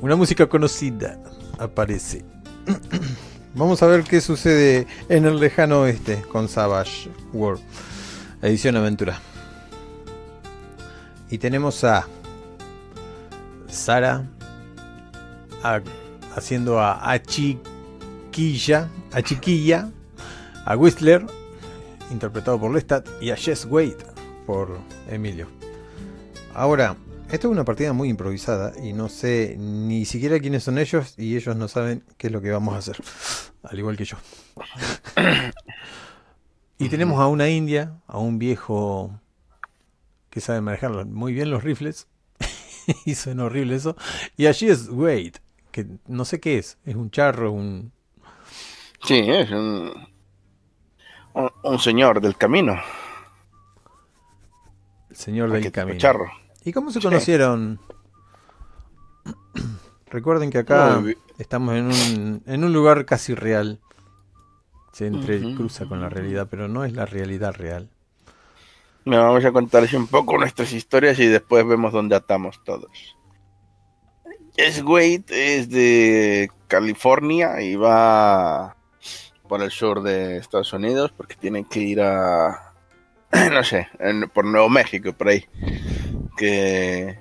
Una música conocida aparece. Vamos a ver qué sucede en el lejano oeste con Savage World. Edición Aventura. Y tenemos a Sara haciendo a, a Chiquilla, a Chiquilla, a Whistler, interpretado por Lestat, y a Jess Wade por Emilio. Ahora, esto es una partida muy improvisada y no sé ni siquiera quiénes son ellos y ellos no saben qué es lo que vamos a hacer, al igual que yo. y tenemos a una india, a un viejo que sabe manejar muy bien los rifles, y suena horrible eso, y allí es Wade, que no sé qué es, es un charro, un... Sí, es un, un, señor del camino. El señor del camino. Charro. ¿Y cómo se conocieron? Recuerden que acá estamos en un, en un lugar casi real. Se entrecruza con la realidad, pero no es la realidad real. Me vamos a contarles un poco nuestras historias y después vemos dónde atamos todos. Es Wade es de California y va por el sur de Estados Unidos porque tiene que ir a, no sé, por Nuevo México, por ahí que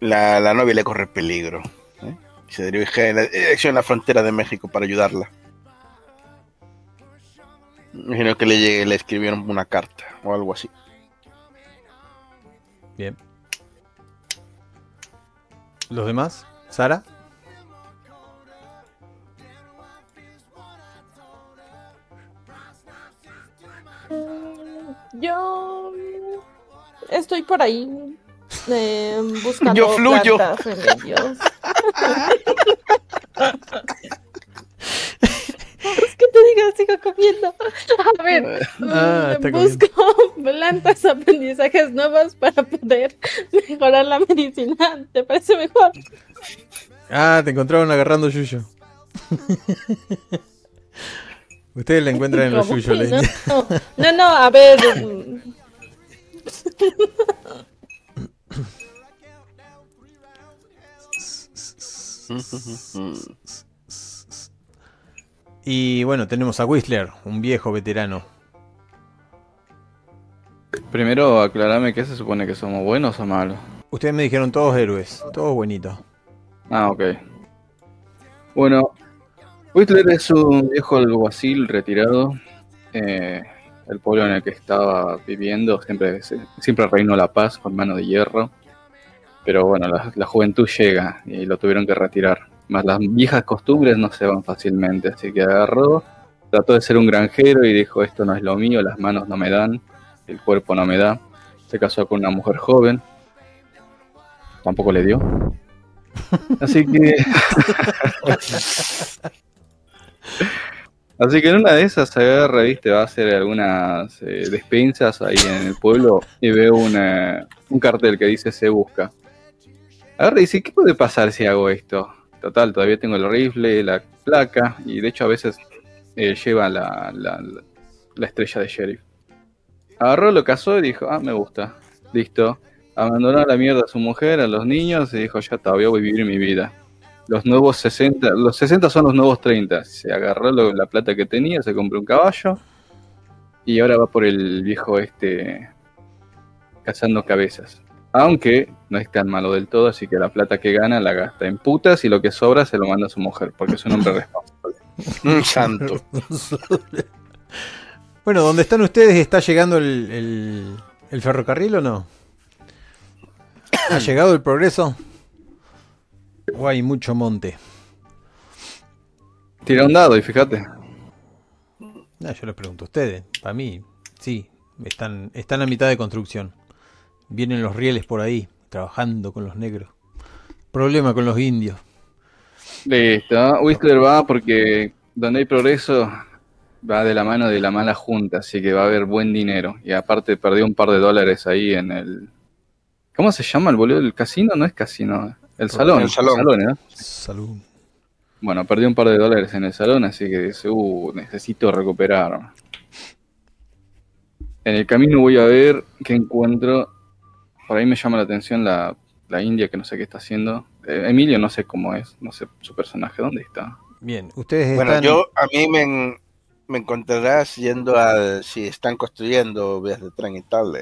la, novia le corre peligro. ¿eh? Se dirige en la dirección la frontera de México para ayudarla. Imagino que le, le escribieron una carta o algo así. Bien. ¿Los demás? ¿Sara? Yo estoy por ahí eh, buscando Yo fluyo. plantas, remedios. es que te digo, sigo comiendo. A ver, ah, mm, busco plantas, aprendizajes nuevos para poder mejorar la medicina. ¿Te parece mejor? Ah, te encontraron agarrando yuyo. Ustedes la encuentran en los yuyo, no, no, no, a ver. y bueno, tenemos a Whistler, un viejo veterano. Primero aclarame que se supone que somos buenos o malos. Ustedes me dijeron todos héroes, todos buenitos. Ah, ok. Bueno, Whistler es un viejo alguacil retirado. Eh, el pueblo en el que estaba viviendo siempre, siempre reinó la paz con mano de hierro. Pero bueno, la, juventud llega y lo tuvieron que retirar. Más las viejas costumbres no se van fácilmente, así que agarró, trató de ser un granjero y dijo, esto no es lo mío, las manos no me dan, el cuerpo no me da. Se casó con una mujer joven, tampoco le dio. Así que... Así que en una de esas agarra, viste, va a hacer algunas eh, despensas ahí en el pueblo y ve un cartel que dice se busca. Agarra y dice, ¿qué puede pasar si hago esto? Total, todavía tengo el rifle, la placa y de hecho a veces eh, lleva la, la, estrella de sheriff. Agarró, lo casó y dijo, ah, me gusta, listo. Abandonó a la mierda a su mujer, a los niños y dijo, ya está, voy a vivir mi vida los nuevos 60, los 60 son los nuevos 30. Se agarró la plata que tenía, se compró un caballo y ahora va por el viejo este cazando cabezas. Aunque no es tan malo del todo, así que la plata que gana la gasta en putas y lo que sobra se lo manda a su mujer, porque es un hombre responsable. Un santo. bueno, ¿dónde están ustedes está llegando el, el ferrocarril o no? ¿Ha llegado el progreso? O hay mucho monte. Tira un dado y fíjate. No, yo les pregunto a ustedes. Para mí, sí. Están, están a mitad de construcción. Vienen los rieles por ahí, trabajando con los negros. Problema con los indios. Listo. Whistler va porque donde hay progreso va de la mano de la mala junta, así que va a haber buen dinero. Y aparte perdió un par de dólares ahí en el... ¿Cómo se llama el boludo del casino? No es casino. El salón. El salón. ¿eh? salón, Bueno, perdí un par de dólares en el salón, así que dice, uh, necesito recuperar. En el camino voy a ver qué encuentro. Por ahí me llama la atención la, India, que no sé qué está haciendo. Eh, Emilio no sé cómo es, no sé su personaje, ¿dónde está? Bien, ustedes Bueno, yo a mí me, me encontrarás yendo a si están construyendo vías de tren y tal.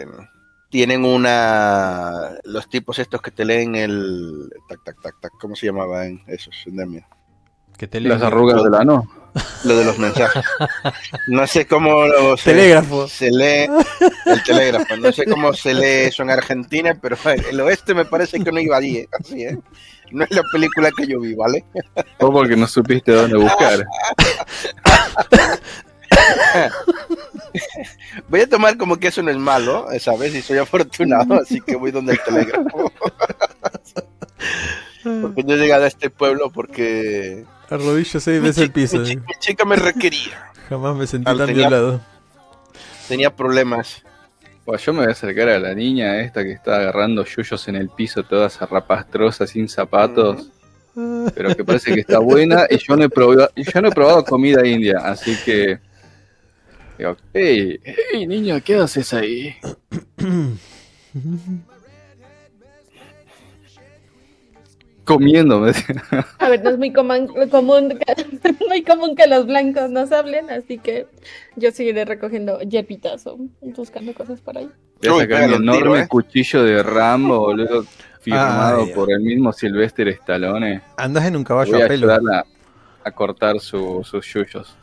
Tienen una los tipos estos que te leen el tac tac tac tac, ¿cómo se llamaban esos? Que te leen las arrugas del ano. Lo de los mensajes. No sé cómo se, telégrafo. se lee el telégrafo. No sé cómo se lee eso en Argentina, pero el oeste me parece que no iba allí, así, ¿eh? No es la película que yo vi, ¿vale? O porque no supiste dónde buscar. Voy a tomar como que eso no es malo, ¿sabes? Y soy afortunado, así que voy donde el telégrafo. porque yo he llegado a este pueblo porque... Arrodillo seis veces el piso. Mi, chica, me requería. Jamás me sentí tan violado. Tenía problemas. Pues yo me voy a acercar a la niña esta que está agarrando yuyos en el piso, toda zarrapastrosa, sin zapatos. Pero que parece que está buena y yo no he probado, yo no he probado comida india, así que Digo, hey, hey, niño, ¿qué haces ahí? Comiéndome. A ver, no es muy común, común, muy común que los blancos nos hablen, así que yo seguiré recogiendo yerbitas o buscando cosas por ahí. Voy a sacar un enorme ¿eh? cuchillo de Rambo, boludo, firmado por el mismo Sylvester Stallone. Andas en un caballo Voy a, ayudarla a cortar sus yuyos.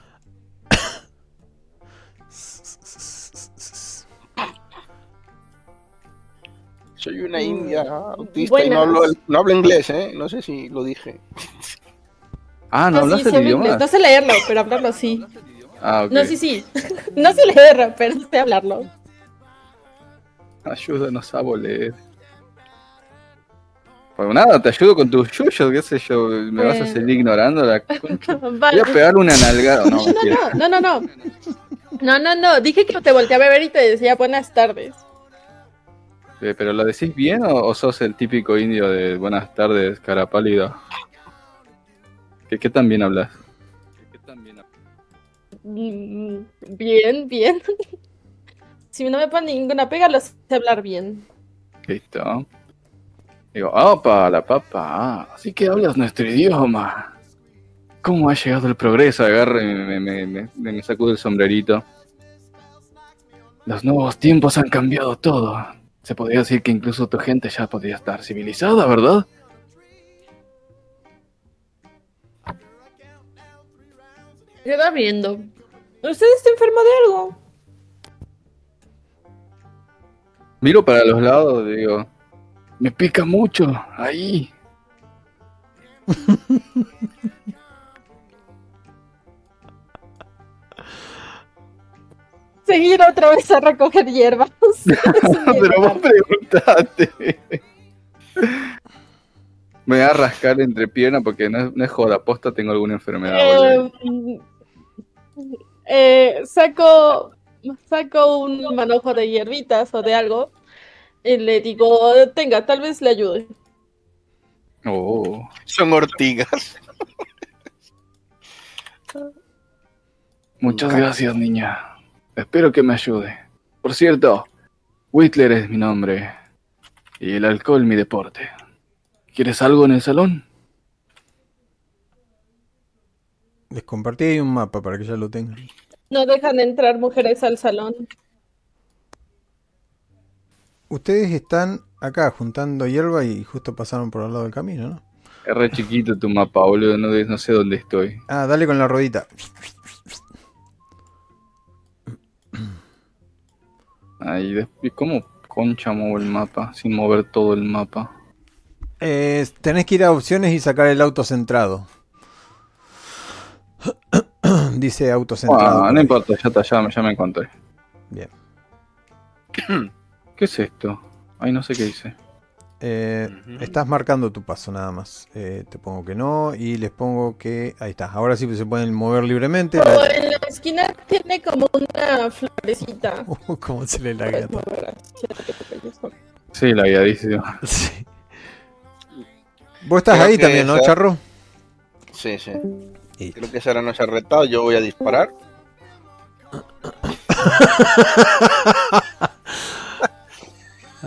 Soy una india autista y no hablo, no hablo inglés, ¿eh? No sé si lo dije. Ah, no, no hablas el idioma. No sé leerlo, pero hablarlo sí. Ah, ok. No, sí, sí. No sé leerlo, pero sé hablarlo. Ayúdanos a leer. Pues nada, te ayudo con tus yuyos, qué sé yo. Me vas a seguir ignorando la concha. Voy a pegar una nalgada. No, no, no, no, no. No, no, no. Dije que te volteé a beber y te decía buenas tardes. Eh, ¿Pero lo decís bien o, sos el típico indio de buenas tardes, cara pálida? ¿Qué, qué tan bien hablas? Mm, bien, bien. si no me ponen ninguna pega, lo sé hablar bien. Listo. Digo, opa, la papa. Así que hablas nuestro idioma. ¿Cómo ha llegado el progreso? Agarre, me, me, me, me sacudo el sombrerito. Los nuevos tiempos han cambiado todo. Se podría decir que incluso tu gente ya podría estar civilizada, ¿verdad? Queda viendo. ¿Usted está enfermo de algo? Miro para los lados, digo, me pica mucho, ahí. seguir otra vez a recoger hierbas. Pero vos preguntaste. Me voy a rascar entre piernas porque no, es joda, posta tengo alguna enfermedad. Eh, eh, saco, saco un manojo de hierbitas o de algo y le digo, tenga, tal vez le ayude. Oh. Son ortigas. Muchas gracias, niña. Espero que me ayude. Por cierto, Whitler es mi nombre y el alcohol mi deporte. ¿Quieres algo en el salón? Les compartí ahí un mapa para que ya lo tengan. No dejan entrar mujeres al salón. Ustedes están acá juntando hierba y justo pasaron por al lado del camino, ¿no? Es re chiquito tu mapa, boludo. No, no sé dónde estoy. Ah, dale con la rodita. Ahí, ¿cómo concha muevo el mapa sin mover todo el mapa? Eh, tenés que ir a opciones y sacar el auto centrado. Dice auto centrado. Ah, no importa, ya, está, ya, ya me encontré. Bien. ¿Qué es esto? Ay, no sé qué dice. Eh, estás marcando tu paso nada más. Eh, te pongo que no y les pongo que ahí está. Ahora sí se pueden mover libremente. En la esquina tiene como una florecita. Uh, ¿Cómo se le laguea Sí, lagueadísimo. Sí. Vos estás ahí también, ¿no, Charro? Sí, sí. Creo que será no se ha retado. Yo voy a disparar.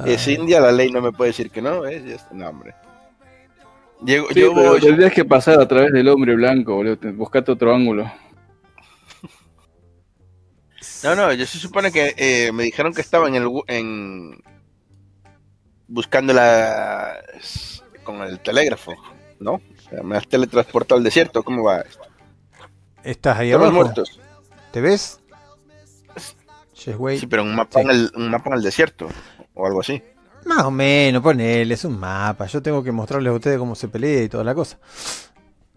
Es India, la ley no me puede decir que no, ¿eh? No, hombre. Llego, yo voy... Tendrías que pasar a través del hombre blanco, boludo. Buscate otro ángulo. No, no, yo se supone que eh, me dijeron que estaba en el en buscando la con el telégrafo, ¿no? me has teletransportado al desierto, ¿cómo va esto? ¿Estás ahí abajo? muertos. ¿Te ves? Sí, pero un mapa, En el, un mapa en el desierto, o algo así. Más o menos, ponele, es un mapa. Yo tengo que mostrarles a ustedes cómo se pelea y toda la cosa.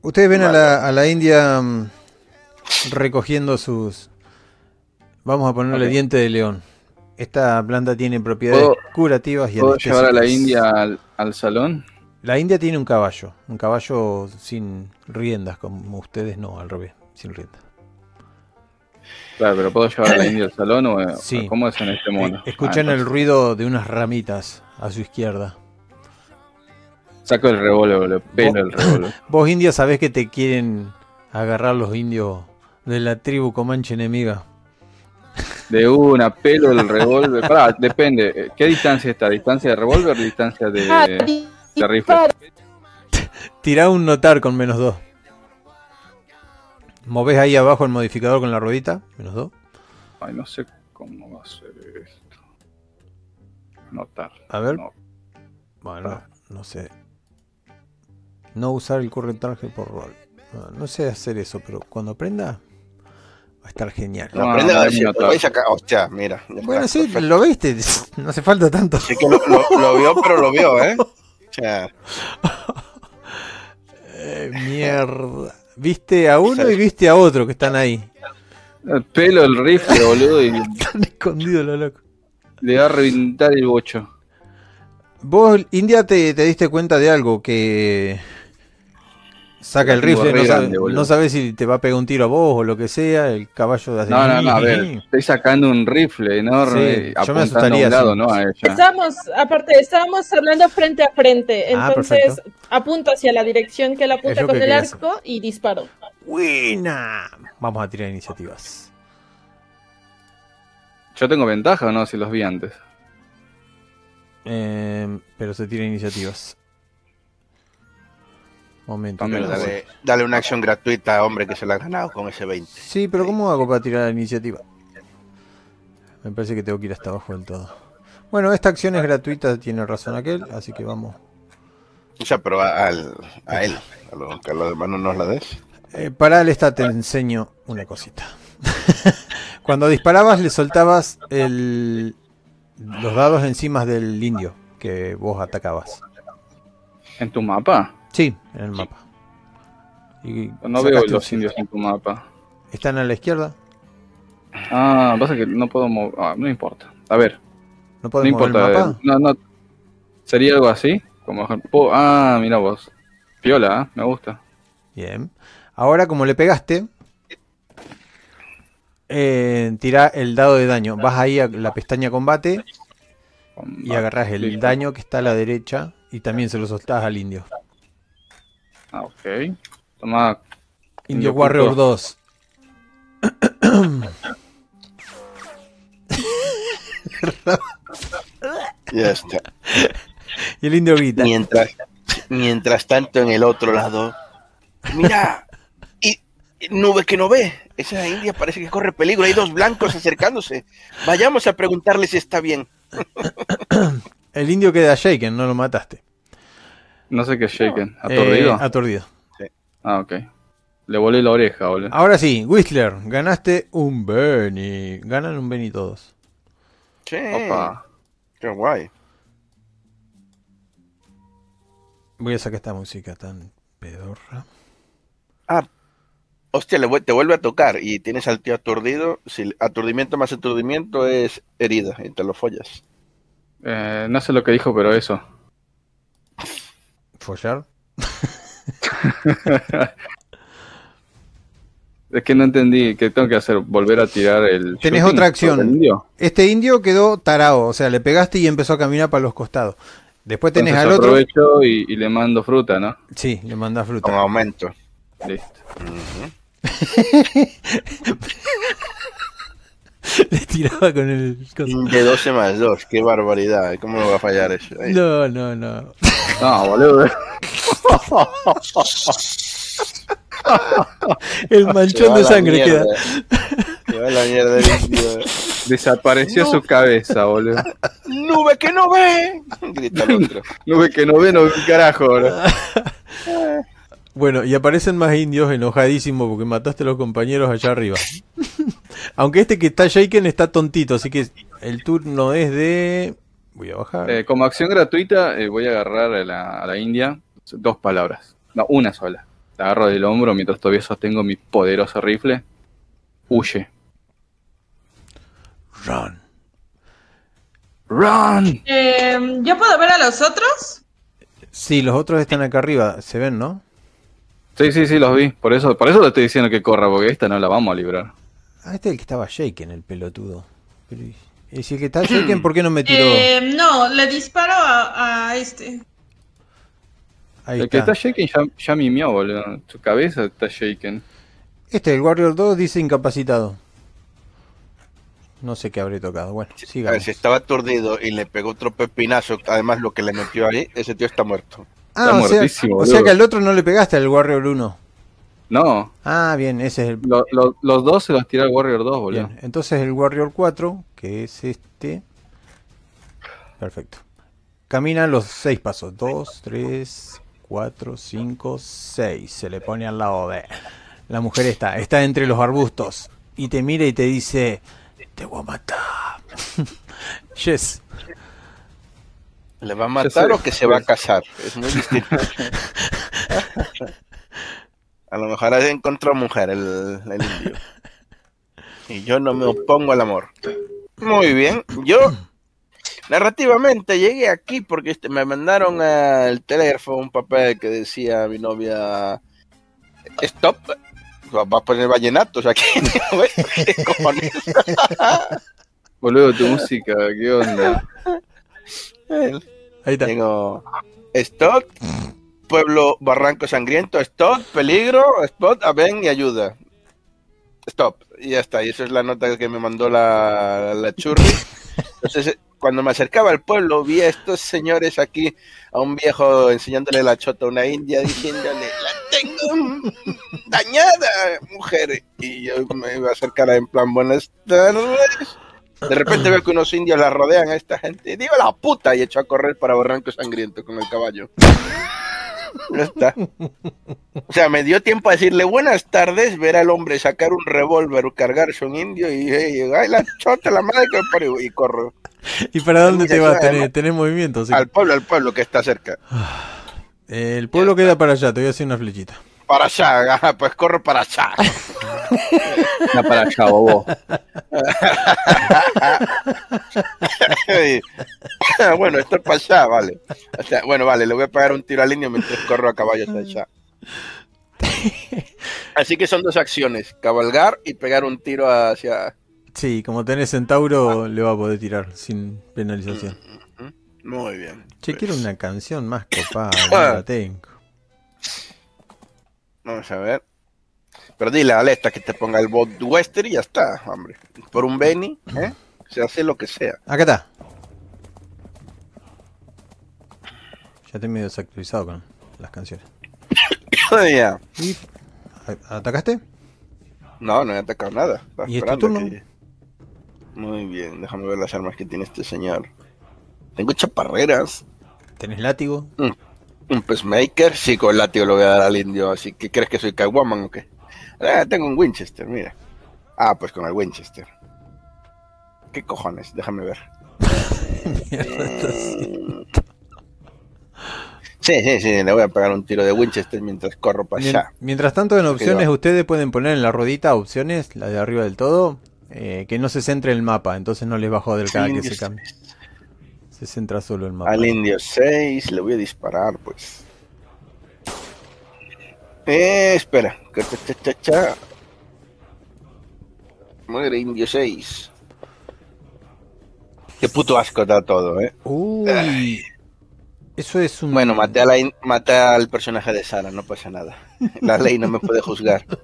Ustedes ven a, la, a la India mm, recogiendo sus, Vamos a ponerle diente de león. Esta planta tiene propiedades curativas y ¿Puedo llevar a la India al, salón? La India tiene un caballo, un caballo sin riendas, como ustedes no, al revés, sin riendas. Claro, pero ¿puedo llevar a la India al salón o cómo es en este? Eh, escuchan ah, el ruido de unas ramitas a su izquierda. Saco el revólver, le pelo el revólver. Vos India sabés que te quieren agarrar los indios de la tribu comanche enemiga. De una, pelo del revólver. Pará, depende. ¿Qué distancia está? ¿Distancia de revólver o distancia de, ah, de rifle? Tira un notar con menos dos. Moves ahí abajo el modificador con la ruedita, menos dos. Ay, no sé cómo va a ser esto. Notar. A ver. Bueno, no sé. No usar el corretaje por rol. no sé hacer eso, pero cuando aprenda, Va a estar genial. No, aprende a decir, Hostia, mira. Bueno, sí, lo viste. No hace falta tanto. Sí que lo, lo, vio, pero lo vio, ¿eh? eh mierda. Viste a uno y viste a otro que están ahí. El pelo, el rifle, boludo. Y... están escondidos los locos. Le va a reventar el bocho. Vos, India, te, te diste cuenta de algo que Saca el rifle, no sabe, si te va a pegar un tiro a vos o lo que sea, el caballo de No, no, no, a ver, estoy sacando un rifle enorme, yo me asustaría a ¿no? A Estábamos, aparte, estábamos hablando frente a frente, ah, entonces apunto hacia la dirección que él apunta con el arco y disparo. Buena. Vamos a tirar iniciativas. ¿Yo tengo ventaja o no si los vi antes? Eh, pero se tira iniciativas. Momento. dale, una acción gratuita, hombre, que se la ha ganado con ese 20. Sí, pero ¿cómo hago para tirar la iniciativa? Me parece que tengo que ir hasta abajo del todo. Bueno, esta acción es gratuita, tiene razón aquel, así que vamos. O sea, pero a, él, a los, que a los demás no nos la des. Eh, para el esta te enseño una cosita. Cuando disparabas le soltabas el, los dados encima del indio que vos atacabas. ¿En tu mapa? Sí, en el mapa. no veo los indios en tu mapa. ¿Están a la izquierda? Ah, pasa que no puedo mover. Ah, no importa. A ver. ¿No puedo mover importa. El mapa? No, no. ¿Sería algo así? Como... Ah, mira vos. Piola, ¿eh? me gusta. Bien. Ahora, como le pegaste, eh, tira el dado de daño. Vas ahí a la pestaña combate, y agarras el daño que está a la derecha y también se lo soltás al indio. Ah, ok. Toma. Indio Warrior 2. ya está. Y el indio grita. Mientras, mientras tanto, en el otro lado. Mira, y, nube que no ve. Esa India parece que corre peligro. Hay dos blancos acercándose. Vayamos a preguntarle si está bien. el indio queda shaken, no lo mataste. No sé qué es shaken. ¿Aturdido? Eh, aturdido. Ah, ok. Le volé la oreja, boludo. Ahora sí, Whistler, ganaste un Benny. Ganan un Benny todos. Sí. Opa. Qué guay. Voy a sacar esta música tan pedorra. Ah, hostia, le, te vuelve a tocar y tienes al tío aturdido. Si aturdimiento más aturdimiento es herida y te lo follas. Eh, no sé lo que dijo, pero eso. ¿Follar? es que no entendí qué tengo que hacer, volver a tirar el. Tenés otra acción. Este indio quedó tarado, o sea, le pegaste y empezó a caminar para los costados. Después tenés al otro. Aprovecho y, y, le mando fruta, ¿no? Sí, le manda fruta. Con aumento. Listo. Le tiraba con el. De 12 más 2, qué barbaridad. ¿Cómo va a fallar eso? No, no, no. No, boludo. El manchón de sangre queda. la mierda Desapareció su cabeza, boludo. ¡Nube que no ve! Grita el otro. Nube que no ve, no ve un carajo, boludo. Bueno, y aparecen más indios enojadísimos porque mataste a los compañeros allá arriba. Aunque este que está shaken está tontito, así que el turno es de... Voy a bajar. Eh, como acción gratuita eh, voy a agarrar a la, a la India dos palabras. No, una sola. La agarro del hombro mientras todavía sostengo mi poderoso rifle. Huye. Run. Run. Eh, ¿Yo puedo ver a los otros? Sí, los otros están acá arriba. Se ven, ¿no? Sí, sí, sí, los vi. Por eso, por eso le estoy diciendo que corra, porque esta no la vamos a librar. Ah, este es el que estaba shaken, el pelotudo. Pero, y si el que está shaken, ¿por qué no me tiró? Eh, no, le disparo a, a este. Ahí el está. que está shaken ya, ya mimió, boludo. Su cabeza está shaken. Este, el Warrior 2, dice incapacitado. No sé qué habré tocado. Bueno, A ver, sigamos. si estaba aturdido y le pegó otro pepinazo, además lo que le metió ahí, ese tío está muerto. Ah, Está o sea, muertísimo, o sea que al otro no le pegaste al Warrior 1. No, Ah, bien, ese es el. lo- lo- los dos se los tira el Warrior 2, boludo. Bien, entonces el Warrior 4, que es este. Perfecto. Camina los seis pasos. 2, 3, 4, 5, 6. Se le pone al lado de. La mujer está, está entre los arbustos. Y te mira y te dice: Te voy a matar. yes. ¿Le va a matar o que se va a casar? Es muy distinto. a lo mejor ha encontrado mujer el, el indio. Y yo no me opongo al amor. Muy bien. Yo, narrativamente, llegué aquí porque este, me mandaron al teléfono un papel que decía a mi novia: Stop. Va a poner vallenatos aquí. ¿Qué cojones? Boludo, tu música, ¿qué onda? Ahí está. Tengo Stop, Pueblo Barranco Sangriento, Stop, Peligro, Spot, ven y ayuda. Stop. Y ya está. Y esa es la nota que me mandó la, la churri. Entonces, cuando me acercaba al pueblo, vi a estos señores aquí, a un viejo enseñándole la chota a una india, diciéndole, la tengo dañada, mujer. Y yo me iba a acercar en plan, buenas tardes. De repente veo que unos indios la rodean a esta gente. Digo la puta y echo a correr para Barranco Sangriento con el caballo. Ya está. O sea, me dio tiempo a decirle buenas tardes, ver al hombre sacar un revólver, cargarse un indio y hey, ay, la chota, la madre que parió", y corro. ¿Y para dónde te vas? ¿Tenés, tenés movimiento? Al pueblo, al pueblo que está cerca. El pueblo queda para allá, te voy a hacer una flechita. Para allá, pues corro para allá. Ya para allá, bobo. bueno, esto es para allá, vale. O sea, bueno, vale, le voy a pegar un tiro al indio mientras corro a caballo hacia allá. Así que son dos acciones, cabalgar y pegar un tiro hacia... Sí, como tenés centauro, le va a poder tirar sin penalización. Muy bien. Che, pues. quiero una canción más copada, no la tengo. Vamos a ver. Pero dile a Alesta que te ponga el bot Wester y ya está, hombre. Por un Benny, ¿eh? Se hace lo que sea. Acá está. Ya estoy medio desactualizado con las canciones. Ya. ¿Y ¿Atacaste? No, no he atacado nada. Estaba ¿Y es tu esperando turno? que- Muy bien, déjame ver las armas que tiene este señor. Tengo chaparreras. ¿Tenés látigo? Un pacemaker. Sí, con el látigo lo voy a dar al indio. Así que crees que soy Kawman o qué. Ah, tengo un Winchester, mira. Ah, pues con el Winchester. ¿Qué cojones? Déjame ver. Sí, sí, sí, le voy a pegar un tiro de Winchester mientras corro para Mien- allá. Mientras tanto, en opciones, ustedes pueden poner en la ruedita opciones, la de arriba del todo, eh, que no se centre en el mapa, entonces no les va a joder cada que se cambie. Se centra solo el mapa. Al indio 6, le voy a disparar, pues. Eh, espera. Muere indio 6. Qué puto asco da todo, eh. Uy. Eso es un. Bueno, maté, a la in- maté al personaje de Sara, no pasa nada. La ley no me puede juzgar.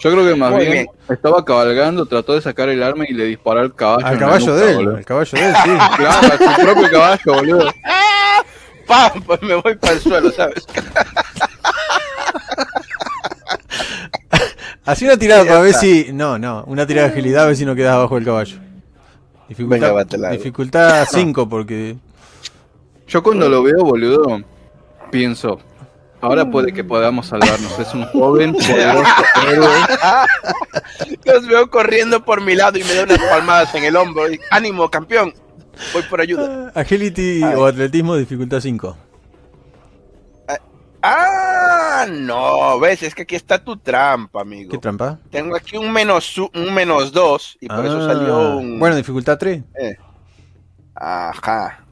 Yo creo que más bien, bien. estaba cabalgando, trató de sacar el arma y le disparó al caballo. Al caballo nuca, de él. boludo. Al caballo de él, sí. Claro, a su propio caballo, boludo. ¡pam! Pues me voy para el suelo, ¿sabes? Así una tirada para ver si. No, no, una tirada de agilidad a ver si no quedas abajo del caballo. Dificultad, dificultad 5 porque. Yo cuando lo veo, boludo, pienso, ahora puede que podamos salvarnos. Es un joven poderoso héroe. Los veo corriendo por mi lado y me da unas palmadas en el hombro. ánimo, campeón. Voy por ayuda. Agility o atletismo, dificultad 5. Ah, no, ves, es que aquí está tu trampa, amigo. ¿Qué trampa? Tengo aquí un menos un menos 2 y por eso salió ah, un... Bueno, dificultad 3. Eh. Ajá.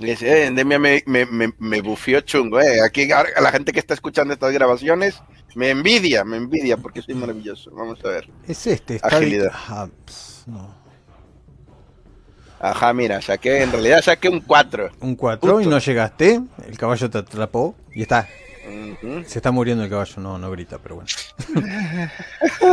Eh, me, me, me, me bufió chungo, eh. Aquí a la gente que está escuchando estas grabaciones me envidia, me envidia porque soy maravilloso. Vamos a ver. Es este, está Agilidad. Ah, no. Ajá, mira, saqué, en realidad saqué un 4. Un 4 y no llegaste, el caballo te atrapó y está. Se está muriendo el caballo, no, no grita, pero bueno.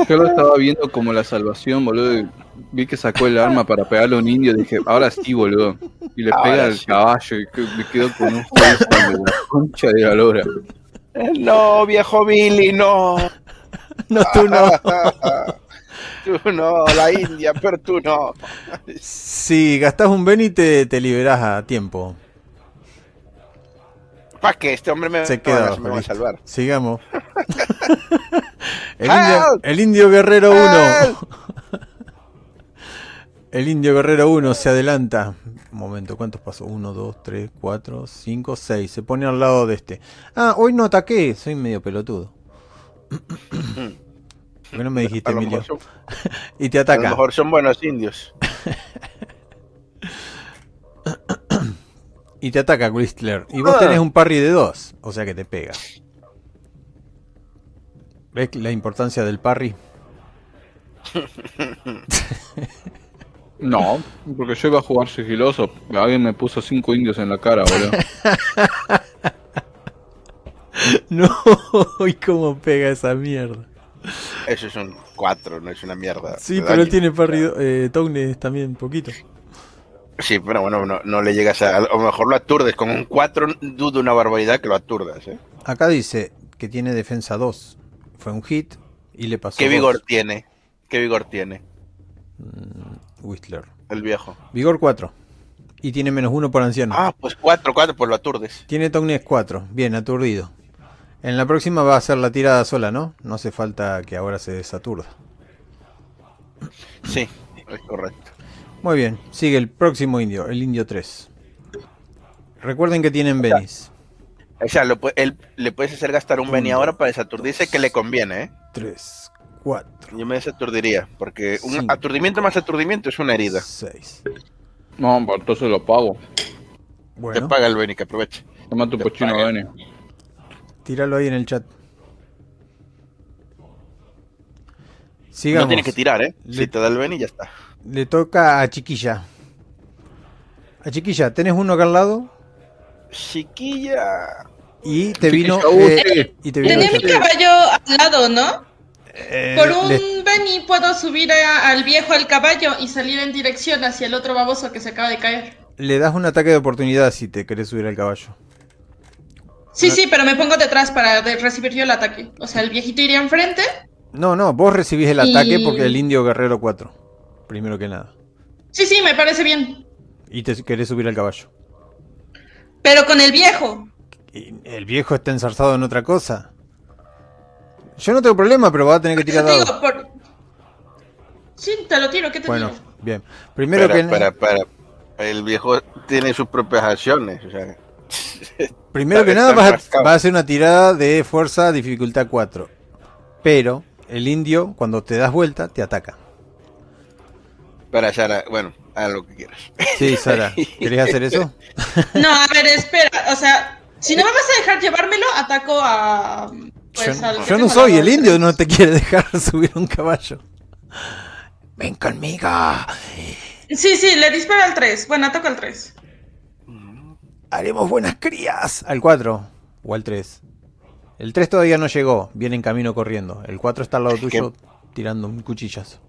Yo lo estaba viendo como la salvación, boludo. Vi que sacó el arma para pegarle a un indio. Dije, ahora sí, boludo. Y le pega al caballo y me quedo con un de la concha de la lora. No, viejo Billy, no. No, tú no. tú no, la India, pero tú no. Si gastas un Benny te, te liberas a tiempo. ¿Para que Este hombre me, Se queda, me va a salvar. Sigamos. el, indio, el, indio, Guerrero 1. El Indio Guerrero 1 se adelanta. Un momento, ¿cuántos pasó? 1, 2, 3, 4, 5, 6. Se pone al lado de este. Ah, hoy no ataqué. Soy medio pelotudo. ¿Por qué no me dijiste, Emilio? y te ataca. A lo mejor son buenos indios. y te ataca Whistler. Y vos ah. tenés un parry de 2, o sea que te pega. ¿Ves la importancia del parry? no, porque yo iba a jugar sigiloso. Alguien me puso 5 indios en la cara, boludo. no, ¿y cómo pega esa mierda? Eso es un 4, no es una mierda. Sí, pero él tiene parry, eh, Townes también, poquito. Sí, pero bueno, no, le llegas a. A lo mejor lo aturdes. Con un 4 dudo una barbaridad que lo aturdas. ¿eh? Acá dice que tiene defensa 2. Fue un hit y le pasó. ¿Qué vigor tiene? ¿Qué vigor tiene? Mm, Whistler. El viejo. Vigor 4. Y tiene menos 1 por anciano. Ah, pues 4, 4, pues lo aturdes. Tiene Tognes 4. Bien, aturdido. En la próxima va a ser la tirada sola, ¿no? No hace falta que ahora se desaturda. Sí, es correcto. Muy bien, sigue el próximo indio, el indio 3. Recuerden que tienen Benis. O sea, le puedes hacer gastar un Beni ahora para desaturdirse que le conviene, ¿eh? 3, 4. Yo me desaturdiría, porque un aturdimiento más aturdimiento es una herida. 6. No, entonces lo pago. Bueno. Te paga el Beni, que aproveche. Toma tu pochino Beni. Tíralo ahí en el chat. Sigamos. No tienes que tirar, ¿eh? Si te da el Beni, ya está le toca a Chiquilla. A Chiquilla, ¿tenés uno acá al lado? Chiquilla. Y te vino. Eh, y te Tenía mi caballo al lado, ¿no? Eh, Por un Benny puedo subir al viejo al caballo y salir en dirección hacia el otro baboso que se acaba de caer. Le das un ataque de oportunidad si te querés subir al caballo. Sí, sí, pero me pongo detrás para recibir yo el ataque. O sea, el viejito iría enfrente. No, no, vos recibís el ataque porque el indio guerrero 4 primero que nada. Sí, sí, me parece bien. Y te querés subir al caballo. Pero con el viejo. el viejo está ensarzado en otra cosa. Yo no tengo problema, pero va a tener que tirar dado. Sí, te lo tiro, ¿qué te bueno, bien. Primero que para, para. El viejo tiene sus propias acciones. O sea... Primero que nada vas a, hacer una tirada de fuerza dificultad 4. Pero el indio, cuando te das vuelta, te ataca. Para Sara, bueno, haz lo que quieras. Sí, Sara, ¿querías hacer eso? No, a ver, espera, o sea, si no me vas a dejar llevármelo, ataco a... Pues, yo, no soy el indio, no te quiere dejar subir un caballo. Ven conmigo. Sí, sí, le disparo al 3. Bueno, ataco al 3. Haremos buenas crías. Al 4 o al 3. El 3 todavía no llegó, viene en camino corriendo. El 4 está al lado tuyo tirando un cuchillazo.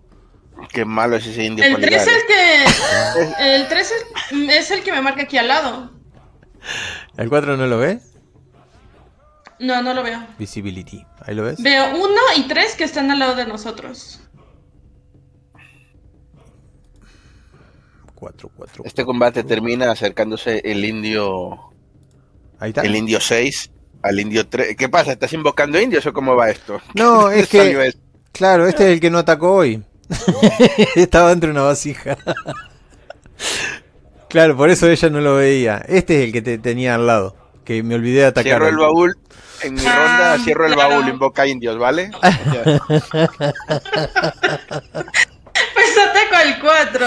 Qué malo es ese indio. El 3 es el que. El 3 es, el que me marca aquí al lado. ¿El 4 no lo ve? No, no lo veo. Visibility. ¿Ahí lo ves? Veo 1 y 3 que están al lado de nosotros. 4, 4. Este combate termina acercándose el indio. Ahí está. El indio 6 al indio 3. ¿Qué pasa? ¿Estás invocando indios o cómo va esto? No, es que. Claro, este es el que no atacó hoy. Estaba dentro de una vasija. claro, por eso ella no lo veía. Este es el que te tenía al lado. Que me olvidé de atacar. Cierro el baúl. En mi ronda ah, cierro el baúl, invoca indios, ¿vale? pues ataco al 4.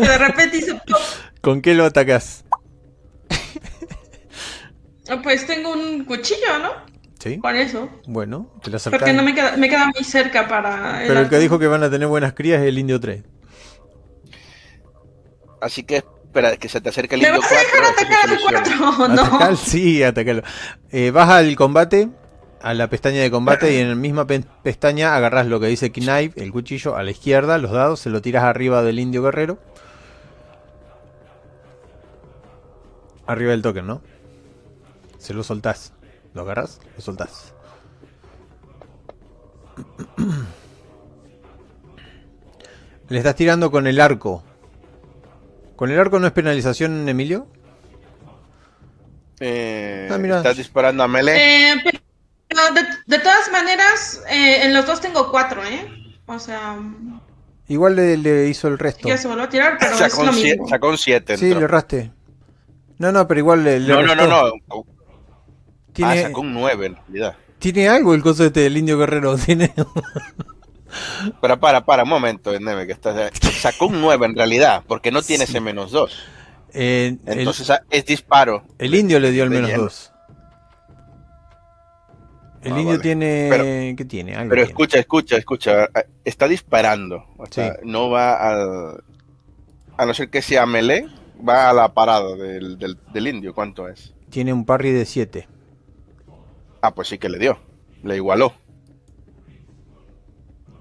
De repente hizo ¿Con qué lo atacas? Ah, pues tengo un cuchillo, ¿no? Sí. Por eso. Bueno, te lo Porque no me queda, me queda muy cerca para. Pero el que dijo que van a tener buenas crías es el indio 3. Así que espera que se te acerque el indio 4. ¿Me vas a dejar atacar al 4? No. ¿Atacar? Sí, atacarlo. Eh, vas al combate, a la pestaña de combate, y en la misma pestaña agarras lo que dice Knife, el cuchillo, a la izquierda, los dados, se lo tiras arriba del indio guerrero. Arriba del token, ¿no? Se lo soltás. Lo agarras, lo soltás. Le estás tirando con el arco. ¿Con el arco no es penalización, Emilio? Eh, ah, ¿Estás disparando a melee? Eh, de, todas maneras, eh, en los dos tengo cuatro, ¿eh? O sea... Igual le, hizo el resto. Ya se volvió a tirar, pero sacó, es lo mismo. sacó un 7. Sí, le erraste. No, no, pero igual le, no, no, no, no, Ah, sacó un 9 en realidad. Tiene algo el coso este del indio guerrero, tiene. Pero para, para, un momento, Neve, que está, sacó un 9 en realidad, porque no tiene ese menos 2. Eh, Entonces ah, es disparo. El indio le dio el menos 2. El ah, indio tiene. ¿Qué tiene? pero escucha, escucha, escucha. Está disparando. O sea, no va al. A no ser que sea melee, va a la parada del, del, del indio. ¿Cuánto es? Tiene un parry de 7. Ah, pues sí que le dio. Le igualó.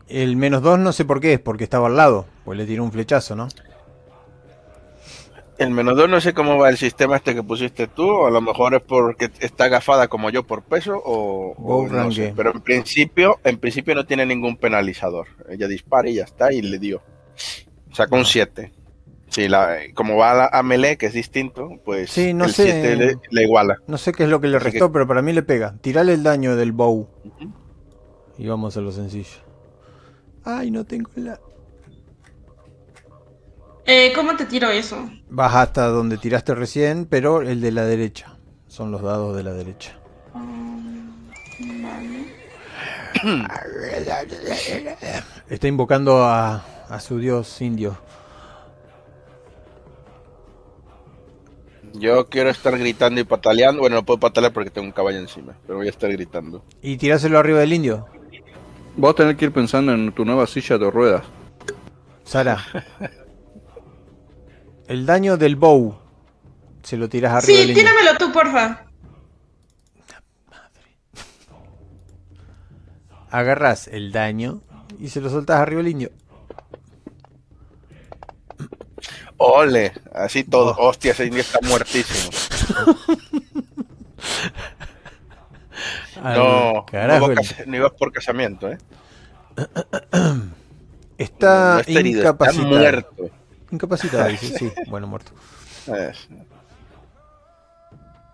El menos 2 no sé por qué, es porque estaba al lado. Pues le tiró un flechazo, ¿no? El menos 2 no sé cómo va el sistema este que pusiste tú, o a lo mejor es porque está gafada como yo por peso, o, no sé. Pero en principio, en principio no tiene ningún penalizador. Ella dispara y ya está, y le dio. Sacó un 7. Sí, la, como va a, melee, que es distinto, pues sí, no el sé, le, iguala. No sé qué es lo que le restó, pero para mí le pega. Tirale el daño del bow. Y vamos a lo sencillo. Ay, no tengo la... Eh, ¿Cómo te tiro eso? Vas hasta donde tiraste recién, pero el de la derecha. Son los dados de la derecha. Está invocando a, a su dios indio. Yo quiero estar gritando y pataleando. Bueno, no puedo patalear porque tengo un caballo encima, pero voy a estar gritando. ¿Y tiráselo arriba del indio? Vos tenés que ir pensando en tu nueva silla de ruedas. Sara. el daño del bow. Se lo tiras arriba del indio. Sí, tíramelo tú, porfa. Agarras el daño y se lo soltas arriba del indio. Ole, así todo. Oh. Hostia, ese indio está muertísimo. no, carajo, no, ibas por casamiento, ¿eh? Está, incapacitado. muerto. Incapacitado, dice, sí. Bueno, muerto.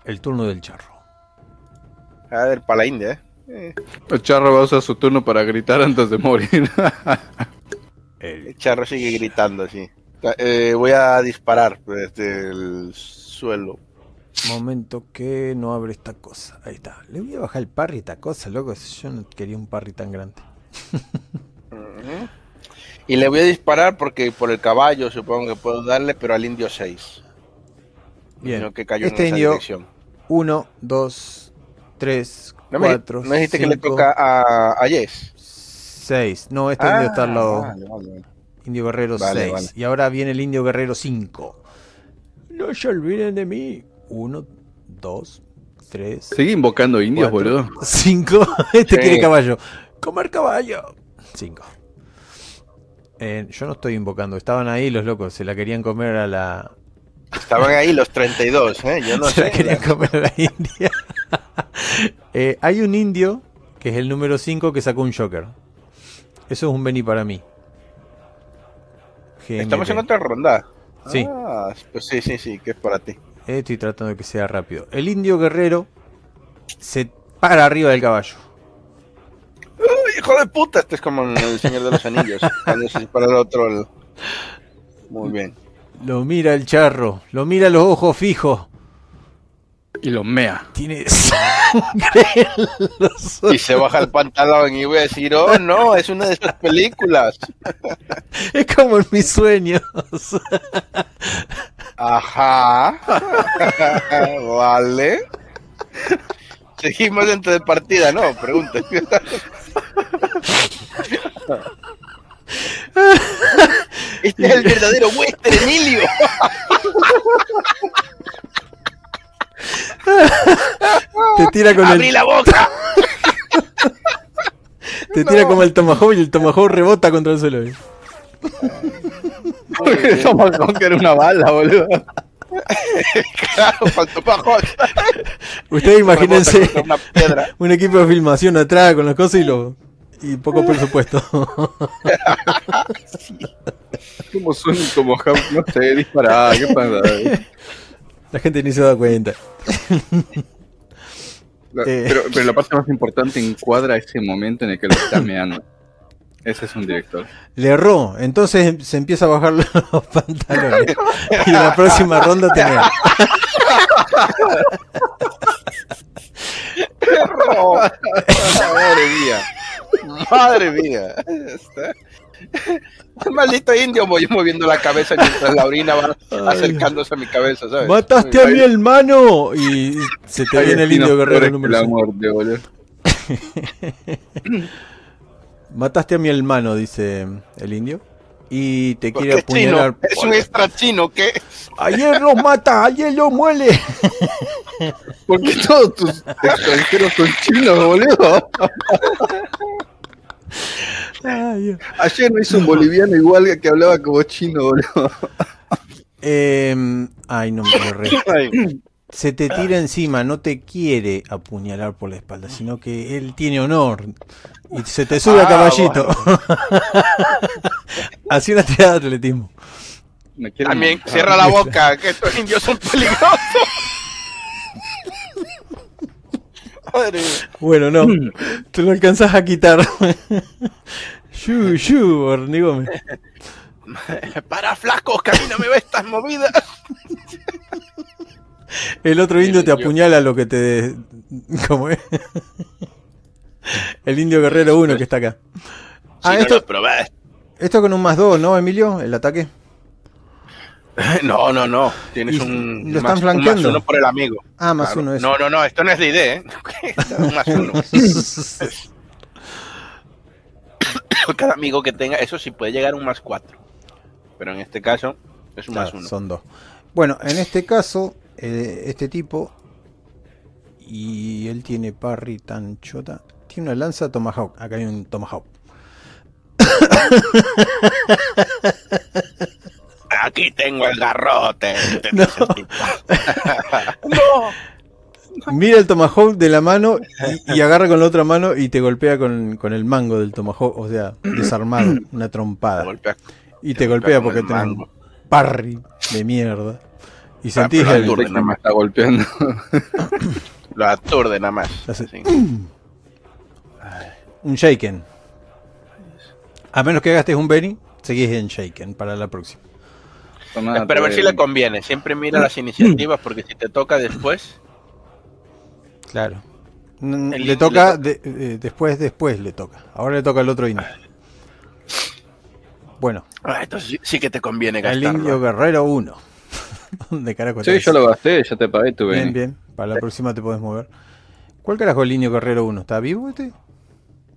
El turno del charro. A ver, para la India, ¿eh? El charro va a usar su turno para gritar antes de morir. El charro sigue gritando, sí. Eh, voy a disparar desde el suelo. Momento que no abre esta cosa. Ahí está. Le voy a bajar el parry a esta cosa, loco. Yo no quería un parry tan grande. Y le voy a disparar porque por el caballo supongo que puedo darle, pero al indio 6. Bien. que cayó este en indio 1, 2, 3, 4. ¿No dijiste que le toca a, a Yes? 6. No, este indio está al lado. Ah, vale, vale. Indio Guerrero 6. Y ahora viene el Indio Guerrero 5. No se olviden de mí. 1, 2, 3. Sigue invocando indios, boludo. 5. Este quiere caballo. Comer caballo. 5. Eh, yo no estoy invocando. Estaban ahí los locos. Se la querían comer a la, Estaban ahí los 32, ¿eh? Yo no Se sé. la quería comer a la India. Eh, hay un indio, que es el número 5, que sacó un Joker. Eso es un Beni para mí. Estamos en otra ronda. Sí. Ah, pues sí, sí, sí, que es para ti. Estoy tratando de que sea rápido. El indio guerrero se para arriba del caballo. ¡Uy, hijo de puta! Este es como en el Señor de los Anillos. cuando se dispara el otro. el- Muy bien. Lo mira el charro, lo mira a los ojos fijos. Y los mea. Tiene sangre en los Y se baja el pantalón y voy a decir, oh no, es una de estas películas. Es como en mis sueños. Ajá. vale. Seguimos dentro de partida, ¿no? Pregunta. Este es el verdadero western, Emilio. Te tira con ¡Abrí el, la boca! te tira como el tomahawk y el tomahawk rebota contra el suelo. Tomahawk era una bala, boludo. Claro, faltó bajo. Ustedes imagínense una piedra. un equipo de filmación atrás con las cosas y lo y poco presupuesto. ¿Cómo suena un Tomahawk? No sé, disparada, ¿qué pasa? La gente ni se da cuenta. La- Eh. Pero, pero la parte más importante encuadra ese momento en el que lo está meando. Ese es un director. Le erró, entonces se empieza a bajar los pantalones. Y en la próxima ronda te mea. No. Madre mía. Madre mía. El maldito indio voy moviendo la cabeza mientras la orina va acercándose a mi cabeza, ¿sabes? ¡Mataste a mi hermano! Y se te viene el indio guerrero número la seis. muerte, boludo. Mataste a mi hermano, dice el indio. Y te quiere chino, apuñalar. es un extra chino que Ayer los mata, ayer los muele. Porque todos tus extranjeros son chinos, boludo. Ay. Ayer me hizo un boliviano igual que hablaba como chino, boludo. Em, ay, no me Se te tira encima, no te quiere apuñalar por la espalda, sino que él tiene honor. Y se te sube a Ah, caballito. Así una tirada de atletismo. También matar. cierra la boca, que estos indios son peligrosos. Madre mía. Bueno, no. Te lo alcanzas a quitar. Shu, shu, hormigón. Para flaco, que a mí no me ve estas movidas. El otro indio te apuñala lo que te. ¿Cómo es? El indio guerrero 1 que está acá. Ah, Si no esto, lo probás. esto con un más 2, ¿no, Emilio? El ataque. No, no, no. Tienes un, lo están más, un flanqueando. más uno por el amigo. Ah, más Claro. uno eso. No, no, no, esto no es de ID, ¿eh? un más uno. Cada amigo que tenga, eso sí puede llegar a un más cuatro. Pero en este caso es un Claro, más uno. Son dos. Bueno, en este caso, eh, este tipo. Y él tiene parry tan chota. Tiene una lanza Tomahawk. Acá hay un Tomahawk. Aquí tengo el garrote. te No. Mira el Tomahawk de la mano y, y agarra con la otra mano y te golpea con, con el mango del Tomahawk. O sea, desarmado. Una trompada. Golpea. Y te te golpea golpea porque tiene un parry de mierda. Y Ah, sentís el. aturde. Que me está golpeando. Lo aturde nada más. Hace- Sí. Un shaken. A menos que gastes un Benny, seguís en shaken para la próxima. Sonata Pero a ver si le conviene. Siempre mira las iniciativas porque si te toca después. Claro. El le toca, le de- eh, después, después le toca. Ahora le toca al otro indio. Bueno, ah, entonces sí, sí que te conviene el gastarlo. indio guerrero 1. ¿Dónde carajo Sí, yo lo gasté, ya te pagué tu Bien, bien. Para la próxima te podés mover. ¿Cuál carajo el indio guerrero 1? ¿Está vivo este?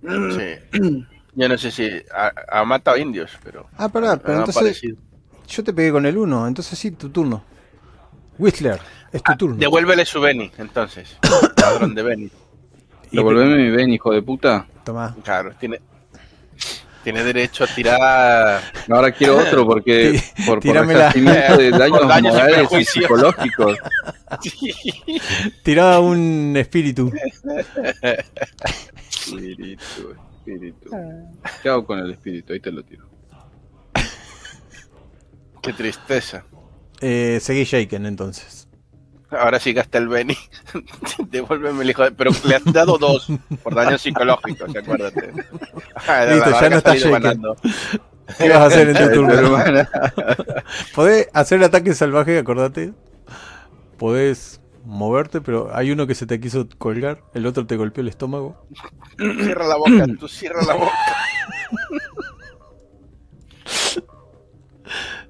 Sí. Yo no sé si ha, ha matado indios, pero. Ah, han pero entonces aparecido. yo te pegué con el 1, entonces sí, tu turno. Whistler, es tu turno. Devuélvele su Beni, entonces. Ladrón de Beni. Devolveme mi Beni, hijo de puta. Tomá. Claro, tiene. tiene derecho a tirar. Ahora quiero otro porque por, por de daños, morales y psicológicos. Tiraba un espíritu. Espíritu, espíritu. ¿Qué hago con el espíritu? Ahí te lo tiro. Qué tristeza. Eh, seguí Shaken entonces. Ahora sí gasta el Benny. Devuélveme el hijo de... Pero le has dado dos por daños psicológicos, acuérdate. Ah, Listo, ya no larga está ha salido shaken. ganando. ¿Qué vas a hacer en tu turno? Podés hacer ataque salvaje, acordate. Podés moverte, pero hay uno que se te quiso colgar, el otro te golpeó el estómago. Cierra la boca, tú cierra la boca.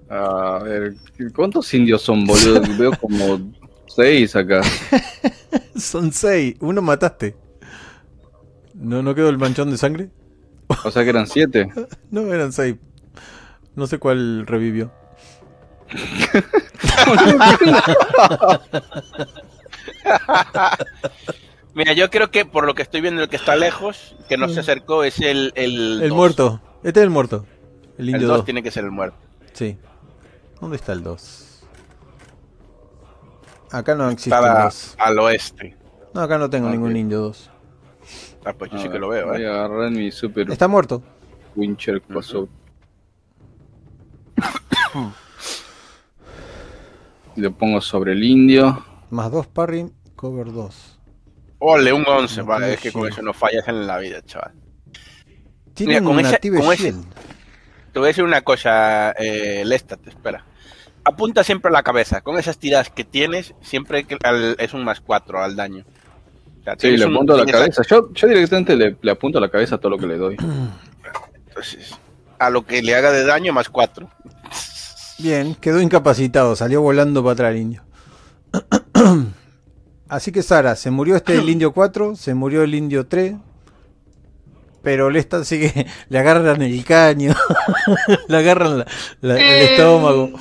A ver, ¿cuántos indios son, boludo? Veo como seis acá. Son seis, uno mataste. ¿No, ¿No quedó el manchón de sangre? O sea que eran siete. No, eran seis. No sé cuál revivió. Mira, yo creo que por lo que estoy viendo, el que está lejos, que no se acercó, es el. El, El dos. muerto. Este es el muerto. El El indio 2 2. tiene que ser el muerto. Sí. ¿Dónde está el 2? Acá no existe Está el la- 2. al oeste. No, acá no tengo ningún indio 2. Ah, pues yo A sí que ver, lo veo, Voy ¿eh? a agarrar mi super Está muerto. Wincher Crossover. Lo pongo sobre el indio. Más 2 parry, cover 2. Ole, un 11. No Vale, es que con eso no fallas en la vida, chaval. Tiene Mira, con un active ese-. Te voy a decir una cosa, eh, Lestat, espera. Apunta siempre a la cabeza. Con esas tiradas que tienes, siempre que al- es un más 4 al daño. O sea, Sí, le un- apunto a la cabeza. Yo, yo directamente le, le apunto a la cabeza todo lo que le doy. Entonces, a lo que le haga de daño, más 4. Bien, quedó incapacitado, salió volando para atrás el indio. Así que Sara, se murió este el indio 4, se murió el indio 3, pero le está sigue, le agarran el caño, le agarran la- la- el Eh, estómago.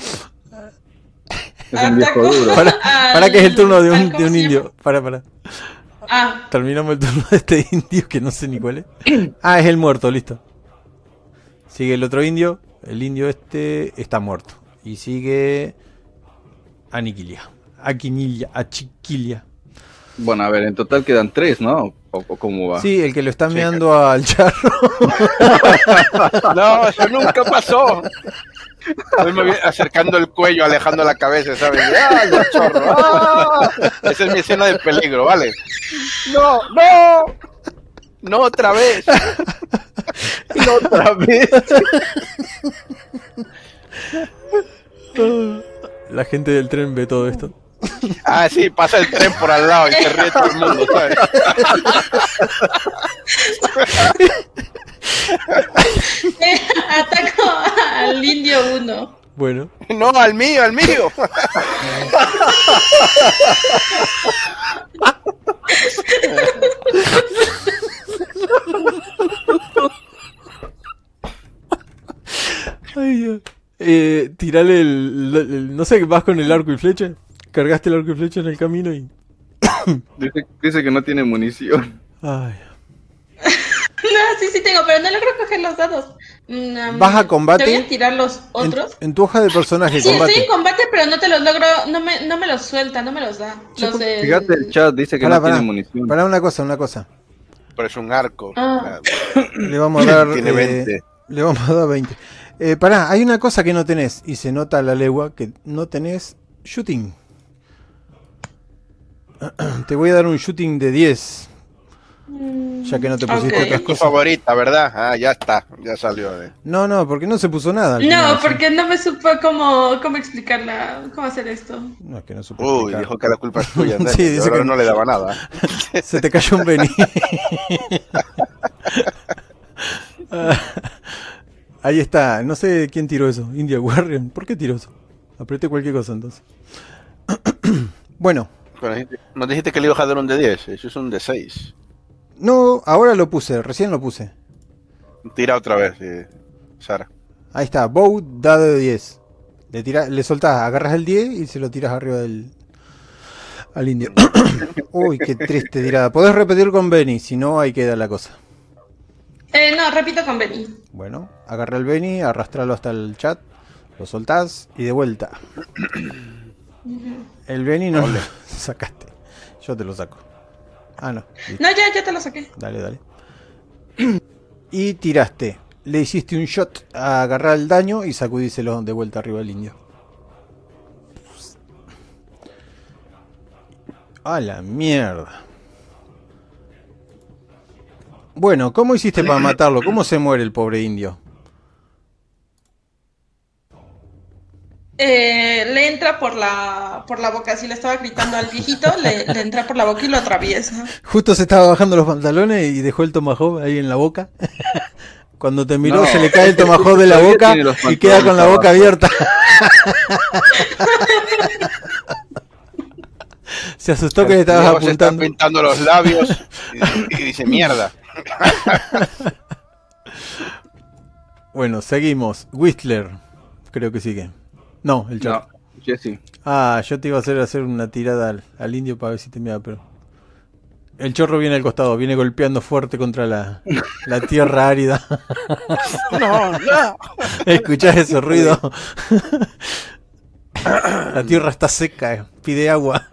Es un viejo duro. Para, para que es el turno de un, ¿cómo de un indio. Para, para. Ah, Terminamos el turno de este indio que no sé ni cuál es. Ah, es el muerto, listo. Sigue el otro indio. El indio este está muerto. Y sigue Aniquilia. Aquinilla, Achiquilia. Bueno, a ver, en total quedan tres, ¿no? ¿O, o cómo va? Sí, el que lo está Sí, meando al charro. No, eso nunca pasó. Él me viene acercando el cuello, alejando la cabeza, ¿sabes? ¡Ay, el chorro! ¡Ah! Esa es mi escena de peligro, ¿vale? ¡No, no! ¡No otra vez! ¡No otra vez! Gente del tren ve todo esto. Ah, sí, pasa el tren por al lado y se ríe todo el mundo, ¿sabes? ataco al indio 1. Bueno, No, al mío, al mío. Ay, Dios. Eh, tirale el, el- el- No sé, vas con el arco y flecha. Cargaste el arco y flecha en el camino y. Dice, dice que no tiene munición. Ay. No, sí, sí tengo, pero no logro coger los dados. Mm, ¿Vas a combate? Te voy a tirar los En, otros. en tu hoja de personaje, Sí, combate. estoy en combate, pero no te los logro, no me, no me los suelta, no me los da. Los del- Fíjate el chat, dice que Pará, no pará. tiene munición. Para una cosa, una cosa. Pero es un arco. Ah. Le vamos a dar. Tiene eh, 20. le vamos a dar 20. Eh, pará, hay una cosa que no tenés. Y se nota a la legua que no tenés shooting. Te voy a dar un shooting de 10. Ya que no te pusiste Ok. otras Tu cosas. favorita, ¿verdad? Ah, ya está, ya salió. eh. No, no, porque no se puso nada. No, final, ¿sí? porque no me supo cómo, cómo explicarla, cómo hacer esto. No, es que no supo Uy, explicar. dijo que la culpa es tuya. Sí, ¿eh? dice que- no le daba nada. Se te cayó un Benny. Ah, Ahí está. No sé quién tiró eso. India Warrior. ¿Por qué tiró eso? Apreté cualquier cosa entonces. bueno. Nos dijiste que le ibas a dar un de 10, eso es un de 6. No, ahora lo puse. Recién lo puse. Tira otra vez, eh, Sara. Ahí está. Bow, dado de 10. Le, tira, le soltás, agarras el 10 y se lo tiras arriba del... Al indio. Uy, qué triste tirada. Podés repetir con Benny, si no, ahí queda la cosa. Eh, no, repito con Benny. Bueno, agarra el Benny, arrastralo hasta el chat, lo soltás y de vuelta. El Benny no lo sacaste. Yo te lo saco. Ah, no. No, ya, ya te lo saqué. Dale, dale. Y tiraste. Le hiciste un shot a agarrar el daño y sacudíselo de vuelta arriba al indio. A la mierda. Bueno, ¿cómo hiciste para matarlo? ¿Cómo se muere el pobre indio? Eh, le entra por la, por la boca, si le estaba gritando al viejito, le, entra por la boca y lo atraviesa. Justo se estaba bajando los pantalones y dejó el tomahawk ahí en la boca. Cuando te miró se le cae el tomahawk de la boca y queda con la boca abierta. se asustó que le estabas apuntando. Se pintando los labios y dice mierda. bueno, seguimos. Whistler, creo que sigue. No, el chorro. Ah, yo te iba a hacer hacer una tirada al, indio para ver si te mira, pero. El chorro viene al costado, viene golpeando fuerte contra la, la tierra árida. No, no. ¿Escuchás ese ruido? La tierra está seca, pide agua.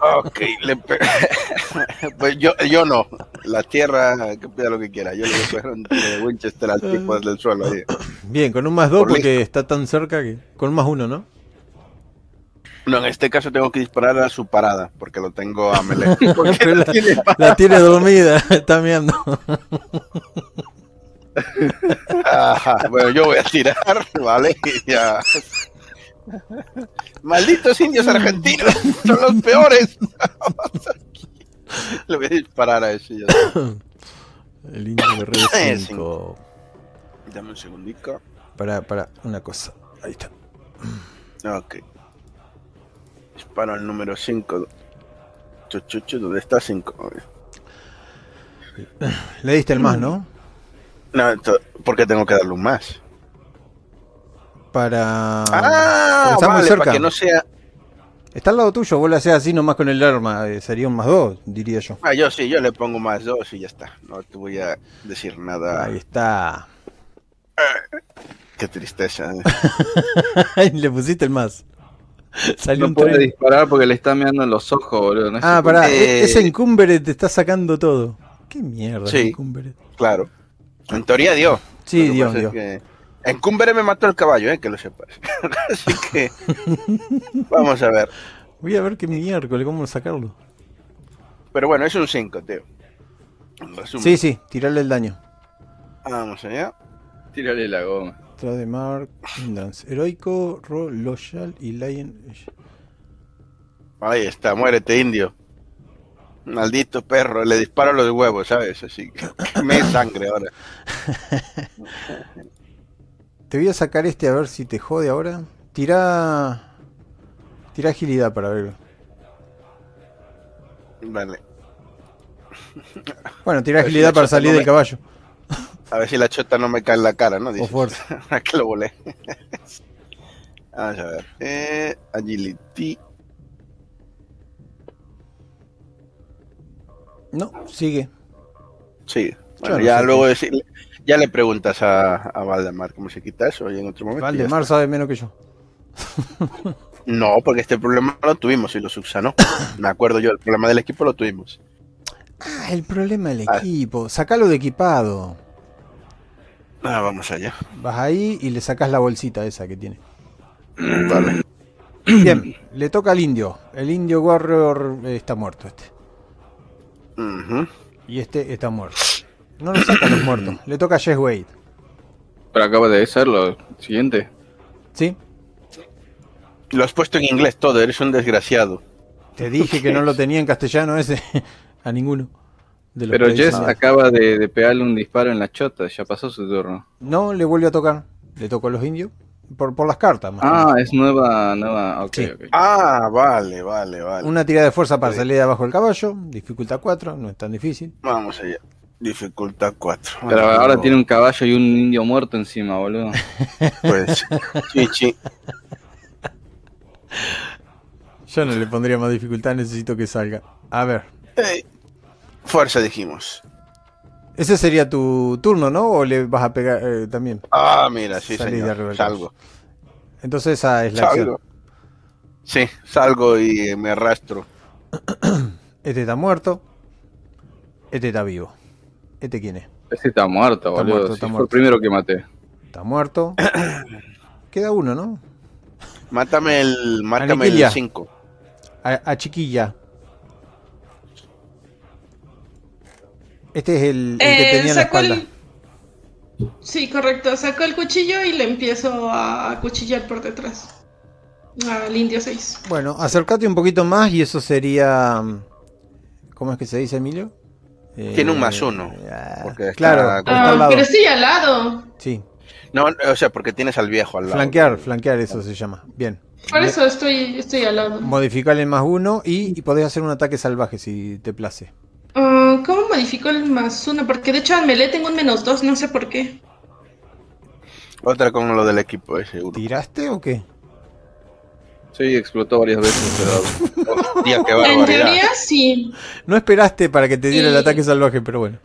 Ok, pues yo, yo no. La tierra, que pida lo que quiera. Yo le voy a poner un de Winchester al tipo del suelo. Bien, con un más dos porque está tan cerca que. Con un más uno, ¿no? No, en este caso tengo que disparar a su parada, porque lo tengo a melee. la, tiene dormida, está mirando. bueno, yo voy a tirar, ¿vale? Ya. Malditos indios argentinos, son los peores. Voy a disparar a ese. El indio de 5. Dame un segundico. Para, para, una cosa. Ahí está. Ok. Disparo al número 5. Chuchuchu, ¿dónde está 5? Le diste el más, ¿no? No, ¿por qué tengo que darle un más? Para. Ah, está muy cerca. Para que no sea. Está al lado tuyo, vos lo haces así nomás con el arma, eh, sería un más dos, diría yo. Ah, yo sí, yo le pongo más dos y ya está. No te voy a decir nada. Ahí está. Qué tristeza. Eh. le pusiste el más. Salió no puede disparar porque le está mirando en los ojos, boludo. ah, pará, e-, ese Encumbered te está sacando todo. Qué mierda, sí, Claro. En teoría dio. Sí, dio, dio. En Cumbere me mató el caballo, eh, que lo sepas. Así que vamos a ver. Voy a ver qué miércoles, cómo sacarlo. Pero bueno, es un 5, tío. Sí, sí, tirarle el daño. Vamos allá. Tírale la goma. de Mark, Heroico, Ro, Loyal y Lion. Ahí está, muérete, indio. Maldito perro, le disparo los huevos, ¿sabes? Así que me sangre ahora. Te voy a sacar este a ver si te jode ahora. Tira. Tira agilidad para verlo. Vale. Bueno, tira agilidad para salir del caballo. A ver si la chota no me cae en la cara, ¿no? O fuerza. que lo volé. Vamos a ver. Eh, agility. No, sigue. Sí. Bueno, ya luego decirle. Ya le preguntas a, a Valdemar cómo se quita eso y en otro momento. Valdemar sabe menos que yo. no, porque este problema lo tuvimos y lo subsanó. Me acuerdo yo, el problema del equipo lo tuvimos. Ah, el problema del ah. equipo. Sacalo de equipado. Ah, vamos allá. Vas ahí y le sacas la bolsita esa que tiene. Vale. Bien, le toca al indio. El indio Warrior está muerto este. Y este está muerto. No lo sacan los muertos. Le toca a Jess Wade. Pero acaba de ser lo siguiente. Sí. Lo has puesto en inglés todo, eres un desgraciado. Te dije que no lo tenía en castellano ese. a ninguno. Pero Jess acaba de, pegarle un disparo en la chota, ya pasó su turno. No, le vuelve a tocar. Le tocó a los indios. Por, por las cartas. ah, es nueva, nueva. Ah, vale, vale, vale. Una tirada de fuerza para salir de abajo del caballo. Dificultad 4, no es tan difícil. Vamos allá. Dificultad 4. Pero ahora tiene un caballo y un indio muerto encima, boludo. Pues, chichi. Yo no le pondría más dificultad, necesito que salga. A ver. fuerza dijimos. Ese sería tu turno, ¿no? ¿O le vas a pegar eh, también? Ah, mira, sí, señor. Salgo. Entonces esa es la salgo. Sí, salgo y me arrastro. Este está muerto. Este está vivo. ¿Este quién es? Este está muerto, está boludo. Muerto, fue el primero que maté. Está muerto. Queda uno, ¿no? Mátame el. Mátame el 5. A, Chiquilla. Este es el, que eh, tenía la espalda. Sí, correcto. Saco el cuchillo y le empiezo a cuchillar por detrás. Al indio 6. Bueno, acércate un poquito más y eso sería. ¿Cómo es que se dice, Emilio? Tiene un más uno. Eh, claro, ah, pero estoy al lado. Sí. No, o sea, porque tienes al viejo al lado. Flanquear, flanquear, eso se llama. Bien. Por eso estoy, estoy al lado. Modificarle más uno y, podés hacer un ataque salvaje si te place. Ah, ¿Cómo modifico el más uno? Porque de hecho al melee tengo un menos dos, no sé por qué. Otra con lo del equipo ese. ¿Tiraste o qué? Sí, explotó varias veces, pero... en teoría sí. No esperaste para que te diera el ataque salvaje, pero bueno.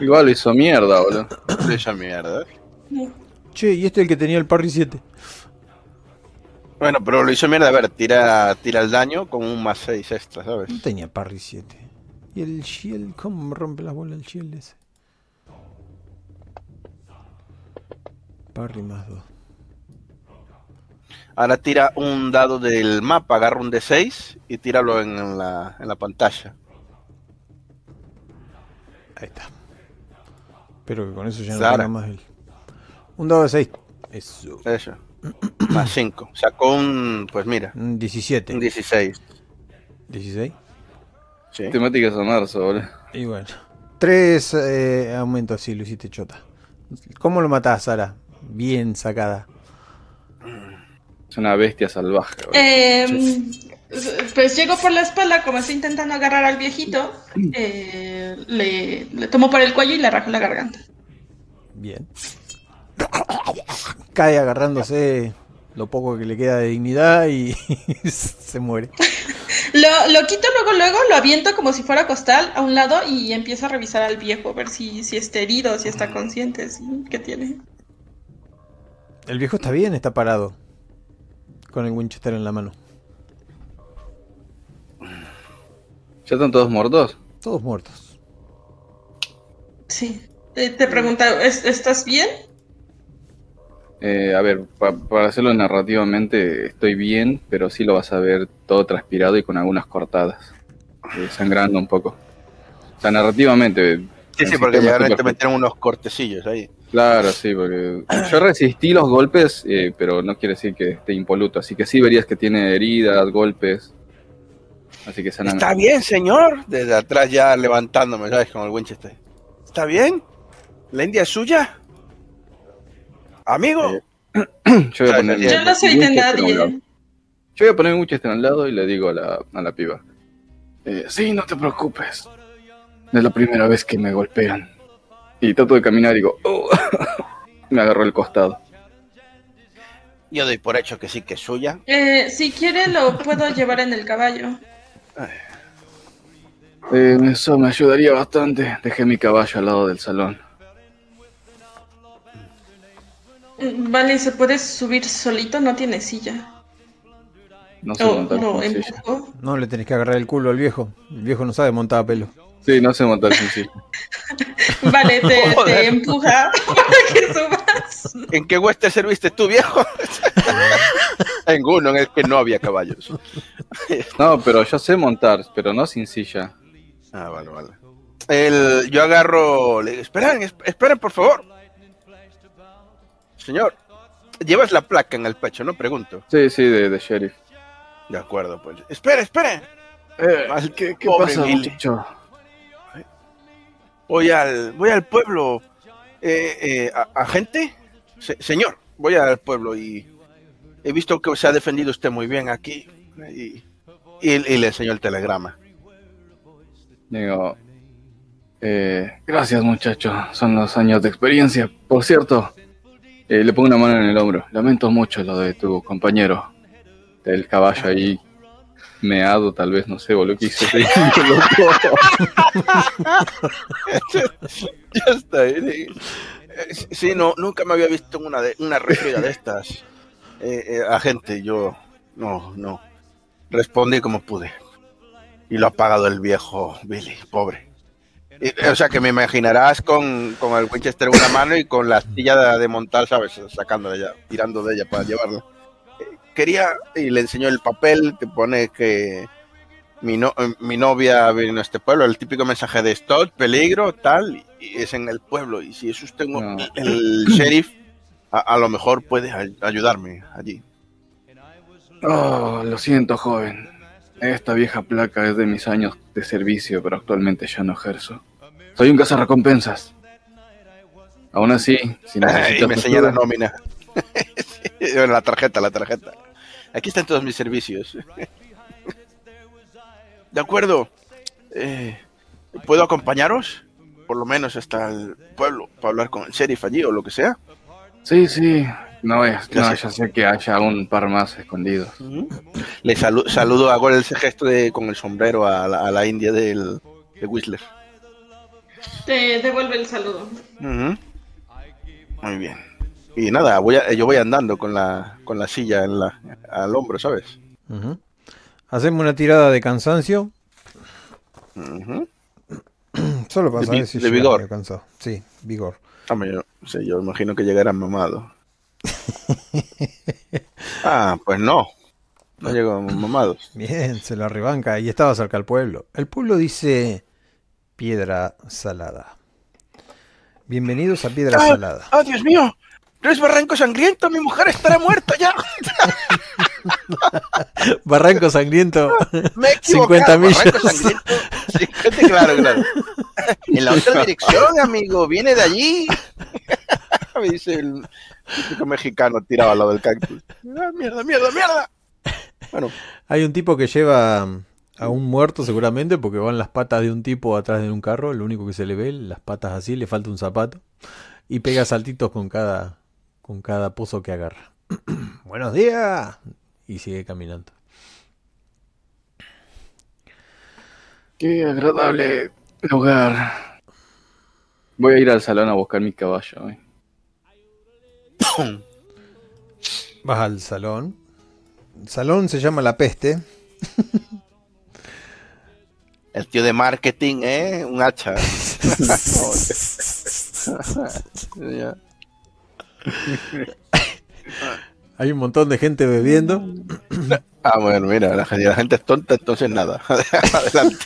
Igual hizo mierda, boludo. Hizo mierda. Che, y este es el que tenía el parry 7. Bueno, pero lo hizo mierda. A ver, tira, tira el daño con un más 6 extra, ¿sabes? No tenía parry 7. Y el shield, ¿cómo rompe la bola el shield ese? Parry más 2. Ahora tira un dado del mapa, agarra un D6 y tíralo en la, en la pantalla. Ahí está. Espero que con eso ya no tenga más el... Un dado de 6. Eso. Eso. más 5. Sacó un, pues mira. Un 17. Un 16. ¿16? Sí. Temáticas a marzo, boludo. Y bueno. Tres eh, aumentos, sí, lo hiciste chota. ¿Cómo lo matás, Sara? Bien sacada. Es una bestia salvaje. Eh, pues llego por la espalda, como estoy intentando agarrar al viejito, eh, le, tomo por el cuello y le rajo la garganta. Bien. Cae agarrándose lo poco que le queda de dignidad y se muere. Lo, quito luego, luego, lo aviento como si fuera costal a un lado y empiezo a revisar al viejo, ver si, si está herido, si está consciente, si, qué tiene. El viejo está bien, está parado con el Winchester en la mano. ¿Ya están todos muertos? Todos muertos. Sí. Eh, te pregunta, ¿estás bien? Eh, a ver, para hacerlo narrativamente estoy bien, pero sí lo vas a ver todo transpirado y con algunas cortadas, eh, sangrando un poco. O sea, narrativamente. Sí, sí, porque ya te metieron unos cortecillos ahí. Claro, sí, porque yo resistí los golpes, eh, pero no quiere decir que esté impoluto. Así que sí verías que tiene heridas, golpes. Así que Está bien, señor. Desde atrás ya levantándome, ¿sabes? Con el Winchester. ¿Está bien? ¿La India es suya? Amigo. Eh, yo, voy a poner yo no soy de nadie. Yo voy a poner Winchester al lado y le digo a la, a la piba. Eh, sí, no te preocupes. es la primera vez que me golpean. Y trato de caminar y digo, oh". me agarró el costado. Yo doy por hecho que sí que es suya. Eh, si quiere lo puedo llevar en el caballo. Eh, eso me ayudaría bastante. Dejé mi caballo al lado del salón. Mm, vale, ¿se puede subir solito? No tiene silla. No sé montar no, no, le tenés que agarrar el culo al viejo. El viejo no sabe montar a pelo. Sí, no sé montar sí. Vale, te, empuja para que subas. ¿En qué hueste serviste tú, viejo? en uno en el que no había caballos. no, pero yo sé montar, pero no sin silla. Ah, vale, vale. El, yo agarro, le digo, esperen, esperen, por favor. Señor, llevas la placa en el pecho, ¿no? Pregunto. Sí, sí, de, sheriff. De acuerdo, pues. Espere, espere. Eh, ¿Qué, qué pasa, muchacho? Voy al, voy al pueblo, eh, eh, agente, señor, voy al pueblo y he visto que se ha defendido usted muy bien aquí y, le enseño el telegrama. Digo, eh, gracias muchacho, son los años de experiencia. Por cierto, le pongo una mano en el hombro. Lamento mucho lo de tu compañero, del caballo ahí. Meado, tal vez, no sé, boludo, que hice ya está. Eh, sí, no, nunca me había visto en una, de, una de estas. Eh, eh, a gente, yo, no, no. Respondí como pude. Y lo ha pagado el viejo Billy, pobre. o sea que me imaginarás con, con, el Winchester en una mano y con la silla de, montar, ¿sabes? Sacando de ella, tirando de ella para llevarla. Quería, y le enseñó el papel que pone que mi, no, mi novia vino a este pueblo, el típico mensaje de stop, peligro, tal, y es en el pueblo. Y si es usted el sheriff, a, lo mejor puede ayudarme allí. Oh, lo siento, joven. Esta vieja placa es de mis años de servicio, pero actualmente ya no ejerzo. Soy un cazarrecompensas. Aún así, si necesitas... y me enseña la nómina. la tarjeta, la tarjeta. Aquí están todos mis servicios. De acuerdo. Eh, ¿Puedo acompañaros? Por lo menos hasta el pueblo, para hablar con el sheriff allí o lo que sea. Sí, sí. No, es, no ya sé que haya un par más escondidos. Le saludo, hago ese gesto de, con el sombrero a la, india del, de Whistler. Te devuelve el saludo. Muy bien. Y nada, voy yo voy andando con la, con la silla en la, al hombro, ¿sabes? Hacemos una tirada de cansancio. Solo para saber si de vigor. Sí, vigor. yo, yo imagino que llegarán mamado. ah, pues no. No llegó mamados. Bien, se lo arrebanca. Y estaba cerca al pueblo. El pueblo dice Piedra Salada. Bienvenidos a Piedra ah, Salada. ¡Oh, Dios mío! ¡No es Barranco Sangriento! ¡Mi mujer estará muerta ya! Barranco Sangriento. Me 50 millas. Barranco Sangriento. claro, claro. En la otra dirección, amigo. Viene de allí. Me dice el típico mexicano tirado al lado del cactus. Ah, ¡Mierda, mierda, mierda! Bueno. Hay un tipo que lleva a un muerto seguramente porque van las patas de un tipo atrás de un carro. Lo único que se le ve, las patas así, le falta un zapato. Y pega saltitos con cada, con cada pozo que agarra. Buenos días. Y sigue caminando. Qué agradable lugar. Voy a ir al salón a buscar mi caballo. Eh. Vas al salón. El salón se llama La Peste. El tío de marketing, ¿eh? Un hacha. Hay un montón de gente bebiendo. Ah, bueno, mira, la gente, es tonta, entonces nada. Adelante.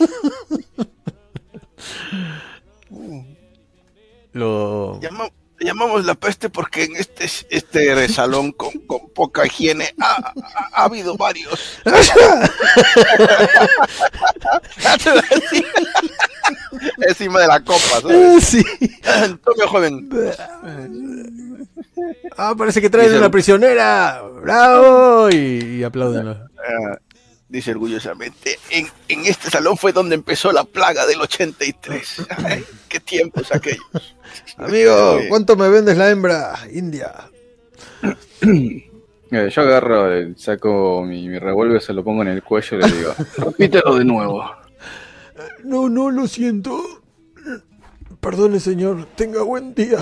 Lo... llamamos la peste porque en este, este salón con, poca higiene ha, habido varios. Encima de la copa, ¿sabes? Sí. Tome, joven. Ah, parece que traen una prisionera. ¡Bravo! Y, aplauden. Ah, dice orgullosamente, en, este salón fue donde empezó la plaga del 83. ¡Qué tiempos aquellos! Amigo, ¿cuánto me vendes la hembra india? Eh, yo agarro, saco mi, mi revólver, se lo pongo en el cuello y le digo, repítelo de nuevo. No, no, lo siento. Perdone, señor, tenga buen día.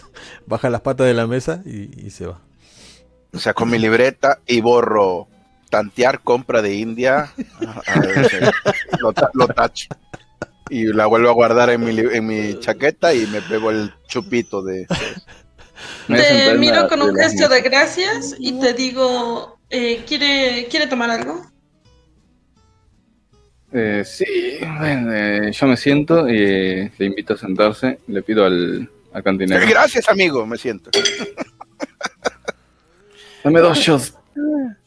Baja las patas de la mesa y, se va. Saco mi libreta y borro tantear compra de India. lo, tacho. Y la vuelvo a guardar en mi, en mi chaqueta y me pego el chupito de... Te miro con un gesto de gracias y te digo, eh, ¿quiere, ¿quiere tomar algo? Eh, sí, eh, yo me siento y le invito a sentarse. Le pido al, al cantinero. Gracias, amigo, me siento. Dame dos shots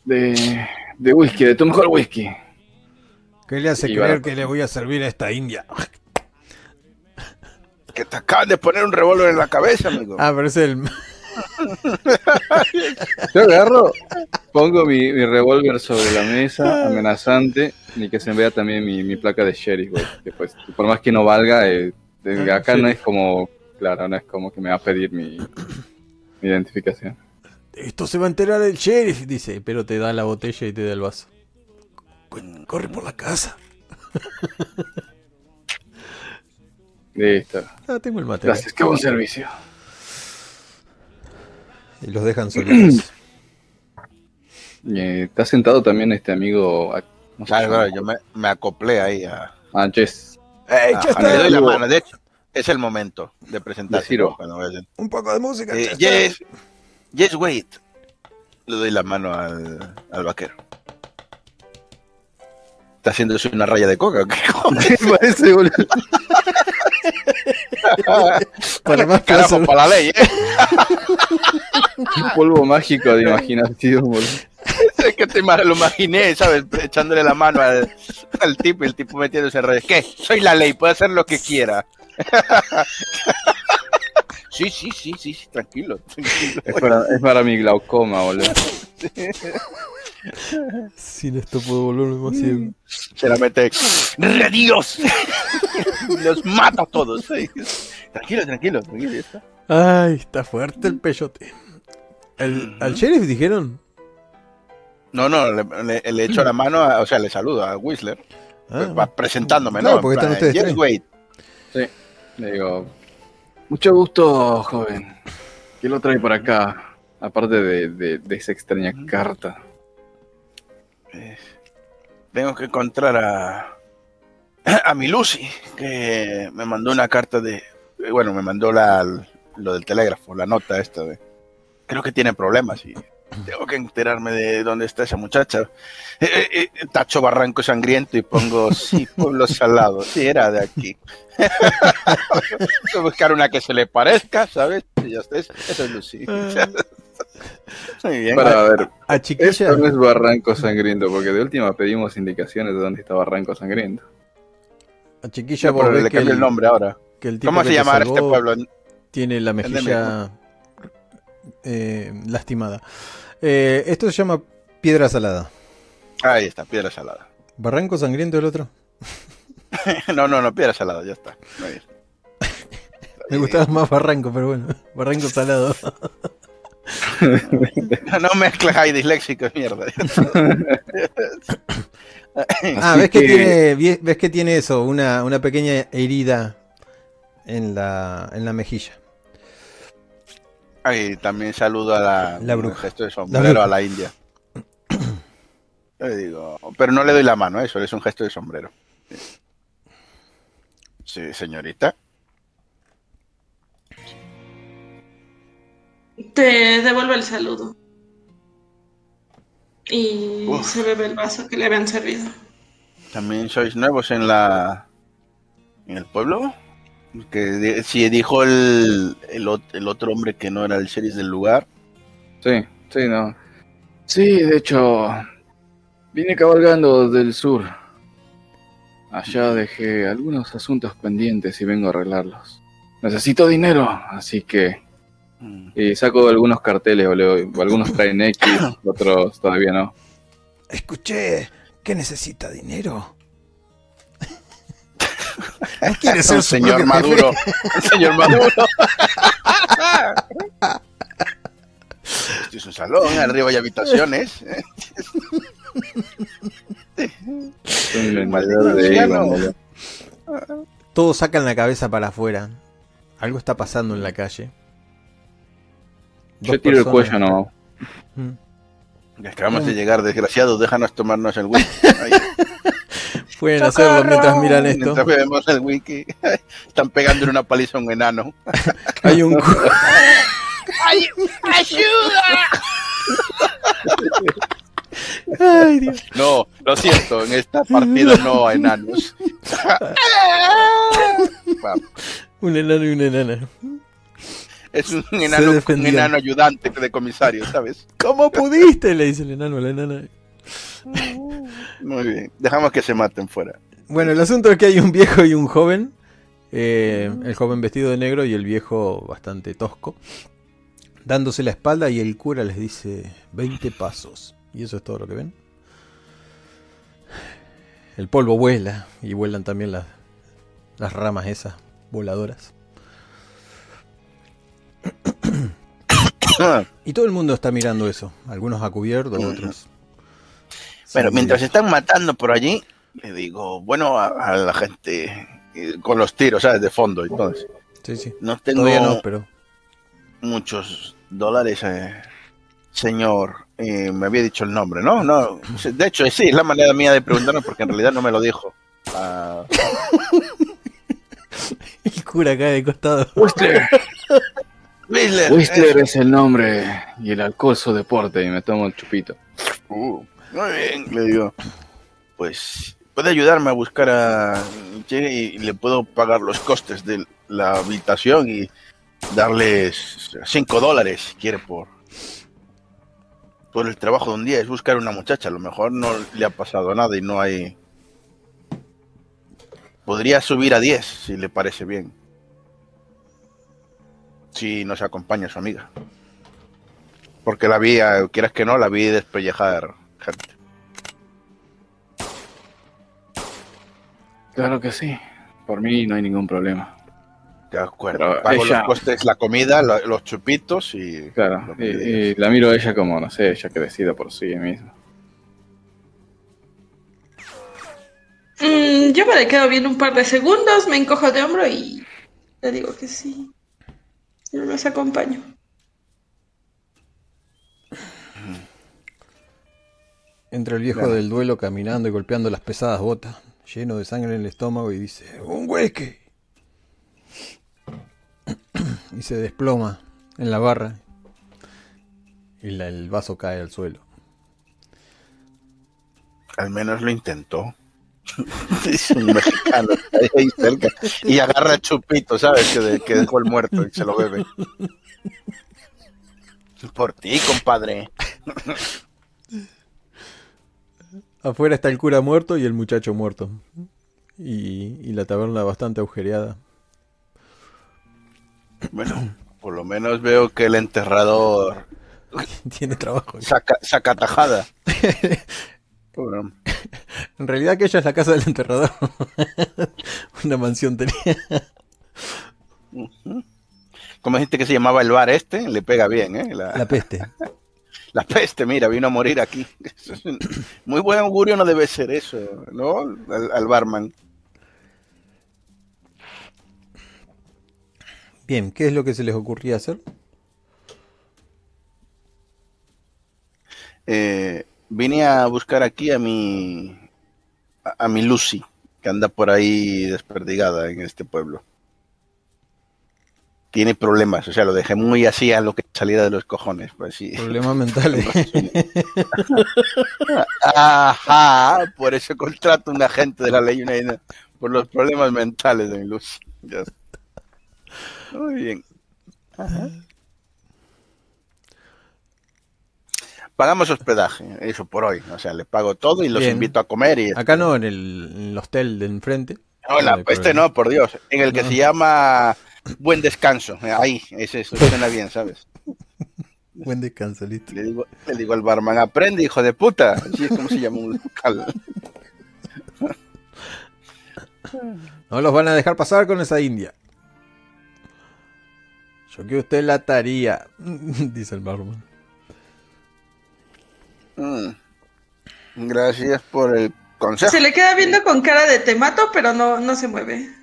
de, de whisky, de tu mejor whisky. ¿Qué le hace creer que le voy a servir a esta india? Que te acaban de poner un revólver en la cabeza, amigo. Ah, pero es el. Yo agarro, pongo mi, mi revólver sobre la mesa, amenazante, y que se vea también mi, mi placa de sheriff, güey. Que pues, por más que no valga, eh, acá no es como, claro, no es como que me va a pedir mi, mi identificación. Esto se va a enterar el sheriff, dice, pero te da la botella y te da el vaso. Corre por la casa. Listo. Ah, tengo el material. Gracias, qué buen servicio. Y los dejan solitos. Eh, está sentado también este amigo. Ah, no sé Claro, claro, yo me, me acoplé ahí a. Ah, Jess. ¡Ey, Ah, le Le doy la mano, de hecho, es el momento de vayan. Un poco de música. Eh, yes, yes, wait. Le doy la mano al, al vaquero. ¿Está haciéndose una raya de coca o qué? Parece, boludo. Para más Carajo, para la ley, ¿eh? Un polvo mágico de imaginación, boludo. Es que te lo imaginé, ¿sabes? Echándole la mano al, al tipo y el tipo metiéndose en redes. ¿Qué? Soy la ley, puedo hacer lo que quiera. Sí, sí, sí, sí, sí, tranquilo. tranquilo. Es para, es para mi glaucoma, boludo. Sin esto puedo volverme más ciego. Se la mete. ¡Dios! Los mata a todos. Tranquilo, tranquilo, tranquilo. Ay, está fuerte el peyote. El- ¿Al sheriff dijeron? No, no, le, le- le echo la mano, a- o sea, le saludo a Whistler, Ah, va presentándome, Claro, ¿no? porque están ustedes "Yes, tres". wait. Le digo, mucho gusto, joven. ¿Qué lo trae por acá? Aparte de, de- de esa extraña carta. Eh, tengo que encontrar a, a mi Lucy, que me mandó una carta de. Bueno, me mandó la, lo del telégrafo, la nota esta de. Creo que tiene problemas y tengo que enterarme de dónde está esa muchacha. Eh, eh, eh, tacho barranco sangriento y pongo, sí, pueblo salado. Sí, era de aquí. A buscar una que se le parezca, ¿sabes? Y ya está, eso es Lucy. Ah. Muy bien. Para ver, A chiquilla. esto no es Barranco Sangriento, porque de última pedimos indicaciones de dónde está Barranco Sangriento. A chiquilla No, le que cambio el, el nombre ahora. que el tipo ¿Cómo que se te llamará este pueblo? Tiene la mejilla eh, lastimada. Eh, esto se llama Piedra Salada. Ahí está, piedra salada. ¿Barranco Sangriento el otro? No, no, no, piedra salada, ya está. Me gustaba más Barranco, pero bueno. Barranco Salado. No mezclas ahí disléxicos, mierda. Ah, ves que, que- tiene, ves que tiene eso, una, una pequeña herida en la, en la mejilla. Ahí también saludo a la, La bruja. un gesto de sombrero a la India. Le digo, pero no le doy la mano, eso es un gesto de sombrero. Sí, señorita. Te devuelve el saludo. Y Uf. se bebe el vaso que le habían servido. ¿También sois nuevos en la en el pueblo? Que si dijo el, el, el otro hombre que no era el sheriff del lugar. Sí, sí, no. Sí, de hecho, vine cabalgando del sur. Allá dejé algunos asuntos pendientes y vengo a arreglarlos. Necesito dinero, así que... Mm. Y saco algunos carteles, o algunos traen X, otros todavía no. Escuché que necesita dinero. ¿No quiere ser su señor? Maduro. Un señor Maduro. Este es un salón, arriba hay habitaciones. De. Todos sacan la cabeza para afuera. Algo está pasando en la calle. Dos Yo tiro el cuello no. Mm. Acabamos de llegar, desgraciado, déjanos tomarnos el wiki. Pueden hacerlo mientras miran esto. Mientras bebemos el wiki, están pegándole una paliza a un enano. Hay un Ay, Dios. No, lo siento, en esta partida no hay enanos. Un enano y una enana. es un enano, un enano ayudante de comisario, ¿sabes? ¿Cómo pudiste? Le dice el enano a la enana. Muy bien, dejamos que se maten fuera. Bueno, el asunto es que hay un viejo y un joven. eh, el joven vestido de negro y el viejo bastante tosco. Dándose la espalda y el cura les dice 20 pasos. Y eso es todo lo que ven. El polvo vuela y vuelan también las, las ramas esas voladoras. Y todo el mundo está mirando eso. Algunos a cubierto, otros Pero mientras están matando por allí, le digo, bueno, a, la gente eh, con los tiros, ¿sabes? De fondo y todo Sí, sí. No tengo pero... muchos dólares, eh, señor. Eh, me había dicho el nombre, ¿no? No, de hecho, sí, es la manera mía de preguntarme porque en realidad no me lo dijo. Ah. el cura cae de costado. Whistler. Whistler, es el nombre y el alcohol su deporte y me tomo el chupito. Uh, muy bien, le digo. Pues puede ayudarme a buscar a y le puedo pagar los costes de la habitación y darles 5 dólares si quiere por por el trabajo de un día. Es buscar una muchacha a lo mejor no le ha pasado nada y no hay podría subir a 10 si le parece bien. Si nos acompaña su amiga. Porque la vi quieras que no la vi despellejar gente Claro que sí. Por mí no hay ningún problema. De acuerdo. Pago los costes, la comida, los chupitos y. Claro, y, la miro a ella como, no sé, ella que decida por sí misma. Mm, yo me le quedo viendo un par de segundos, me encojo de hombro y le digo que sí. Yo los acompaño. Entra el viejo del duelo caminando y golpeando las pesadas botas lleno de sangre en el estómago y dice, ¡un hueque! y se desploma en la barra y el vaso cae al suelo. Al menos lo intentó. Dice un mexicano ahí cerca y agarra el chupito, ¿sabes? Que, que dejó el muerto y se lo bebe. Por ti, compadre. Afuera está el cura muerto y el muchacho muerto. Y, la taberna bastante agujereada. Bueno, por lo menos veo que el enterrador tiene trabajo. Saca, saca tajada. en realidad aquella es la casa del enterrador. Una mansión tenía. ¿Cómo dijiste que se llamaba el bar este? Le pega bien, ¿eh? la peste. La peste, mira, vino a morir aquí. Muy buen augurio no debe ser eso, ¿no? Al, barman. Bien, ¿qué es lo que se les ocurría hacer? Eh, vine a buscar aquí a mi a mi Lucy, que anda por ahí desperdigada en este pueblo tiene problemas, o sea, lo dejé muy así a lo que saliera de los cojones. Pues sí. Problemas mentales. Ajá, por eso contrato un agente de la ley una por los problemas mentales de mi luz. Muy bien. Pagamos hospedaje, eso por hoy. O sea, les pago todo y los invito a comer. Y... Acá no, en el, hostel de enfrente. Hola, este no, por Dios. En el que se llama Buen descanso. Ahí, es eso, suena bien, ¿sabes? Buen descanso, listo. Le digo, le digo al barman, aprende, hijo de puta. Así es como se llama un local. No los van a dejar pasar con esa india. Yo que usted la taría, dice el barman. Mm. Gracias por el consejo. Se le queda viendo con cara de te mato, pero no, no se mueve.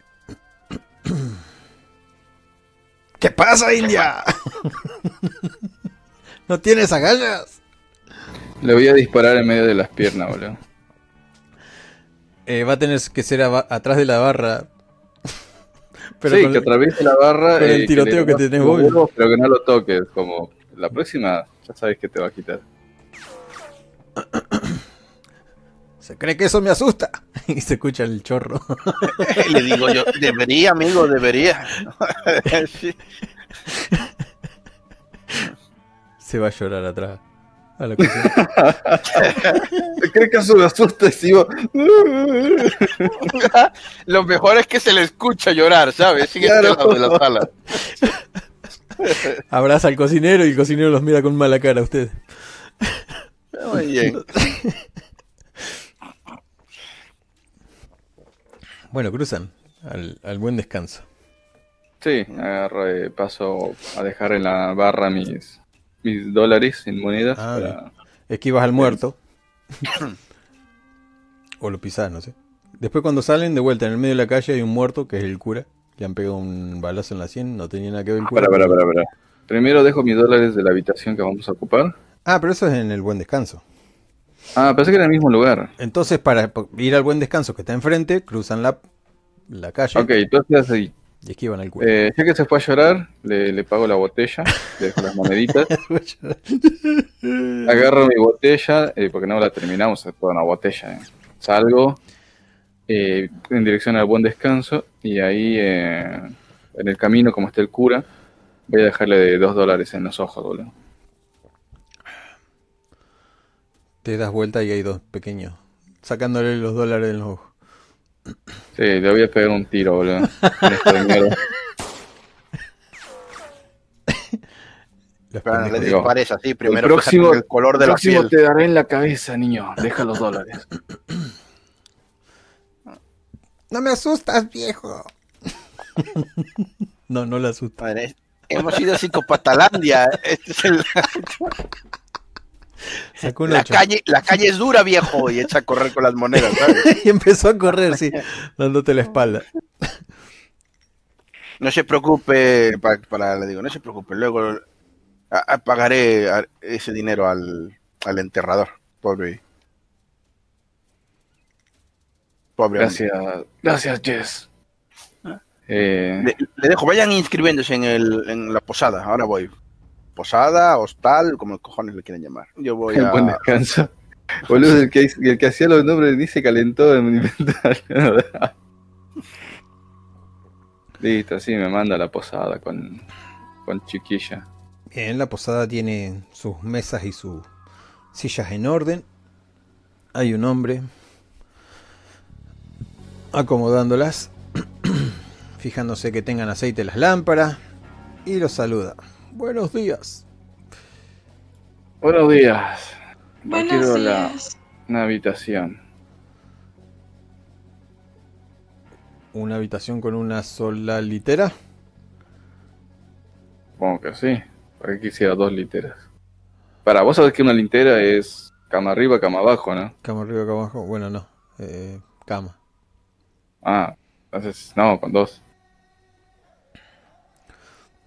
¿Qué pasa, India? ¿No tienes agallas? Le voy a disparar en medio de las piernas, boludo. Eh, va a tener que ser atrás de la barra. Pero sí, que atraviese la barra. Con el tiroteo que, que tenés vos. Pero que no lo toques. Como la próxima, ya sabes que te va a quitar. Se cree que eso me asusta. Y se escucha el chorro. Le digo yo, debería, amigo, debería. Se va a llorar atrás. A la ¿Cree que eso me asusta? Lo mejor es que se le escucha llorar, ¿sabes? Sigue claro. de la sala. Abraza al cocinero y el cocinero los mira con mala cara a usted. Muy bien. Bueno, cruzan al, buen descanso. Sí, agarro, paso a dejar en la barra mis, mis dólares en monedas. Ah, Esquivas al muerto. O lo pisás, no sé. Después cuando salen de vuelta en el medio de la calle hay un muerto que es el cura. Le han pegado un balazo en la sien, no tenía nada que ver el cura. Para, para, para, Primero dejo mis dólares de la habitación que vamos a ocupar. Ah, pero eso es en el buen descanso. Ah, pensé que era el mismo lugar. Entonces, para ir al buen descanso que está enfrente, cruzan la, la calle. Ok, entonces ahí. Y esquivan al cura. Eh, ya que se fue a llorar, le, le pago la botella, le dejo las moneditas. Agarro mi botella, eh, porque no la terminamos, es toda una botella. Eh. Salgo eh, en dirección al buen descanso y ahí en el camino, como está el cura, voy a dejarle dos dólares en los ojos, boludo. Te das vuelta y hay dos pequeños, sacándole los dólares en los ojos. Sí, le voy a pegar un tiro, boludo. le dispares así, primero el próximo, el color de el la próximo te daré en la cabeza, niño. Deja los dólares. No me asustas, viejo. no, no le asustas. hemos ido a Psicopatalandia. Este es el... la, calle, la calle es dura, viejo, y echa a correr con las monedas, y empezó a correr, sí, dándote la espalda. No se preocupe, para, le digo, no se preocupe, luego pagaré ese dinero al, al enterrador, pobre. Pobre gracias, gracias, Jess. Eh, le, dejo, vayan inscribiéndose en, el, en la posada, ahora voy. Posada, hostal, como cojones le quieren llamar. Yo voy a. Buen descanso. Boludo, el que, el que hacía los nombres dice calentó en mi inventario. Listo, sí, me manda a la posada con, con chiquilla. Bien, la posada tiene sus mesas y sus sillas en orden. Hay un hombre acomodándolas, fijándose que tengan aceite las lámparas y los saluda. Buenos días. Buenos días. Buenos días. una habitación. ¿Una habitación con una sola litera? Supongo que sí. ¿Para qué quisiera dos literas? Para vos sabés que una litera es cama arriba, cama abajo, ¿no? Cama arriba, cama abajo. Bueno, no. Eh, cama. Ah, entonces, no, con dos.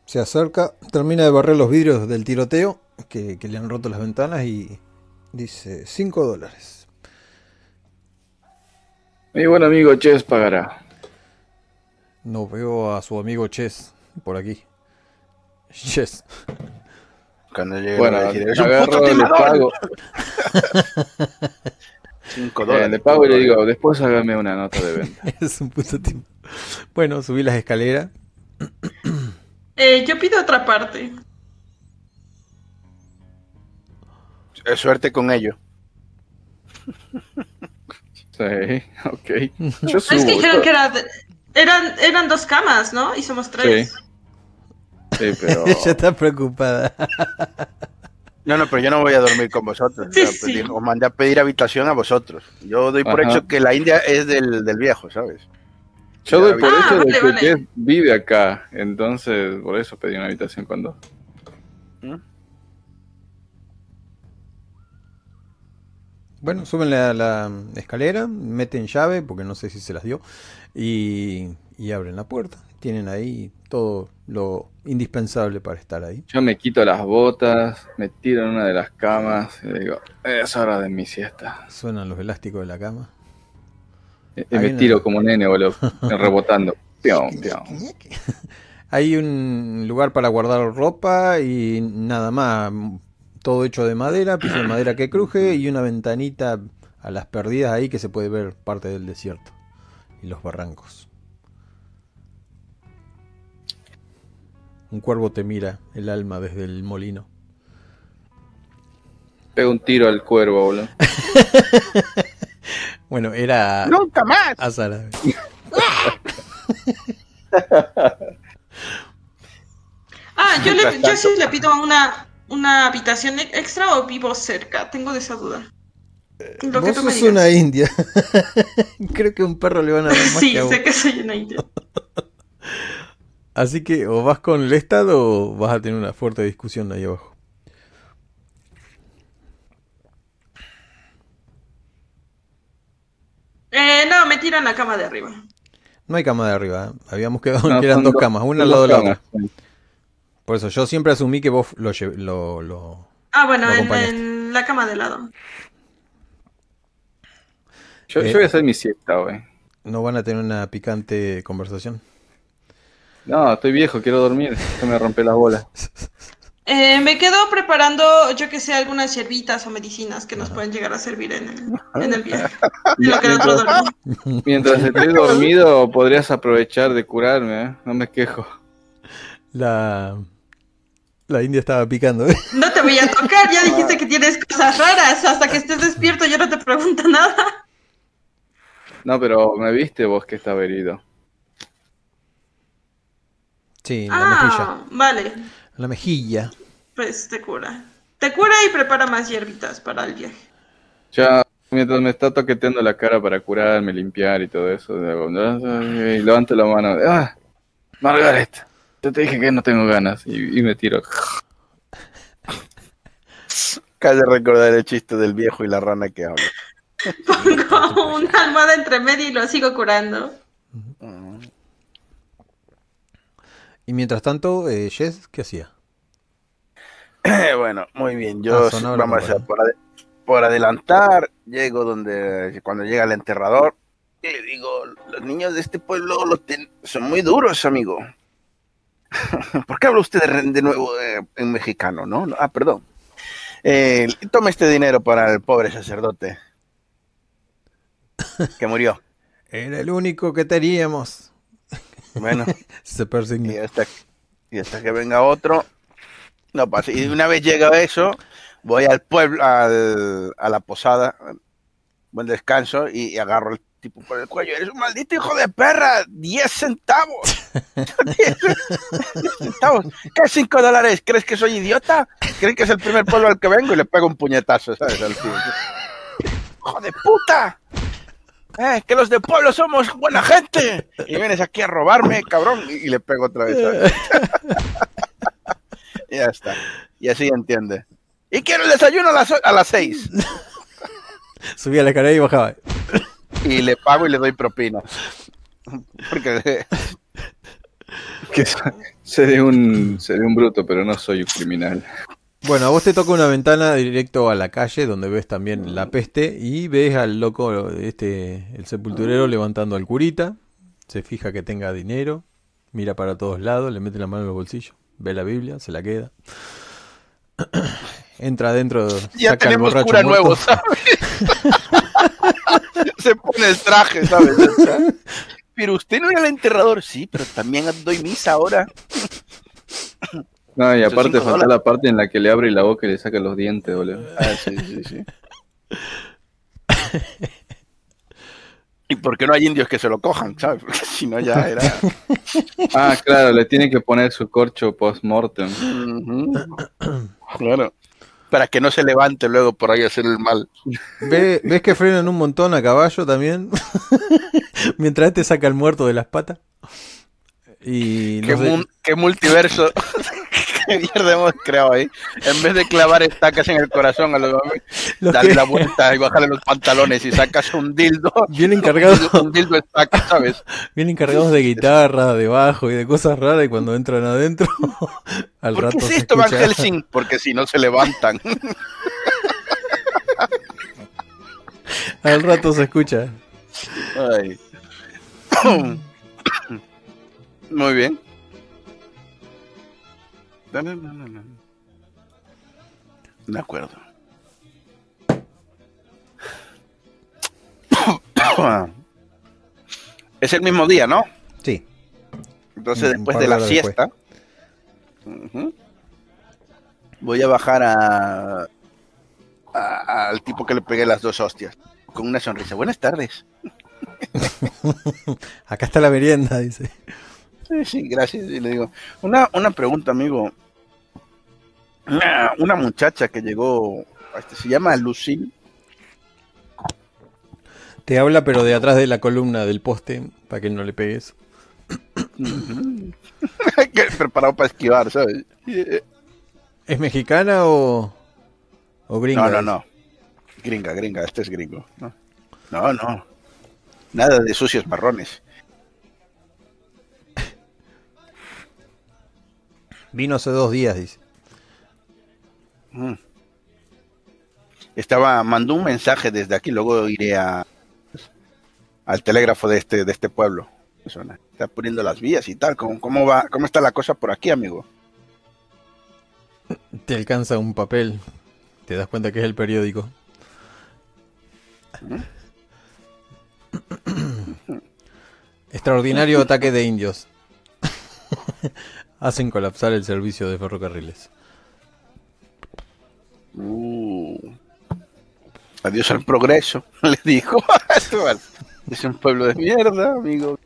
Se acerca, termina de barrer los vidrios del tiroteo, que, le han roto las ventanas, y dice 5 dólares. Mi buen amigo Chess pagará. No veo a su amigo Chess por aquí. Chess. Cuando llegue bueno, a decir, agarro, le pago. 5 dólares. Eh, le pago y le digo, después hágame una nota de venta. es un puto tiempo. Bueno, subí las escaleras. Eh, yo pido otra parte. Suerte con ello. Sí, ok. es que dijeron que eran, eran dos camas, ¿no? Y somos tres. Sí, pero... Ella está preocupada. No, no, pero yo no voy a dormir con vosotros. Pues, os mandé a pedir habitación a vosotros. Yo doy por hecho que la India es del, del viejo, ¿sabes? Yo doy por hecho de que vive acá, entonces por eso pedí una habitación con dos. ¿Mm? Bueno, suben la escalera, meten llave, porque no sé si se las dio, y, y abren la puerta. Tienen ahí todo lo indispensable para estar ahí. Yo me quito las botas, me tiro en una de las camas y digo, es hora de mi siesta. Suenan los elásticos de la cama. Y, me tiro como nene, boludo, rebotando. Hay un lugar para guardar ropa y nada más. Todo hecho de madera, piso de madera que cruje y una ventanita a las perdidas ahí que se puede ver parte del desierto y los barrancos. Un cuervo te mira el alma desde el molino. Pega un tiro al cuervo, boludo. bueno, era. ¡Nunca más! ah, yo, le, yo sí le pido una, una habitación extra o vivo cerca. Tengo de esa duda. Lo Vos sos una india. Creo que un perro le van a dar más Sí, sé que soy una india. Así que o vas con el Estado o vas a tener una fuerte discusión ahí abajo. Eh, no, me tiran la cama de arriba. No hay cama de arriba, ¿eh? habíamos quedado que eran dos camas, una al lado de la otra. Por eso yo siempre asumí que vos lo, lo, lo Ah, bueno, en, la cama de lado. Yo, yo voy a hacer mi siesta, güey. ¿No van a tener una picante conversación? No, estoy viejo, quiero dormir. Se me rompe las bolas. Eh, me quedo preparando, yo que sé, algunas hierbitas o medicinas que nos pueden llegar a servir en el, en el viaje. Mientras estés dormido, podrías aprovechar de curarme, ¿eh? No me quejo. La. La India estaba picando. ¿eh? No te voy a tocar, ya dijiste que tienes cosas raras. Hasta que estés despierto, yo no te pregunto nada. No, pero me viste vos que estaba herido. Sí, la ah, mejilla. Vale. La mejilla. Pues te cura. Te cura y prepara más hierbitas para el viaje. Ya, mientras me está toqueteando la cara para curarme, limpiar y todo eso, y levanto la mano. Ah, Margaret, yo te dije que no tengo ganas y, me tiro. Calle recordar el chiste del viejo y la rana que habla. Pongo una almohada entre medio y lo sigo curando. Y mientras tanto, eh, Jess, ¿qué hacía? bueno, muy bien. Yo ah, vamos a por, adelantar, llego donde cuando llega el enterrador y le digo, los niños de este pueblo son muy duros, amigo. ¿Por qué habla usted de, nuevo eh, en mexicano, no? Ah, perdón. Eh, tome este dinero para el pobre sacerdote que murió. Era el único que teníamos. Bueno, se persigue. Y hasta, y hasta que venga otro, no pasa. Y una vez llega eso, voy al pueblo, al, a la posada, buen descanso, y, agarro el tipo por el cuello. Eres un maldito hijo de perra, 10 centavos. 10 centavos. ¿Qué 5 dólares? ¿Crees que soy idiota? ¿Crees que es el primer pueblo al que vengo? Y le pego un puñetazo, ¿sabes? Al ¡Hijo de puta! eh, que los de pueblo somos buena gente. Y vienes aquí a robarme, cabrón. Y, le pego otra vez. ya está. Y así entiende. Y quiero el desayuno a las, a las seis. Subía la escalera y bajaba. Y le pago y le doy propina. Porque... que seré un, seré un bruto, pero no soy un criminal. Bueno, a vos te toca una ventana directo a la calle donde ves también la peste y ves al loco, este, el sepulturero levantando al curita, se fija que tenga dinero, mira para todos lados, le mete la mano en los bolsillos, ve la Biblia, se la queda. Entra adentro, ya saca tenemos el cura nuevo, ¿sabes? se pone el traje, ¿sabes? Pero usted no era el enterrador, sí, pero también doy misa ahora. No, y aparte falta la parte en la que le abre la boca y le saca los dientes, boludo. Ah, sí, sí, sí. ¿Y por qué no hay indios que se lo cojan, sabes? Porque si no ya era... ah, claro, le tiene que poner su corcho post-mortem. Claro. Para que no se levante luego por ahí a hacer el mal. ¿Ves que frenan un montón a caballo también? Mientras este saca el muerto de las patas. Y ¿Qué, multiverso qué mierda hemos creado ahí. En vez de clavar estacas en el corazón a los darle la vuelta y bajarle los pantalones y sacas un dildo. Vienen cargados. Un dildo estaca, ¿sabes? Vienen cargados de guitarra, de bajo y de cosas raras y cuando entran adentro, al ¿Por rato. ¿Qué es esto, Van Helsing? Porque si no se levantan. al rato se escucha. Ay. Muy bien. No, no, no, no. De acuerdo. es el mismo día, ¿no? Sí. Entonces, después de la siesta, voy a bajar a, al tipo que le pegué las dos hostias con una sonrisa. Buenas tardes. Acá está la merienda, dice. Sí, sí, gracias. Y le digo, una, una pregunta, amigo. Una, muchacha que llegó, este, se llama Lucille. Te habla, pero de atrás de la columna del poste, para que no le pegues. Preparado para esquivar, ¿sabes? ¿Es mexicana o, o gringa? No, no, no. Gringa, gringa, este es gringo. No, no. no. Nada de sucios marrones. Vino hace dos días, dice. Mm. Estaba, mandó un mensaje desde aquí, luego iré a, al telégrafo de este, de este pueblo. Está poniendo las vías y tal. ¿Cómo, ¿Cómo, va, ¿Cómo está la cosa por aquí, amigo? Te alcanza un papel. Te das cuenta que es el periódico. ¿Mm? Extraordinario ataque de indios. Hacen colapsar el servicio de ferrocarriles. Uh. Adiós al progreso, le dijo. es un pueblo de mierda, amigo.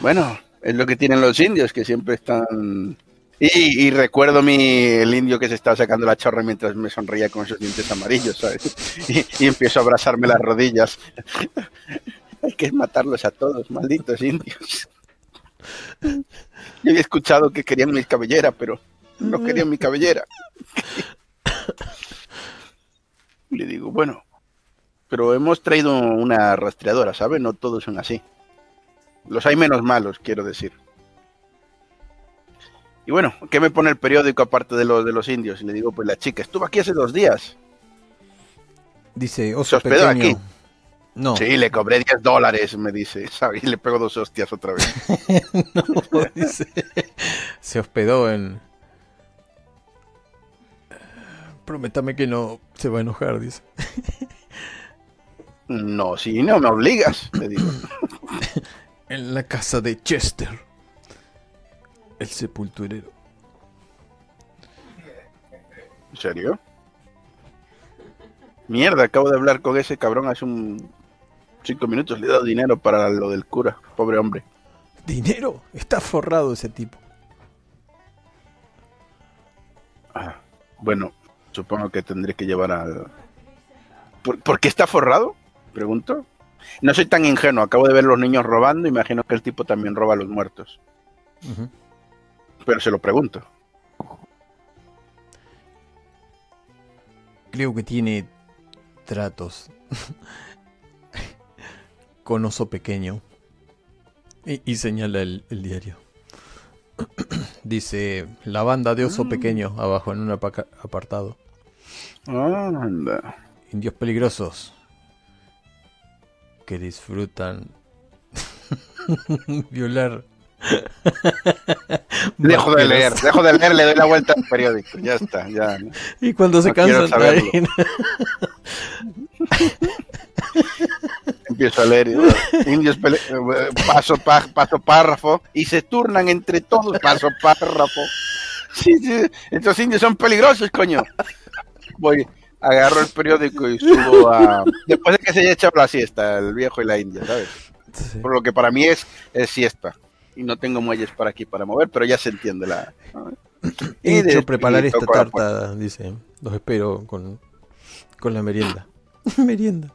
Bueno, es lo que tienen los indios, que siempre están... Y, recuerdo mi, el indio que se estaba sacando la chorra mientras me sonreía con esos dientes amarillos, ¿sabes? Y, empiezo a abrazarme las rodillas. Hay que matarlos a todos, malditos indios. Yo había escuchado que querían mi cabellera, pero no querían mi cabellera. Le digo, bueno, pero hemos traído una rastreadora, ¿sabes? No todos son así. Los hay menos malos, quiero decir. Y bueno, ¿qué me pone el periódico aparte de los de los indios? Y le digo, pues la chica estuvo aquí hace dos días. Dice, oso Se hospedó aquí. No. Sí, le cobré 10 dólares, me dice. Y le pego dos hostias otra vez. no, dice. Se hospedó en. Prométame que no se va a enojar, dice. No, si no me obligas, le digo. en la casa de Chester, el sepulturero. ¿En serio? Mierda, acabo de hablar con ese cabrón hace un cinco minutos. Le he dado dinero para lo del cura, pobre hombre. ¿Dinero? Está forrado ese tipo. Ah, bueno, supongo que tendré que llevar al... ¿Por qué está forrado? Pregunto. No soy tan ingenuo, acabo de ver los niños robando, imagino que el tipo también roba a los muertos. Pero se lo pregunto. Creo que tiene tratos con oso pequeño. Y, señala el, diario. Dice la banda de oso mm. pequeño abajo en un apartado. Indios peligrosos que disfrutan violar. Dejo de leer, dejo de leer, le doy la vuelta al periódico, ya está, ya. Y cuando se cansan Empiezo a leer, indios paso, paso párrafo, y se turnan entre todos, paso párrafo. Sí, sí, estos indios son peligrosos, coño. Voy, agarro el periódico y subo a. Después de que se haya echado la siesta, el viejo y la india, ¿sabes? Por lo que para mí es, es siesta. Y no tengo muelles para aquí para mover, pero ya se entiende la. He hecho preparar esta tarta, dice. Los espero con, con la merienda. merienda.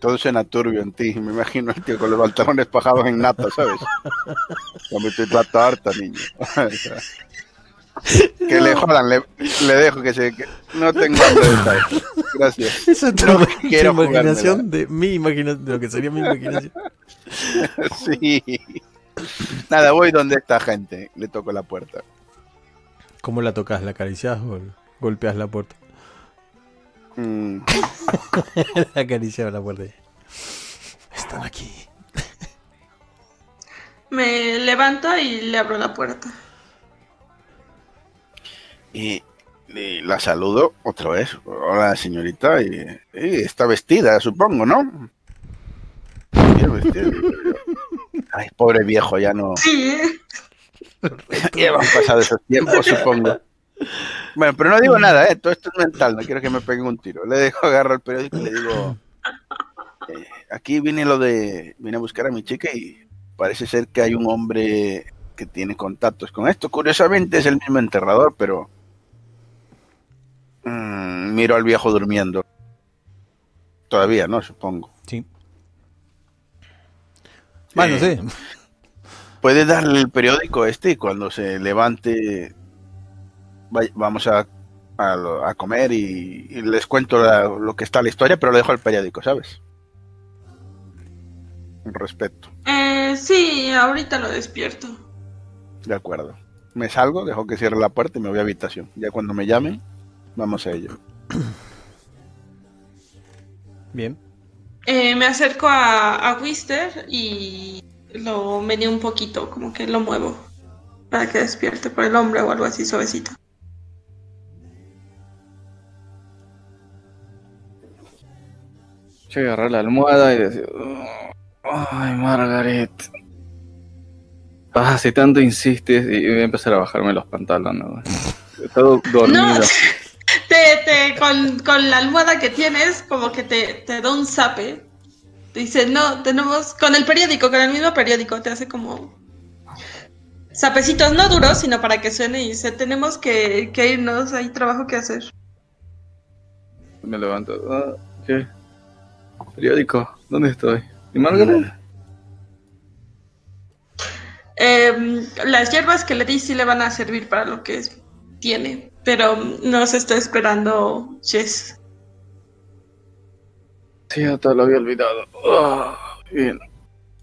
Todo suena turbio en ti, me imagino el tío con los pantalones pajados en nata, ¿sabes? Cuando estoy la tarta, niño. Que le jodan, le, dejo que se. no tengo detalles. Gracias. Esa es tu, no imaginación de mi imaginación, de lo que sería mi imaginación. sí. Nada, voy donde esta gente. Le toco la puerta. ¿Cómo la tocas? ¿La acaricias o golpeas la puerta? Mm. la acariciaba la puerta. Están aquí. Me levanto y le abro la puerta. Y, la saludo otra vez. Hola, señorita. Y, está vestida, supongo, ¿no? Ay, pobre viejo, ya no. ya han pasado esos tiempos, supongo. Bueno, pero no digo nada, ¿eh? todo esto es mental, no quiero que me peguen un tiro. Le dejo agarrar el periódico y le digo, eh, aquí viene lo de, vine a buscar a mi chica y parece ser que hay un hombre que tiene contactos con esto. Curiosamente es el mismo enterrador, pero Mm, miro al viejo durmiendo. Todavía, ¿no? Supongo. Sí. Bueno, sí. Puede darle el periódico este y cuando se levante vamos a, a, comer y, les cuento lo que está en la historia, pero lo dejo al periódico, ¿sabes? Respeto. Eh, sí, ahorita lo despierto. De acuerdo. Me salgo, dejo que cierre la puerta y me voy a habitación. Ya cuando me llamen, vamos a ello. Bien. Eh, me acerco a, a Wister y lo meneo un poquito, como que lo muevo para que despierte por el hombre o algo así suavecito. Yo voy a agarrar la almohada y decir, ay Margaret, ah, si tanto insistes y voy a empezar a bajarme los pantalones. Todo dormido. No, te, con, con, la almohada que tienes, como que te, te da un zape. Dice, no, tenemos, con el periódico, con el mismo periódico, te hace como sapecitos no duros, sino para que suene y dice, tenemos que, que irnos, hay trabajo que hacer. Me levanto. Ah, ¿Qué? Periódico, ¿dónde estoy? ¿Y Margaret? Em, las hierbas que le di sí le van a servir para lo que tiene, pero nos está esperando Jess. Sí, hasta lo había olvidado. Ah, bien.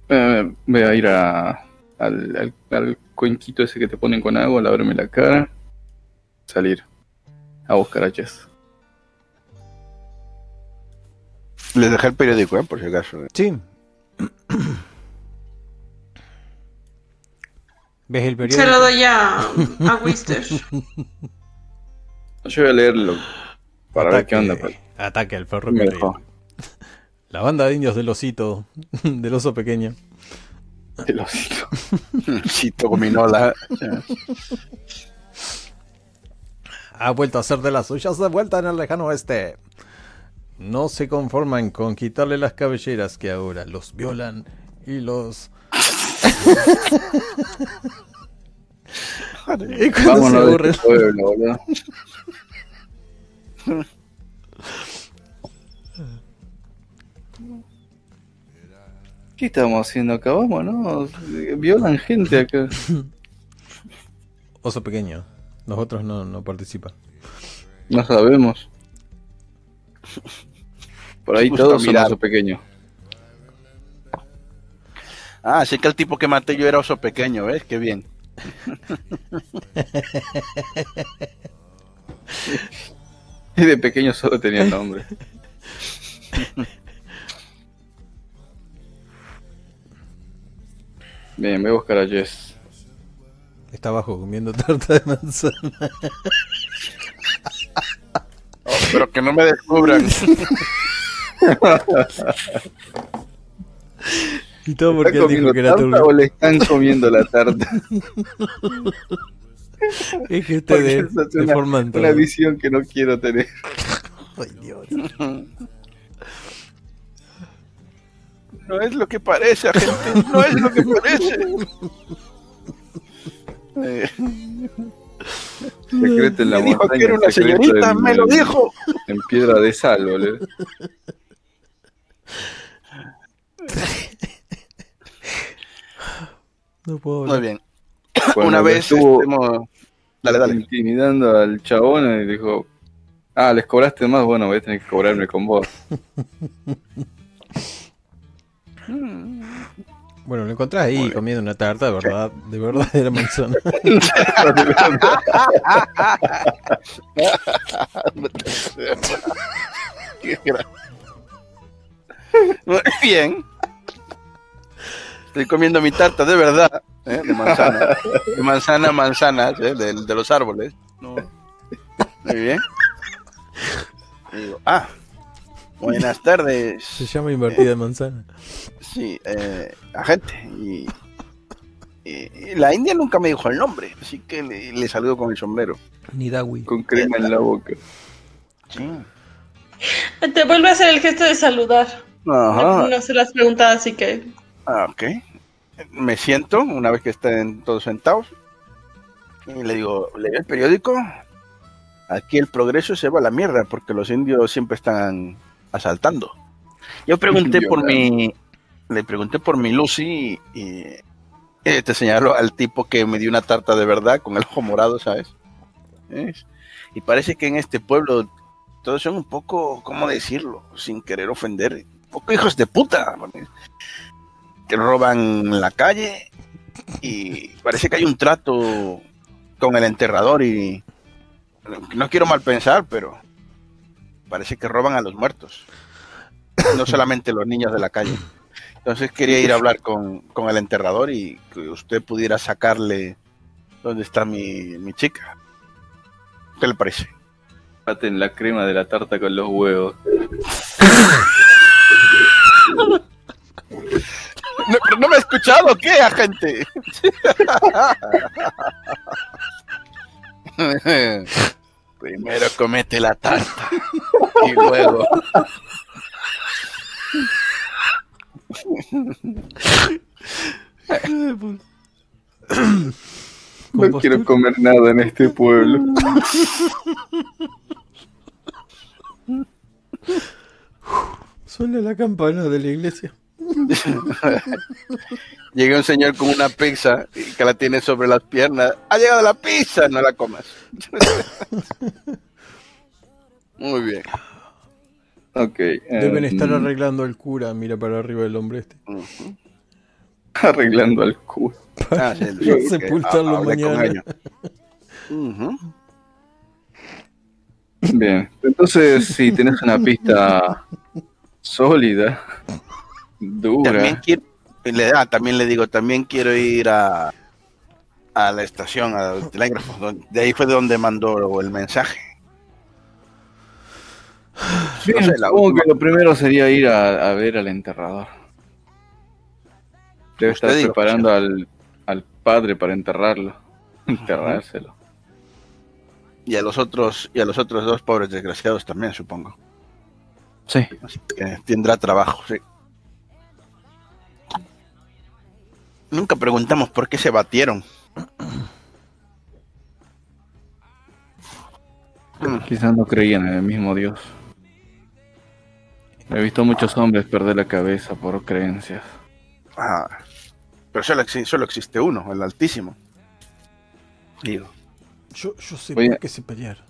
Eh, voy a ir a, al, al, cuenquito ese que te ponen con agua, lavarme la cara, salir a buscar a Jess. Les dejé el periódico, ¿eh? por si acaso. Sí. ¿Ves el periódico? Se lo doy a, a Wister. Yo voy a leerlo para ver qué onda. Pues. Ataque al ferrocarril. La banda de indios del osito, del oso pequeño. El osito. osito gominola. ha vuelto a hacer de las suyas de vuelta en el lejano oeste. No se conforman con quitarle las cabelleras que ahora los violan y los... y cuando se aburren... ¿Qué estamos haciendo acá? Vamos, ¿no? Violan gente acá. Oso pequeño. Nosotros no, no participan. No sabemos. Por ahí todos son oso pequeño. Ah, así que el tipo que maté yo era oso pequeño, ¿ves? Qué bien. y de pequeño solo tenía el nombre. Bien, voy a buscar a Jess. Está abajo comiendo tarta de manzana. Oh, pero que no me descubran. y todo porque él dijo que era turbio. o le están comiendo la tarta? es que ustedes deforman una, una visión que no quiero tener. Ay, Dios. No es lo que parece, gente. No es lo que parece. Eh. Secreto en la me dijo que era una señorita, me lo dijo. En piedra de sal, boludo. No puedo Muy bien. una vez estuvo dale, dale. intimidando al chabón y dijo, ah, les cobraste más, bueno, voy a tener que cobrarme con vos. Bueno, lo encontrás ahí comiendo una tarta de verdad, de verdadera manzana. Muy bien. Estoy comiendo mi tarta de verdad, ¿eh? de manzana. De manzana, manzanas, ¿eh? de, de, los árboles. Muy bien. digo, ah, buenas tardes. Se llama invertida de manzana. Sí, eh, agente. Y, la India nunca me dijo el nombre, así que le, saludo con el sombrero. Ni Dawi. Con crema en la boca. Sí. Te vuelve a hacer el gesto de saludar. Ajá. No, se las preguntado, así que. Ah, ok. Me siento una vez que estén todos sentados. Y le digo, ¿le el periódico? Aquí el progreso se va a la mierda porque los indios siempre están asaltando. Yo pregunté por mi, le pregunté por mi Lucy y, te señalo al tipo que me dio una tarta de verdad con el ojo morado, ¿sabes? Y parece que en este pueblo todos son un poco, ¿cómo decirlo? Sin querer ofender, poco hijos de puta. Que roban la calle y parece que hay un trato con el enterrador y no quiero mal pensar, pero parece que roban a los muertos. No solamente los niños de la calle. Entonces quería ir a hablar con, con el enterrador y que usted pudiera sacarle dónde está mi, mi chica. ¿Qué le parece? Maten la crema de la tarta con los huevos. No, pero no me ha escuchado, ¿qué, agente? Primero comete la tarta y luego. No quiero comer nada en este pueblo. Suena la campana de la iglesia. Llega un señor con una pizza y que la tiene sobre las piernas. Ha llegado la pizza, no la comas. Muy bien. Ok. Deben eh, estar arreglando al cura. Mira para arriba el hombre este. Arreglando al culo. Ah, sí, sí, sepultarlo mañana. Bien. Entonces, si tenés una pista sólida, También dura. quiero, le, ah, también le digo, también quiero ir a, a la estación, al telégrafo. donde- de ahí fue de donde mandó el mensaje. No sé, supongo que lo primero sería ir a, a ver al enterrador. Debe estar preparando al, al padre para enterrarlo. Enterrárselo. Y a los otros, y a los otros dos pobres desgraciados también, supongo. Sí. Así que tendrá trabajo, sí. Nunca preguntamos por qué se batieron. Quizás no creían en el mismo Dios. He visto muchos hombres perder la cabeza por creencias. ah, pero solo, exi- solo existe uno, el Altísimo. Digo, Yo, yo sé por qué se pelearon.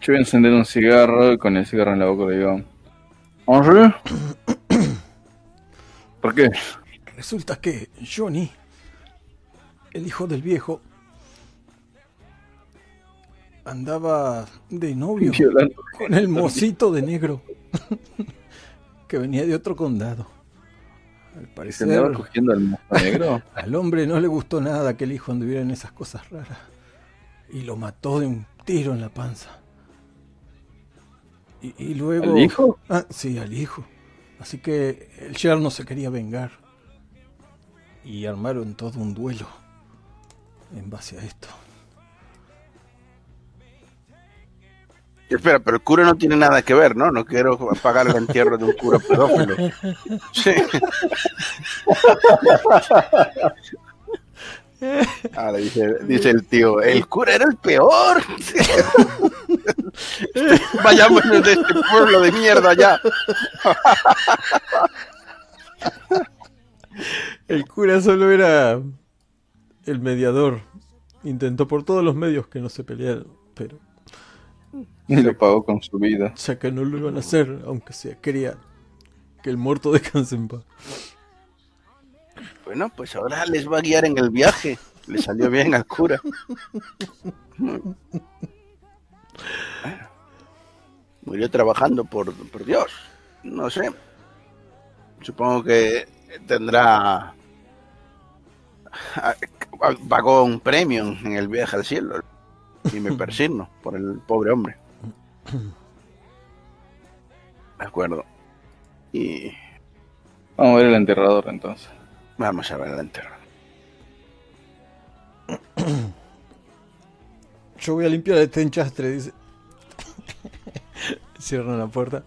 Yo voy a encender un cigarro y con el cigarro en la boca le digo... ¿Henri? ¿Por qué? Resulta que Johnny, el hijo del viejo, andaba de novio Violando. con el mocito de negro que venía de otro condado. Al ¿Se parecer, andaba cogiendo al mozo negro? al hombre no le gustó nada que el hijo anduviera en esas cosas raras y lo mató de un tiro en la panza. Y, y luego... ¿Al hijo? Ah, sí, al hijo. Así que el yerno se quería vengar. Y armaron todo un duelo en base a esto. espera, pero el cura no tiene nada que ver, ¿no? No quiero pagar el entierro de un cura pedófilo. Sí. Ahora dice, el tío, el cura era el peor. Vayámonos de este pueblo de mierda ya. El cura solo era el mediador. Intentó por todos los medios que no se pelearan, pero Y lo pagó con su vida. ya que no lo iban a hacer, aunque sea quería que el muerto descanse en paz. Bueno, pues ahora les va a guiar en el viaje. Le salió bien al cura. Bueno. Murió trabajando por, por Dios. No sé. Supongo que tendrá. ah, Pagó un premio en el viaje al cielo. Y me persigno por el pobre hombre. De acuerdo. Y Vamos a ver el enterrador entonces. vamos a ver el entierro. Yo voy a limpiar este enchastre, dice. Cierran la puerta.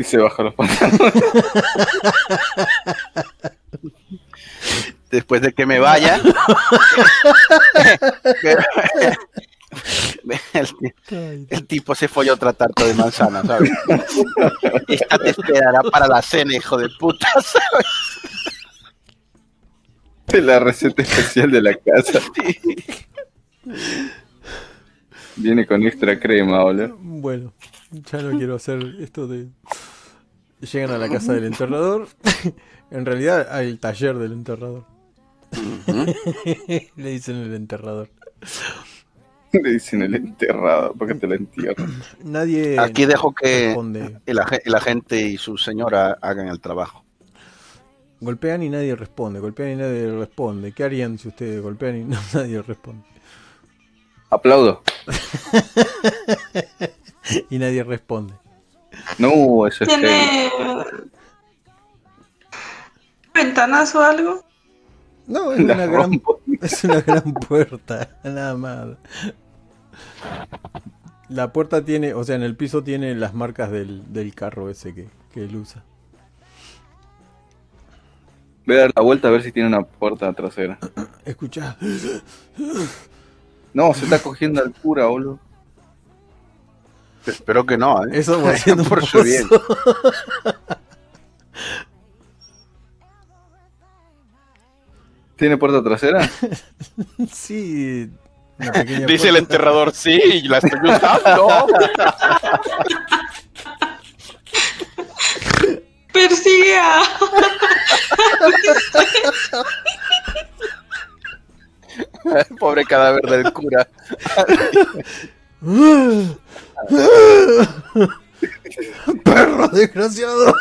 Y se baja los pantalones. después de que me vaya. el, tipo se folló otra tarta de manzana, ¿sabes? Esta te esperará para la cena, hijo de puta, ¿sabes? De la receta especial de la casa. Viene con extra crema, boludo. Bueno, ya no quiero hacer esto de. Llegan a la casa del enterrador. en realidad hay el taller del enterrador. Le dicen el enterrador. Le dicen el enterrado, porque te lo entierran. Nadie. Aquí dejo que responde. el, ag- el agente y su señora hagan el trabajo. Golpean y nadie responde. Golpean y nadie responde. ¿Qué harían si ustedes golpean y no- nadie responde? Aplaudo. Y nadie responde. No, eso es. ¿Tiene ventanas o algo? No, es La una gran, es una gran puerta, nada más. La puerta tiene, o sea, en el piso tiene las marcas del, del carro ese que, que él usa. Voy a dar la vuelta a ver si tiene una puerta trasera. Escucha, No, se está cogiendo al cura, boludo. Espero que no, ¿eh? eso va haciendo un Por su bien. ¿Tiene puerta trasera? Sí, Dice el enterrador, sí, la estoy usando. Persigue a... Pobre cadáver del cura. ¡Perro desgraciado!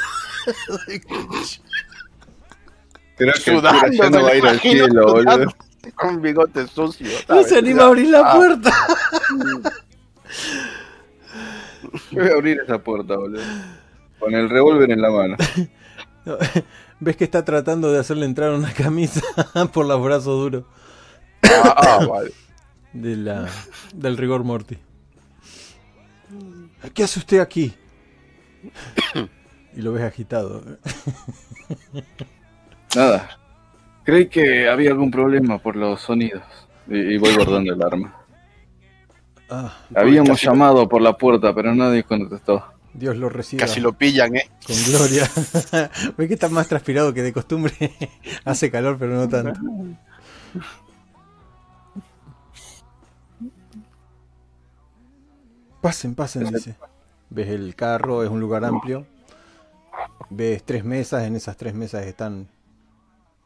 Creo que Sudando, ya no me va a ir al imagino cielo, boludo. Con bigote sucio. No se anima a abrir la Ah, puerta. Yo voy a abrir esa puerta, boludo. Con el revólver en la mano. No, Ves que está tratando de hacerle entrar una camisa por los brazos duros Ah, ah, vale. de la, del rigor morty. ¿Qué hace usted aquí? Y lo ves agitado. Nada. Creí que había algún problema por los sonidos. Y, y voy guardando el arma. Ah, Habíamos casi- llamado por la puerta, pero nadie contestó. Dios lo reciba Casi lo pillan, ¿eh? con gloria. Ves que está más transpirado que de costumbre. Hace calor, pero no tanto. Pasen, pasen, dice. Ves el carro, es un lugar amplio. Ves tres mesas, en esas tres mesas están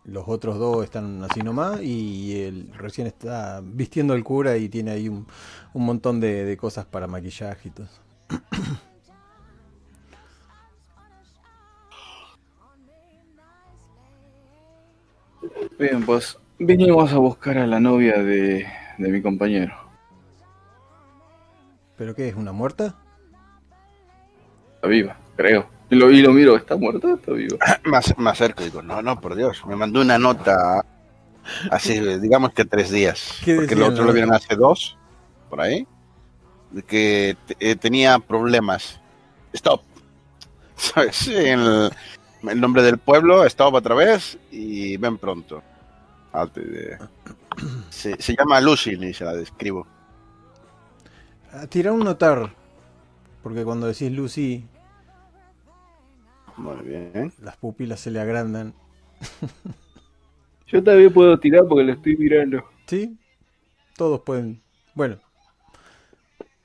los otros dos están así nomás y él recién está vistiendo el cura y tiene ahí un, un montón de, de cosas para maquillaje y todo. Bien, pues vinimos a buscar a la novia de, de mi compañero. ¿Pero qué es? ¿Una muerta? Está viva, creo. Y lo, y lo miro, ¿está muerta o está viva? Más, más cerca, digo, no, no, por Dios. Me mandó una nota hace, digamos que tres días. ¿Qué Porque en otro lo vieron hace dos, por ahí. De que eh, tenía problemas. Stop. ¿Sabes? El, el nombre del pueblo, stop otra vez y ven pronto. Se llama Lucy, y se la describo. Ah, Tira un notar. Porque cuando decís Lucy, Muy bien. las pupilas se le agrandan. Yo también puedo tirar porque lo estoy mirando. ¿Sí? Todos pueden. Bueno,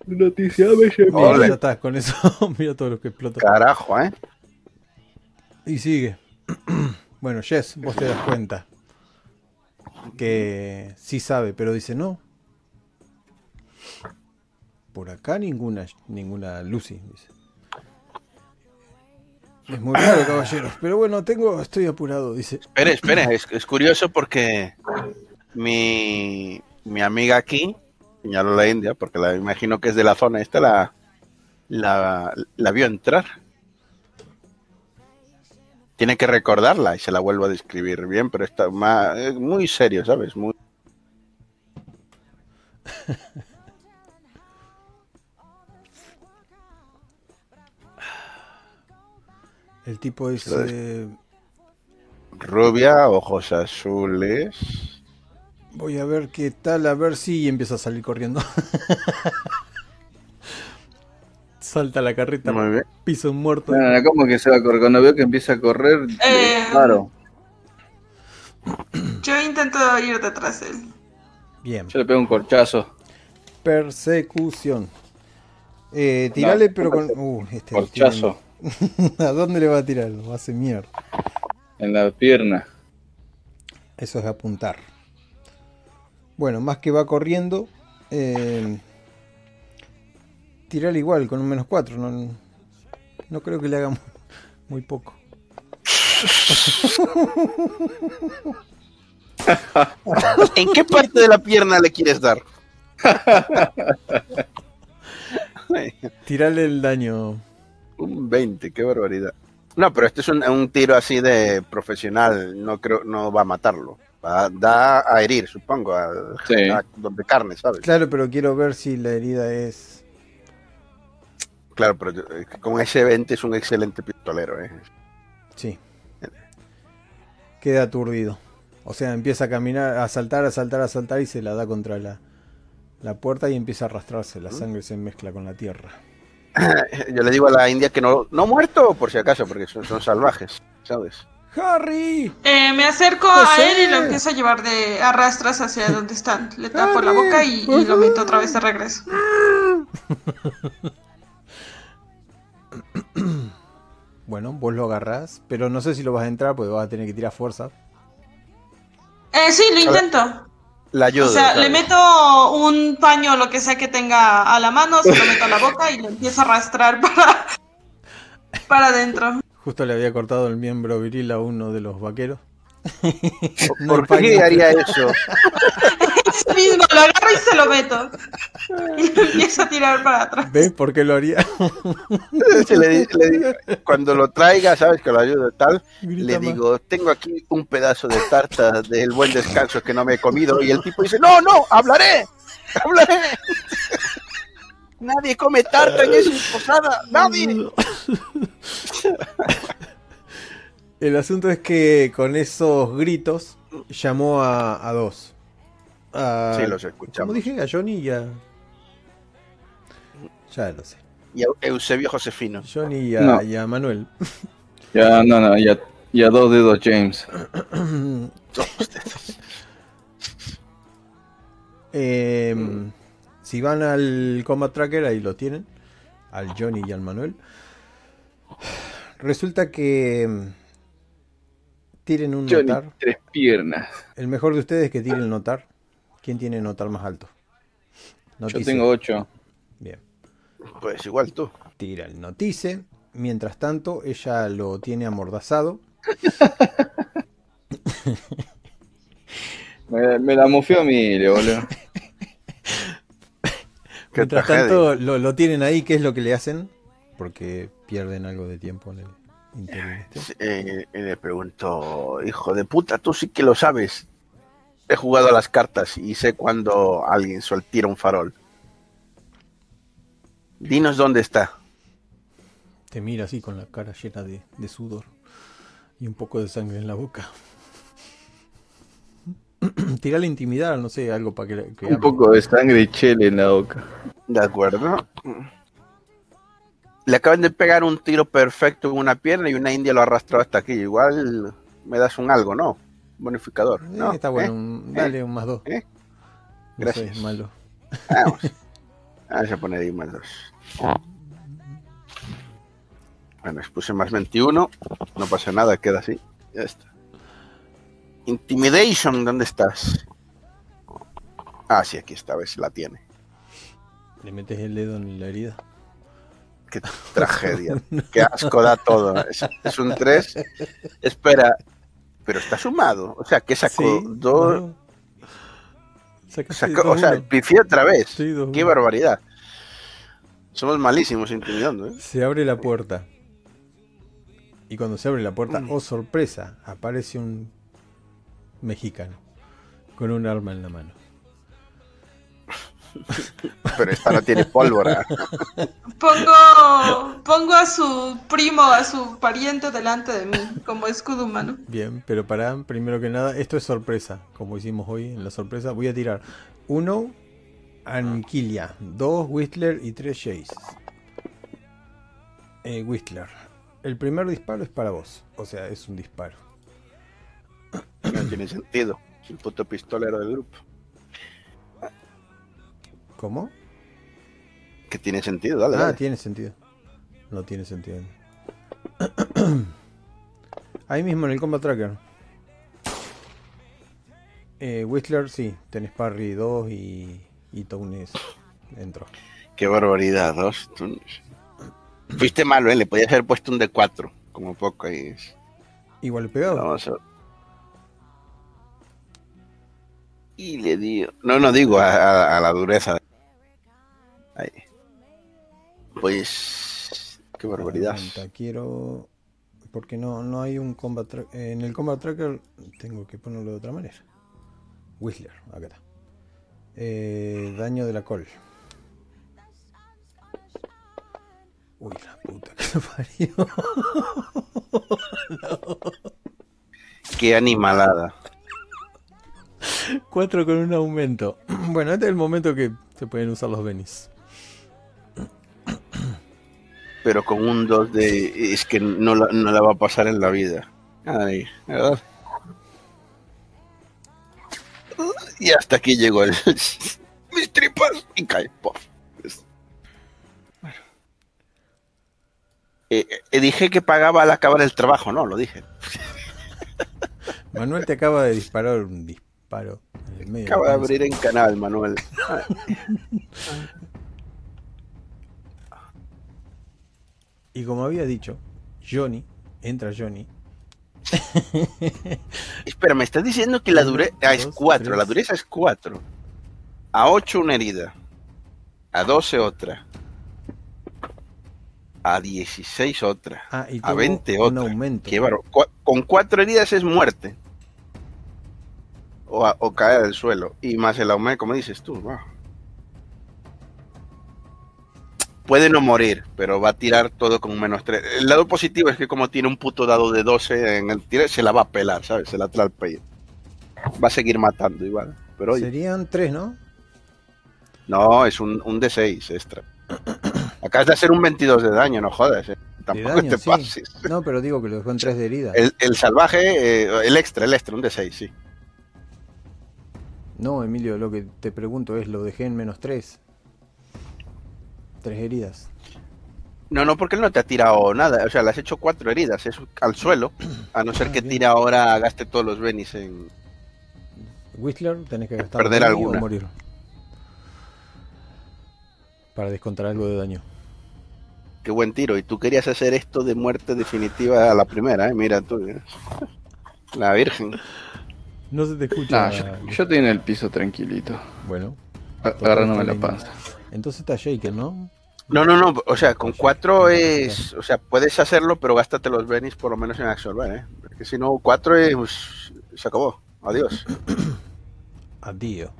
Noticia ya está, con eso. mira todo lo que explota. Carajo, ¿eh? Y sigue. bueno, Jess, vos te das cuenta. Que sí sabe, pero dice no. Por acá ninguna, ninguna Lucy, dice. Es muy raro, caballeros. Pero bueno, tengo, estoy apurado, dice. Espere, espere, es, es curioso porque mi, mi amiga aquí, señaló la India, porque la imagino que es de la zona esta, la, la, la vio entrar. Tiene que recordarla y se la vuelvo a describir bien, pero está ma- es muy serio, ¿sabes? Muy... El tipo dice, Rubia, ojos azules. voy a ver qué tal, a ver si empieza a salir corriendo. Salta la carreta, Muy bien. pisa un muerto. No, no, ¿Cómo que se va a correr? Cuando veo que empieza a correr, Eh, claro. Yo intento ir detrás de él. Bien. Yo le pego un corchazo. persecución. Eh, tirale, pero con. Uh, este Corchazo tiene- ¿A dónde le va a tirar? Lo hace mierda. en la pierna. Eso es apuntar. Bueno, más que va corriendo. Eh, tirale igual, con un menos 4. No, no creo que le haga mu- muy poco. ¿En qué parte de la pierna le quieres dar? Tirale el daño. Un 20, qué barbaridad. No, pero este es un, un tiro así de profesional, no creo, no va a matarlo. Va, da a herir, supongo, a, Sí. a donde carne, ¿sabes? Claro, pero quiero ver si la herida es. Claro, pero eh, con ese 20 es un excelente pistolero, ¿eh? Sí. Queda aturdido. O sea, empieza a caminar, a saltar, a saltar, a saltar y se la da contra la, la puerta y empieza a arrastrarse. La sangre se mezcla con la tierra. Yo le digo a la India que no, no muerto, por si acaso, porque son, son salvajes, ¿sabes? ¡Harry! Eh, me acerco José. a él y lo empiezo a llevar de arrastras hacia donde están. Le tapo la boca y, y lo meto otra vez de regreso. Bueno, vos lo agarrás, pero no sé si lo vas a entrar porque vas a tener que tirar fuerza. Eh, sí, lo intento. La ayudo. O sea, ¿sabes? le meto un paño o lo que sea que tenga a la mano, se lo meto a la boca y lo empiezo a arrastrar para, para adentro. Justo le había cortado el miembro viril a uno de los vaqueros. No ¿Por paño. qué haría eso? Ese mismo, lo agarro y se lo meto. Y lo empiezo a tirar para atrás. ¿Ves por qué lo haría? Le le cuando lo traiga, ¿sabes? Que lo ayude tal. Grita Le más. digo, tengo aquí un pedazo de tarta del buen descanso que no me he comido. Y el tipo dice, no, no, hablaré, hablaré. Nadie come tarta en esa posada, nadie. El asunto es que con esos gritos llamó a, a dos. A- Sí, los Como escuchamos. dije, a Johnny y a. Ya lo sé. Y a Eusebio Josefino. Johnny y a, No. y a Manuel. Ya, no, no, ya, ya dos dedos James. Eh, si van al Combat Tracker, ahí lo tienen. Al Johnny y al Manuel. Resulta que. mm, Tiren un Johnny, notar. tres piernas. El mejor de ustedes es que tire el notar. ¿Quién tiene notar más alto? Yo tengo ocho. Bien. Pues igual tú. Tira el notice. Mientras tanto, ella lo tiene amordazado. Me, me la mufió a mí, boludo. Mientras tragedia. tanto, lo, lo tienen ahí. ¿Qué es lo que le hacen? Porque pierden algo de tiempo en el este. Eh, y le pregunto, hijo de puta, tú sí que lo sabes. He jugado a las cartas y sé cuando alguien suel tira un farol. Dinos dónde está. Te mira así con la cara llena de, de sudor y un poco de sangre en la boca. Tirale intimidar, no sé, algo para que, que Un poco de sangre y chile en la boca. De acuerdo. Le acaban de pegar un tiro perfecto en una pierna y una india lo arrastró hasta aquí. Igual me das un algo, ¿no? Bonificador. Eh, ¿no? está bueno, ¿Eh? un- dale un más dos. ¿Eh? No Gracias. soy malo. Vamos. Vamos a poner ahí más dos. Bueno, expuse más 21. No pasa nada, queda así. Ya está. Intimidation, ¿dónde estás? Ah, sí, aquí está, a ver si la tiene. Le metes el dedo en la herida. Qué tragedia. Qué asco da todo. Es, es un 3. Espera, pero está sumado. O sea, que sacó Sí, dos. no. Sacó- o sea, pifió otra vez. Sí, dos, Qué uno. barbaridad. Somos malísimos intimidando, ¿eh? Se abre la puerta. Y cuando se abre la puerta, Mm. oh sorpresa, aparece un mexicano con un arma en la mano. Pero esta no tiene pólvora. Pongo, pongo a su primo, a su pariente delante de mí, como escudo humano. Bien, pero para primero que nada, esto es sorpresa, como hicimos hoy en la sorpresa. Voy a tirar uno Anquilia, dos Whistler y tres Chase. Eh, Whistler, el primer disparo es para vos, o sea, es un disparo. No tiene sentido. Es el puto pistolero del grupo. ¿Cómo? Que tiene sentido, dale, Ah, dale. tiene sentido. No tiene sentido. Ahí mismo en el Combat Tracker. Eh, Whistler, sí, tenés Parry 2 y, y Tunis dentro. Qué barbaridad, dos. Tú- Fuiste malo, ¿eh? Le podías haber puesto un de 4 como poco ahí. Igual he pegado. Vamos a. Y le digo. No, no digo a, a- a la dureza. Ahí. Pues. Qué barbaridad. Quiero. Porque no, no hay un combat tracker. En el combat tracker tengo que ponerlo de otra manera. Whistler, acá está. Eh, daño de la col. Uy, la puta que lo parió. Qué animalada. 4 con un aumento. Bueno, este es el momento que se pueden usar los Benis. Pero con un 2 de. Es que no la, no la va a pasar en la vida. Ay, ¿verdad? Y hasta aquí llegó el. Mis tripas. Y cae. Bueno. Eh, eh, dije que pagaba al acabar el trabajo, no, lo dije. Manuel te acaba de disparar un disparo en el medio. de la Acaba de abrir en canal, Manuel. Y como había dicho, Johnny, entra Johnny. Espera, me estás diciendo que la Uno, dureza es dos, 4, la dureza es 4. A 8 una herida. A 12 otra. A 16 otra. Ah, y A tuvo 20 un otra. aumento. Qué. Cu- Con 4 heridas es muerte. O, a- o caer al suelo. Y más el aumento, como dices tú. wow. Puede no morir, pero va a tirar todo con menos 3. El lado positivo es que como tiene un puto dado de 12 en el tiro, se la va a pelar, ¿sabes? Se la trae. Va a seguir matando igual. Pero oye, Serían tres, ¿no? no, es un, un D6 extra. Acabas de hacer un 22 de daño, no jodas. eh. Tampoco daño, te sí. pases. No, pero digo que lo dejó en tres de herida. El, el salvaje, eh, el extra, el extra, un D6, sí. No, Emilio, lo que te pregunto es, lo dejé en menos tres. Tres heridas. No, no, porque él no te ha tirado nada. O sea, le has hecho cuatro heridas, es al suelo. A no ser Ah, que bien. tire ahora, gaste todos los benis en. Whistler, tenés que gastar Perder alguna. o morir. Para descontar algo de daño. Qué buen tiro. Y tú querías hacer esto de muerte definitiva a la primera, ¿eh? Mira tú. eh. La Virgen. No se te escucha. Nah, yo, yo estoy en el piso tranquilito, Bueno, agarrándome la panza. Entonces está Shaker, ¿no? No, no, no. O sea, con cuatro es. O sea, puedes hacerlo, pero gástate los benis por lo menos en absorber, ¿eh? Porque si no, cuatro es. pues, se acabó. Adiós. Adiós.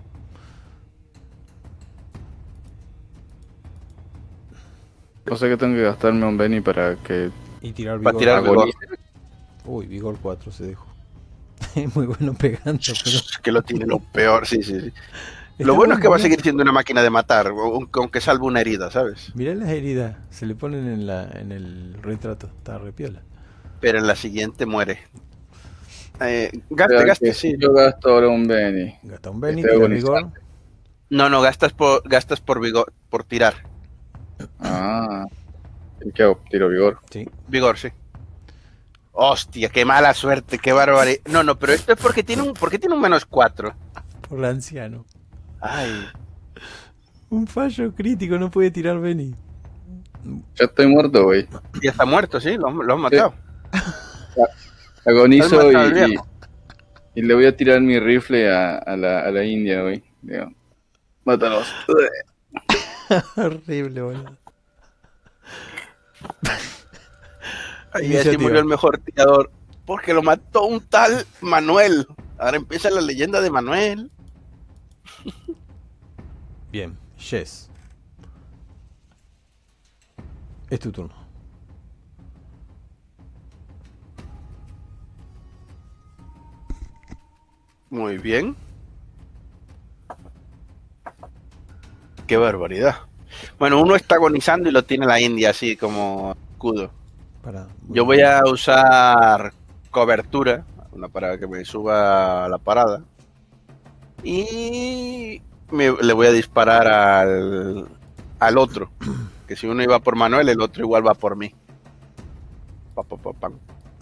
O sea que tengo que gastarme un Benny para que Y tirar vigor. tirar vigor. Uy, vigor 4 se dejó. Es muy bueno pegando, pero. Que lo tiene lo peor, sí, sí, sí. Está Lo bueno es que va a seguir siendo una máquina de matar, aunque salve una herida, ¿sabes? Mirá las heridas, se le ponen en, la, en el retrato, está repiola. Pero en la siguiente muere. Eh, gaste, gaste, sí. Yo gasto ahora un Benny. Gasta un Benny, Estoy tira vigor. No, no, gastas por, gastas por vigor, por tirar. Ah. ¿Y qué hago? Tiro vigor. Sí. Vigor, sí. Hostia, qué mala suerte, qué barbaridad. No, no, pero esto es porque tiene un, porque tiene un menos cuatro. Por el anciano. Ay, Un fallo crítico, no puede tirar Benny. Ya estoy muerto, güey. ya está muerto, sí, lo, lo han matado. Agonizo y, y, viejo. y le voy a tirar mi rifle a, a la, a la India, güey. Digo, mátalos. Horrible, boludo. Ay, ya Iniciativa. se murió el mejor tirador. Porque lo mató un tal Manuel. Ahora empieza la leyenda de Manuel. Bien, Jess. Es tu turno. Muy bien. Qué barbaridad. Bueno, uno está agonizando y lo tiene la India así como escudo. Para, Yo voy a usar cobertura, una para que me suba a la parada. Y me- le voy a disparar al, al otro. Que si uno iba por Manuel, el otro igual va por mí. Pa, pa, pa.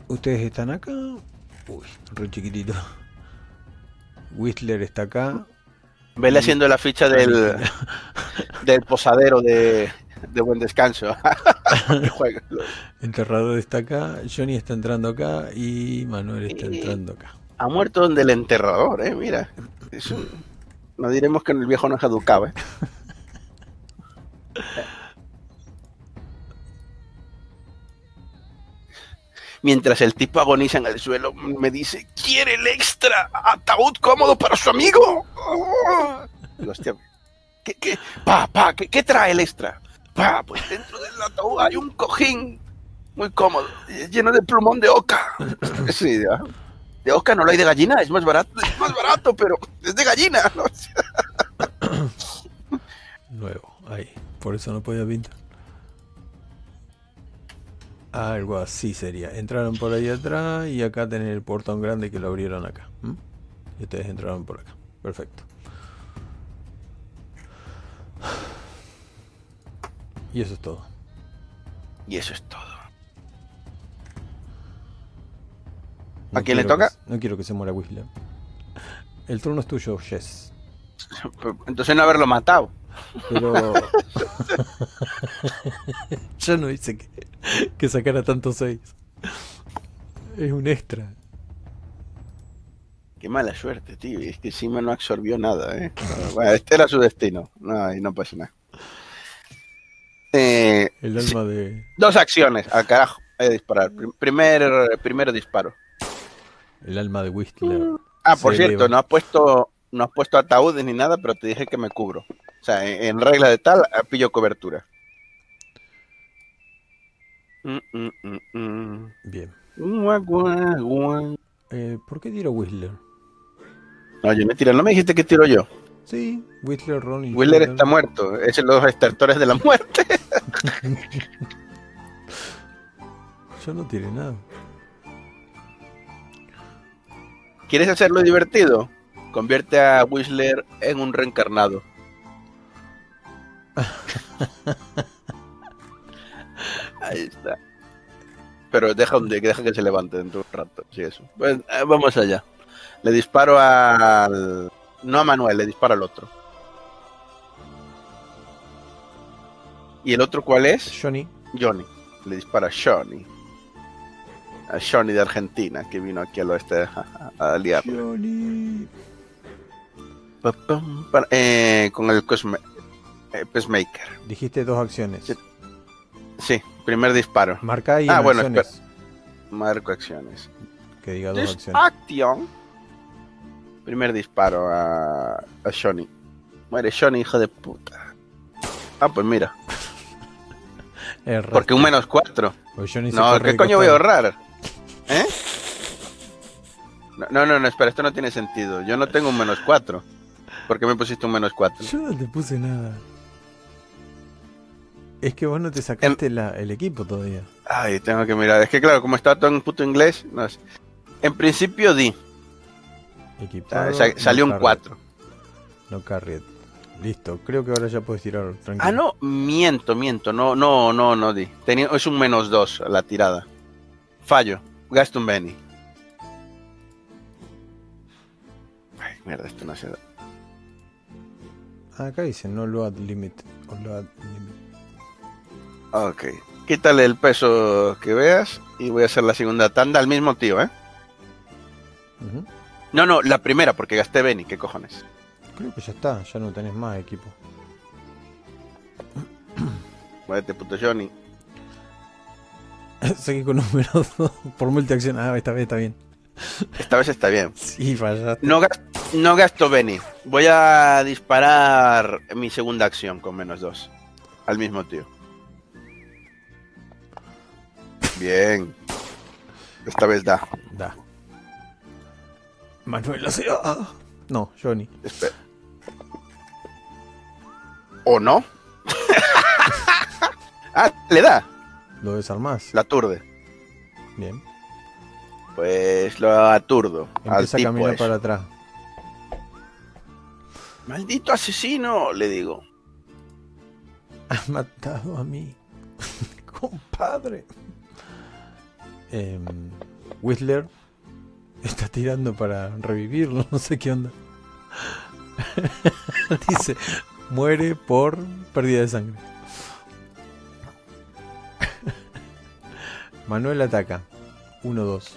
¿Ustedes están acá? Uy, re chiquitito. Whistler está acá. Vele haciendo la ficha del, del posadero de, de buen descanso. Enterrador está acá. Johnny está entrando acá. Y Manuel está entrando acá. Ha muerto donde el enterrador, eh, mira. No diremos que el viejo no es educado, eh. Mientras el tipo agoniza en el suelo, me dice, ¿quiere el extra ataúd cómodo para su amigo? Digo, hostia, ¿qué, qué? Pa, pa, ¿qué, qué trae el extra? Pa, pues dentro del ataúd hay un cojín muy cómodo, lleno de plumón de oca. Sí, ¿ah? De oca no lo hay de gallina, es más barato, es más barato, pero es de gallina. ¿no? Nuevo, ahí. Por eso no podía pintar. Algo así sería. Entraron por ahí atrás y acá tener el portón grande que lo abrieron acá. Y ustedes entraron por acá. Perfecto. Y eso es todo. Y eso es todo. No ¿A quién le que toca? no quiero que se muera Whistler. El turno es tuyo, Jess. Entonces no haberlo matado. Pero. ya no hice que, que sacara tantos 6. Es un extra. Qué mala suerte, tío. Es que encima no absorbió nada, ¿eh? Bueno, este era su destino. No, y no pasa nada. Eh, El sí, alma de. dos acciones. Al carajo. Voy a disparar. Prim- Primer, primero disparo. El alma de Whistler. Ah, por Se cierto, no has puesto no has puesto ataúdes ni nada, pero te dije que me cubro. O sea, en, en regla de tal, eh, pillo cobertura. Mm, mm, mm, mm. Bien. Gua, gua, gua. Eh, ¿Por qué tiro Whistler? No, yo me tiro. ¿No me dijiste que tiro yo? Sí, Whistler, Ron y Wheeler Jordan. está muerto. Es los extractores de la muerte. Yo no tiré nada. ¿Quieres hacerlo divertido? Convierte a Whistler en un reencarnado. Ahí está. Pero deja, un- deja que se levante dentro de un rato. Sí, eso. Pues, eh, vamos allá. Le disparo al. No a Manuel, le disparo al otro. ¿Y el otro cuál es? Johnny. Johnny. Le dispara a Johnny. A Johnny de Argentina, que vino aquí al oeste a, a liar. Johnny. Pa, pam, pa- eh, con el Cosme eh, Pacemaker. Dijiste dos acciones. Sí. Sí, primer disparo. Marca ahí Ah, en bueno, acciones. Marco acciones. Que diga dos acciones. Action. Primer disparo a, a Johnny. Muere Johnny, hijo de puta. Ah, pues mira. Porque un menos cuatro. Se No, ¿qué coño voy a ahorrar? ¿Eh? No, no, no, espera, esto no tiene sentido. Yo no tengo un menos cuatro. ¿Por qué me pusiste un menos cuatro? Yo no te puse nada. Es que vos no te sacaste la- el equipo todavía. Ay, tengo que mirar. Es que claro, como está todo en puto inglés, no sé. En principio di. Equipado, Ah, sa- salió no un carried. 4. No carried. Listo, creo que ahora ya puedes tirar tranquilo. Ah, no, miento, miento. No, no, no, no di. Tenía, es un menos 2 la tirada. Fallo. Gasto un Benny. Ay, mierda, esto no se da. Acá dice no load limit. O load limit. Ok. Quítale el peso que veas y voy a hacer la segunda tanda al mismo tío, ¿eh? No, no, la primera porque gasté Benny. ¿Qué cojones? Creo que ya está, ya no tenés más equipo. Muérete, puto Johnny. Seguí con número 2 por multiacción. Ah, esta vez está bien. Esta vez está bien. Sí, fallaste. No, gas- no gasto Benny. Voy a disparar mi segunda acción con menos dos. Al mismo tío. Bien. Esta vez da. Da. Manuel lo sé. Ah. No, Johnny. Espera. ¿O no? ah, le da. Lo desarmás. La aturde. Bien. Pues lo aturdo. al Empieza a caminar ese. para atrás. Maldito asesino, le digo. has matado a mi compadre. Em, Whistler está tirando para revivirlo, no sé qué onda. Dice, muere por pérdida de sangre. Manuel ataca. 1-2.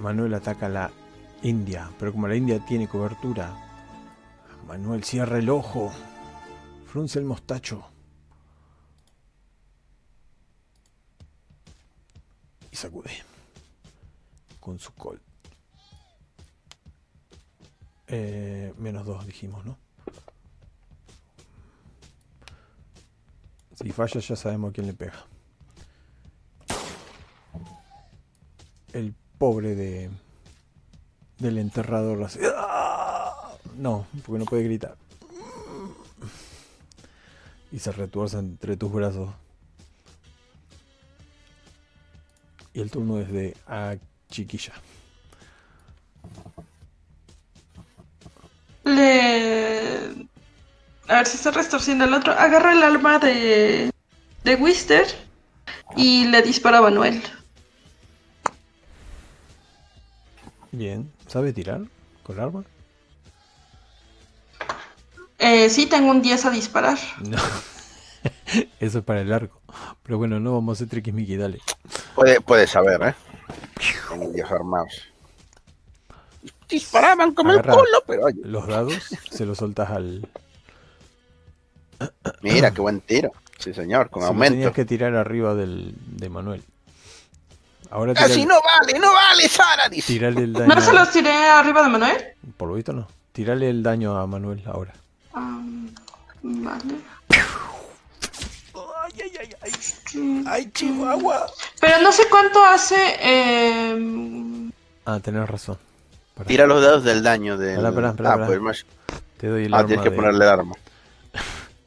Manuel ataca a la India, pero como la India tiene cobertura, Manuel cierra el ojo, frunce el mostacho y sacude con su col. Eh, menos dos dijimos, ¿no? Si falla ya sabemos a quién le pega. El pobre de del enterrador así. ¡Ah! No, porque no puede gritar. Y se retuerce entre tus brazos. Y el turno es de a chiquilla. Le. A ver si está restorciendo el otro. Agarra el arma de. de Wister y le dispara a Manuel. Bien. ¿Sabe tirar con arma? Eh, sí, tengo un 10 a disparar. No. Eso es para el arco. Pero bueno, no vamos a hacer triquismiqui, dale. Puede, puede saber, ¿eh? Con indios armados. Disparaban como Agarra el culo, pero oye, Los dados se los soltas al. mira qué buen tiro. Sí, señor, con se aumento. tenías que tirar arriba del, de Manuel. Ahora tira, Así no vale, no vale, Sara, dice. tirale el daño. ¿No se los tiré arriba de Manuel? Por lo visto no. Tirale el daño a Manuel ahora. Ah, vale. Ay, ay, ay, ay. Ay, Chihuahua. Pero no sé cuánto hace. Eh... Ah, tenés razón. Pará. Tira los dados del daño espera, ah, pues más... Te doy el Ah, arma tienes que de- ponerle el arma.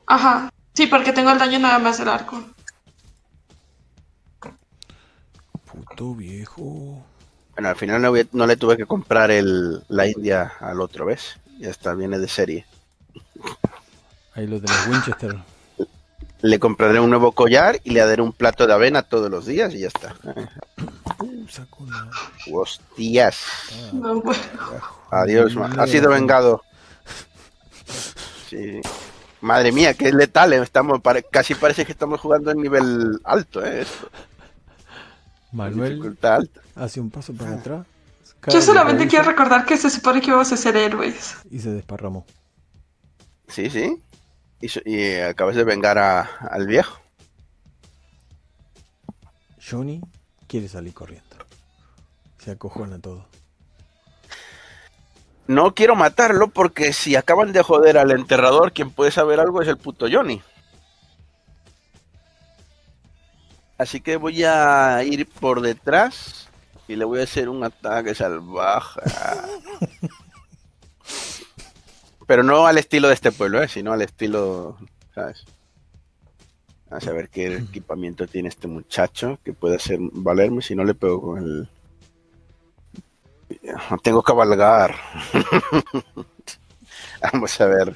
Ajá. Sí, porque tengo el daño nada más del arco. Viejo. Bueno, al final no, le tuve que comprar el, la India al otro, ¿ves? Ya está, viene de serie. Ahí lo tenés, Winchester. Le compraré un nuevo collar y le daré un plato de avena todos los días y ya está. Uh, Hostias. No, bueno. Adiós, ha sido vengado. Sí. Madre mía, que letal. eh, Estamos, casi parece que estamos jugando en nivel alto, ¿eh? Esto, Manuel hace un paso para atrás. cae Yo solamente quiero recordar que se supone que vamos a ser héroes. Y se desparramó. Sí, sí. Y, y, eh, acabas de vengar a- al viejo. Johnny quiere salir corriendo. Se acojona todo. No quiero matarlo porque si acaban de joder al enterrador, quien puede saber algo es el puto Johnny. Así que voy a ir por detrás y le voy a hacer un ataque salvaje. Pero no al estilo de este pueblo, ¿eh? sino al estilo, ¿sabes? A saber qué equipamiento tiene este muchacho que puede hacer valerme si no le pego con el... Tengo que cabalgar. Vamos a ver.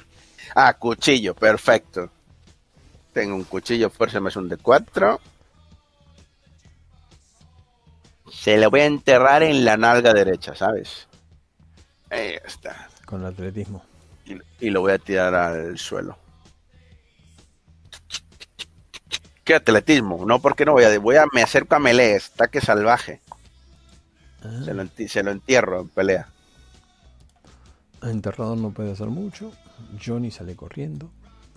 Ah, cuchillo, perfecto. Tengo un cuchillo, fuerza más un de 4. Se le voy a enterrar en la nalga derecha, ¿sabes? Ahí está. Con el atletismo. Y, y lo voy a tirar al suelo. ¿Qué atletismo? No, porque no voy a... Voy a me acerco a melee, ataque salvaje. Ah, Se lo, se lo entierro en pelea. enterrador no puede hacer mucho. Johnny sale corriendo.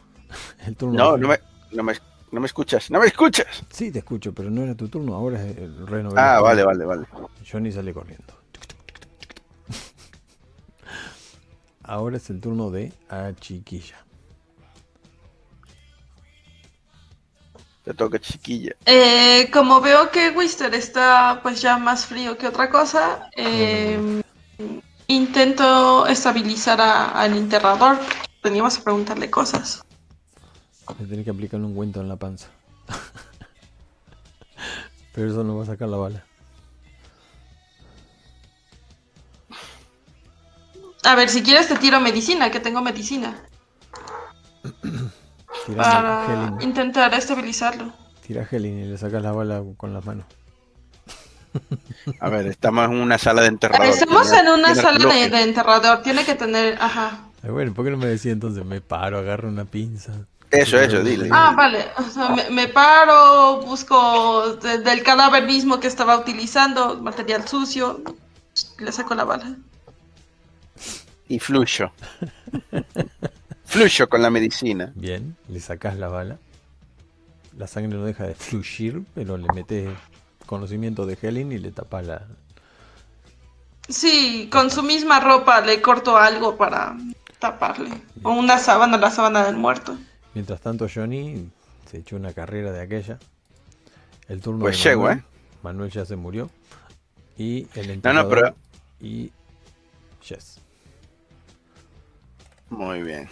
El turno No, no me, no me, no me escuchas. ¡No me escuchas! Sí, te escucho, pero no era tu turno. Ahora es el reno. Ah, vale, vale, vale. Johnny sale corriendo. Ahora es el turno de a chiquilla. Te toca chiquilla. Eh, como veo que Wister está pues ya más frío que otra cosa, eh, intento estabilizar a- al enterrador. Teníamos que preguntarle cosas. Le tenés que aplicar un ungüento en la panza. Pero eso no va a sacar la bala. A ver, si quieres te tiro medicina, que tengo medicina. Para intentar estabilizarlo. Tira Helen y le sacas la bala con las manos. A ver, estamos en una sala de enterrador. Estamos Tiene- en una tiene sala de, de enterrador. Tiene que tener. Ajá. Ay, bueno, ¿por qué no me decía entonces? Me paro, agarro una pinza. Eso, eso, dile. Ah, vale. O sea, me, me paro, busco de- del cadáver mismo que estaba utilizando, material sucio, le saco la bala. Y fluyo. fluyo con la medicina. Bien, le sacas la bala. La sangre no deja de fluir, pero le metes conocimiento de Helen y le tapas la. Sí, con su misma ropa le corto algo para taparle. O una sábana, la sábana del muerto. Mientras tanto, Johnny se echó una carrera de aquella. El turno Pues de llego, Manuel. ¿eh? Manuel ya se murió. Y el No, no, pero- Y Jess. Muy bien.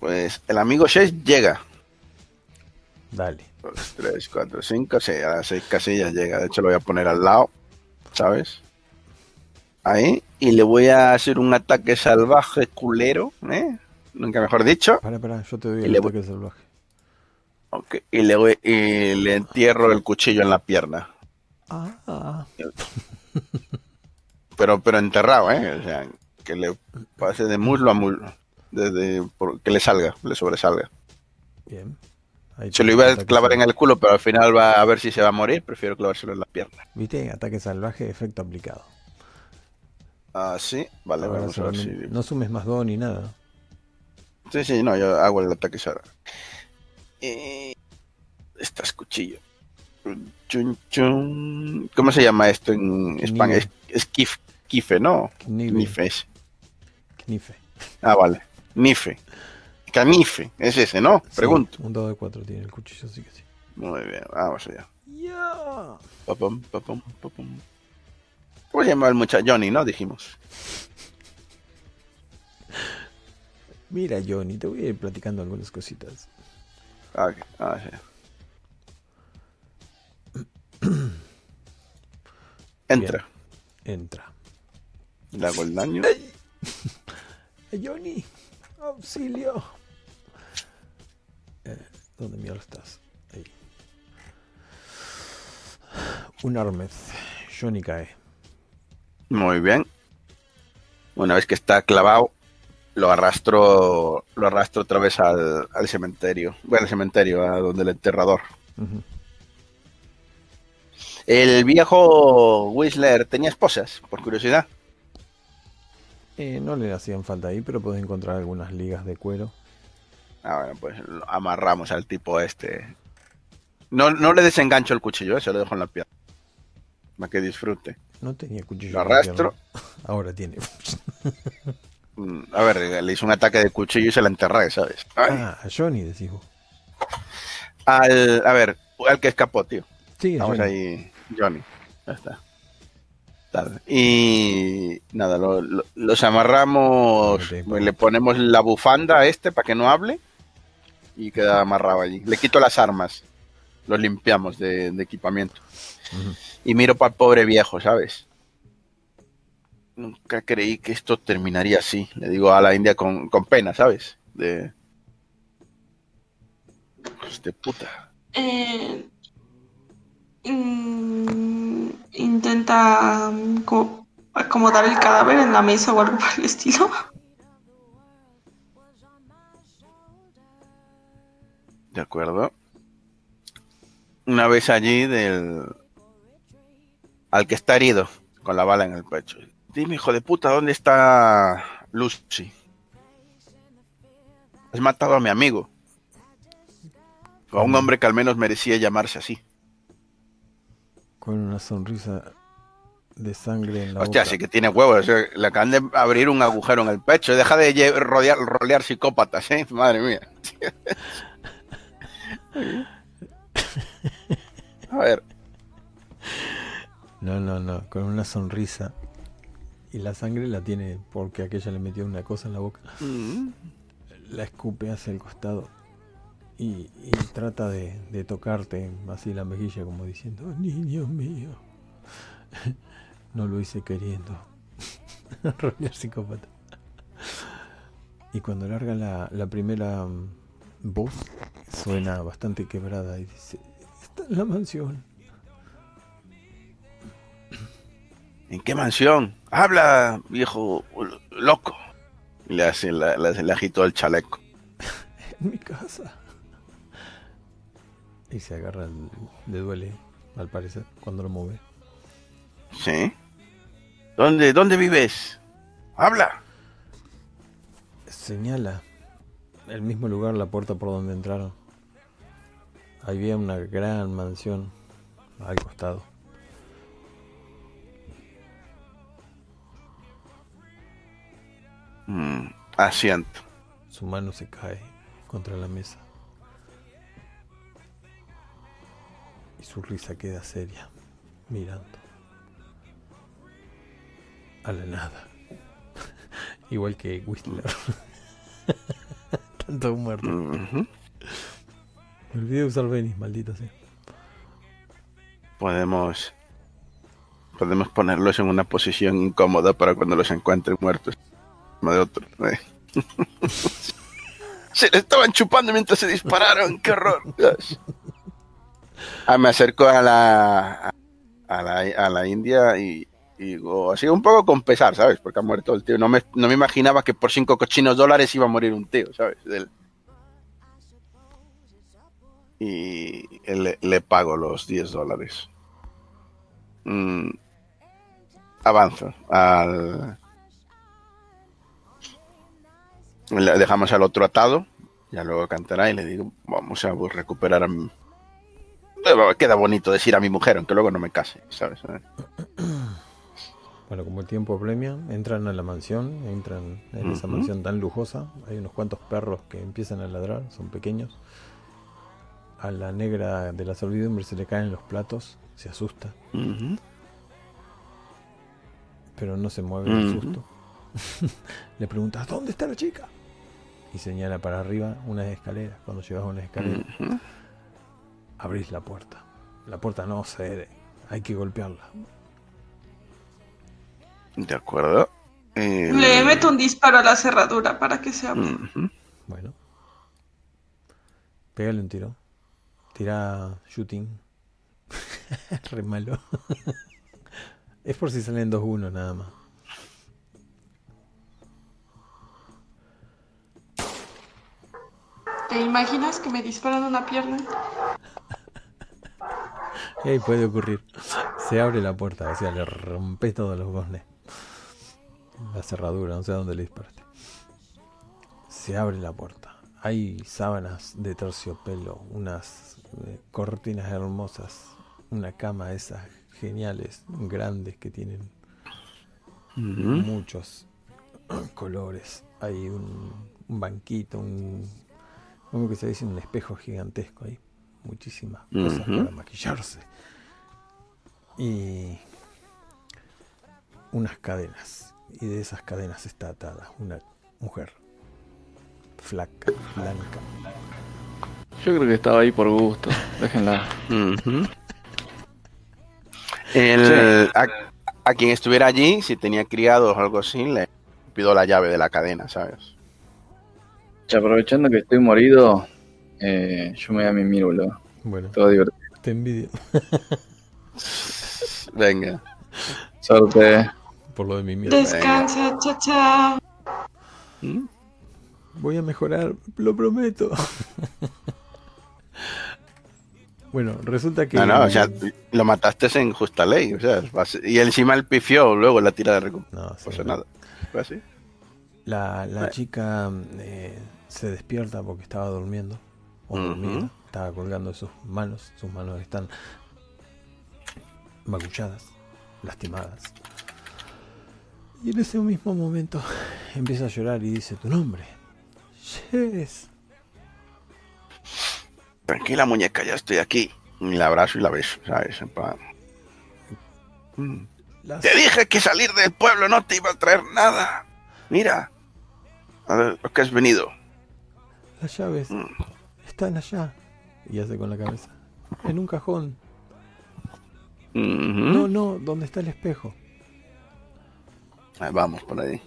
Pues el amigo Chess llega. Dale. Dos, tres, cuatro, cinco, seis. A las seis casillas llega. De hecho, lo voy a poner al lado. ¿Sabes? Ahí. Y le voy a hacer un ataque salvaje culero. ¿eh? Nunca mejor dicho. Para, para, yo te doy el le ataque salvaje. Ok, Y, le voy- y le entierro el cuchillo en la pierna. Ah, Pero, pero enterrado, ¿eh? O sea, que le pase de muslo a muslo. Desde, por- que le salga, le sobresalga. bien. Ahí Se lo iba a clavar en el culo, pero al final va a ver si se va a morir. Prefiero clavárselo en la pierna. ¿Viste? Ataque salvaje, efecto aplicado. Ah, sí. Vale, Ahora vamos a ver si... No sumes más dos ni nada. Sí, sí, no, yo hago el ataque ahora. Eh, Estás cuchillo. Chun, chun. ¿Cómo se llama esto en España? Es, es kif- kife, ¿no? Knife. Knife. Ah, vale. Nife. Canife. Es ese, ¿no? Sí, Pregunto. un dado de cuatro tiene el cuchillo, sí que sí. Muy bien, vamos allá. Papam. ¿Cómo se llama el muchacho? Johnny, ¿no? Dijimos. Mira, Johnny, te voy a ir platicando algunas cositas. Ah, ok. ah, sí. Entra. Entra. Le hago el daño. Johnny, auxilio. Eh, ¿Dónde mierda estás? Ahí. Un Armez. Johnny cae. Muy bien. Una vez que está clavado, lo arrastro, lo arrastro otra vez al, al cementerio. Bueno, al cementerio, a donde el enterrador. El viejo Whistler tenía esposas, por curiosidad. Eh, no le hacían falta ahí, pero puedes encontrar algunas ligas de cuero. Ah, bueno, pues amarramos al tipo este. No, no le desengancho el cuchillo, eh, se lo dejo en la pierna. Para que disfrute. No tenía cuchillo. Lo arrastro. Ahora tiene. A ver, le hice un ataque de cuchillo y se la enterré, ¿sabes? Ay. Ah, a Johnny decís vos. Al, a ver, al que escapó, tío. Sí, a Vamos Johnny. ahí, Johnny. Ya está. Y nada, lo- lo- los amarramos, le ponemos la bufanda a este para que no hable y queda amarrado allí. Le quito las armas, los limpiamos de, de equipamiento. Y miro para el pobre viejo, ¿sabes? Nunca creí que esto terminaría así. Le digo a la India con, con pena, ¿sabes? De... De puta. Eh, mm, intenta mm, como acomodar el cadáver en la mesa o algo por el estilo. De acuerdo. Una vez allí del... Al que está herido, con la bala en el pecho. Dime, hijo de puta, ¿dónde está Lucy? Has matado a mi amigo. A un hombre que al menos merecía llamarse así. Con una sonrisa de sangre en la Hostia, boca. sí que tiene huevos. Le acaban de abrir un agujero en el pecho. Deja de rodear, rolear psicópatas, ¿eh? Madre mía. A ver. No, no, no, con una sonrisa. Y la sangre la tiene porque aquella le metió una cosa en la boca. Mm. La escupe hacia el costado. Y, y trata de, de tocarte así la mejilla como diciendo, "Oh, niño mío. No lo hice queriendo. Rolear psicópata. Y cuando larga la, la primera mm, voz, suena bastante quebrada y dice, está en la mansión. ¿En qué mansión? Habla, viejo loco. Y le hace, la- le, le agitó el chaleco. En mi casa. Y se agarra, el- le duele, al parecer, cuando lo mueve. ¿Sí? ¿Dónde, dónde vives? Habla. Señala el mismo lugar, la puerta por donde entraron. Había una gran mansión al costado. Mm, asiento. Su mano se cae contra la mesa. Y su risa queda seria, mirando. A la nada. Igual que Whistler. Tanto muerto. Me olvidé de usar Venice, maldita sea. Podemos. Podemos ponerlos en una posición incómoda para cuando los encuentren muertos. De otro. eh. se le estaban chupando mientras se dispararon. ¡Qué horror! Ah, me acerco a la. A la, a la India y. y digo, así un poco con pesar, ¿sabes? Porque ha muerto el tío. No me, no me imaginaba que por cinco cochinos dólares iba a morir un tío, ¿sabes? Y le, le pago los 10 dólares. Mm, avanzo al... Le dejamos al otro atado, ya luego cantará y le digo, vamos a recuperar a mi... Queda bonito decir a mi mujer, aunque luego no me case, ¿sabes? Bueno, como el tiempo premia, entran a la mansión, entran en esa mansión tan lujosa. Hay unos cuantos perros que empiezan a ladrar, son pequeños. A la negra de la servidumbre se le caen los platos, se asusta, pero no se mueve del Ujú. susto. le preguntas, ¿dónde está la chica? Y señala para arriba unas escaleras. Cuando llegas a una escalera, Ujú. abrís la puerta. La puerta no cede, hay que golpearla. De acuerdo. Eh, Le meto un disparo a la cerradura para que se abra. Bueno. Pégale un tiro. Tira shooting. Re malo. es por si salen 2-1 nada más. ¿Te imaginas que me disparan una pierna? Ey, puede ocurrir. Se abre la puerta, o sea, le rompes todos los goznes. La cerradura, no sé a dónde le disparaste. Se abre la puerta. Hay sábanas de terciopelo, unas eh, cortinas hermosas, una cama esas geniales, grandes que tienen muchos colores. Hay un, un banquito, un, como que se dice, un espejo gigantesco ahí. Muchísimas cosas para maquillarse. Y unas cadenas. Y de esas cadenas está atada una mujer. Flaca, blanca. Yo creo que estaba ahí por gusto. Déjenla. El- a, a quien estuviera allí, si tenía criados o algo así, le pido la llave de la cadena, ¿sabes? Che, aprovechando que estoy morido, eh, yo me voy a mi mírulo. Bueno, Todo divertido. te envidio Venga. Suerte. por lo de mi mierda. Descansa, chacha. ¿Mm? Voy a mejorar, lo prometo. bueno, resulta que. No, no, o sea, lo mataste en justa ley, o sea, y encima el pifió luego la tira de recuperación. No, No sí, no. nada. Fue así. La, la Bueno. chica eh, se despierta porque estaba durmiendo. O dormida. Estaba colgando de sus manos. Sus manos están magulladas, lastimadas. Y en ese mismo momento empieza a llorar y dice tu nombre. Yes. Tranquila, muñeca, ya estoy aquí. Y la abrazo y la beso, ¿sabes? "Mm, Las- Te dije que salir del pueblo no te iba a traer nada. Mira, a ver lo que has venido. Las llaves están allá. Y hace con la cabeza. En un cajón. No, no, donde está el espejo. Ahí vamos por ahí.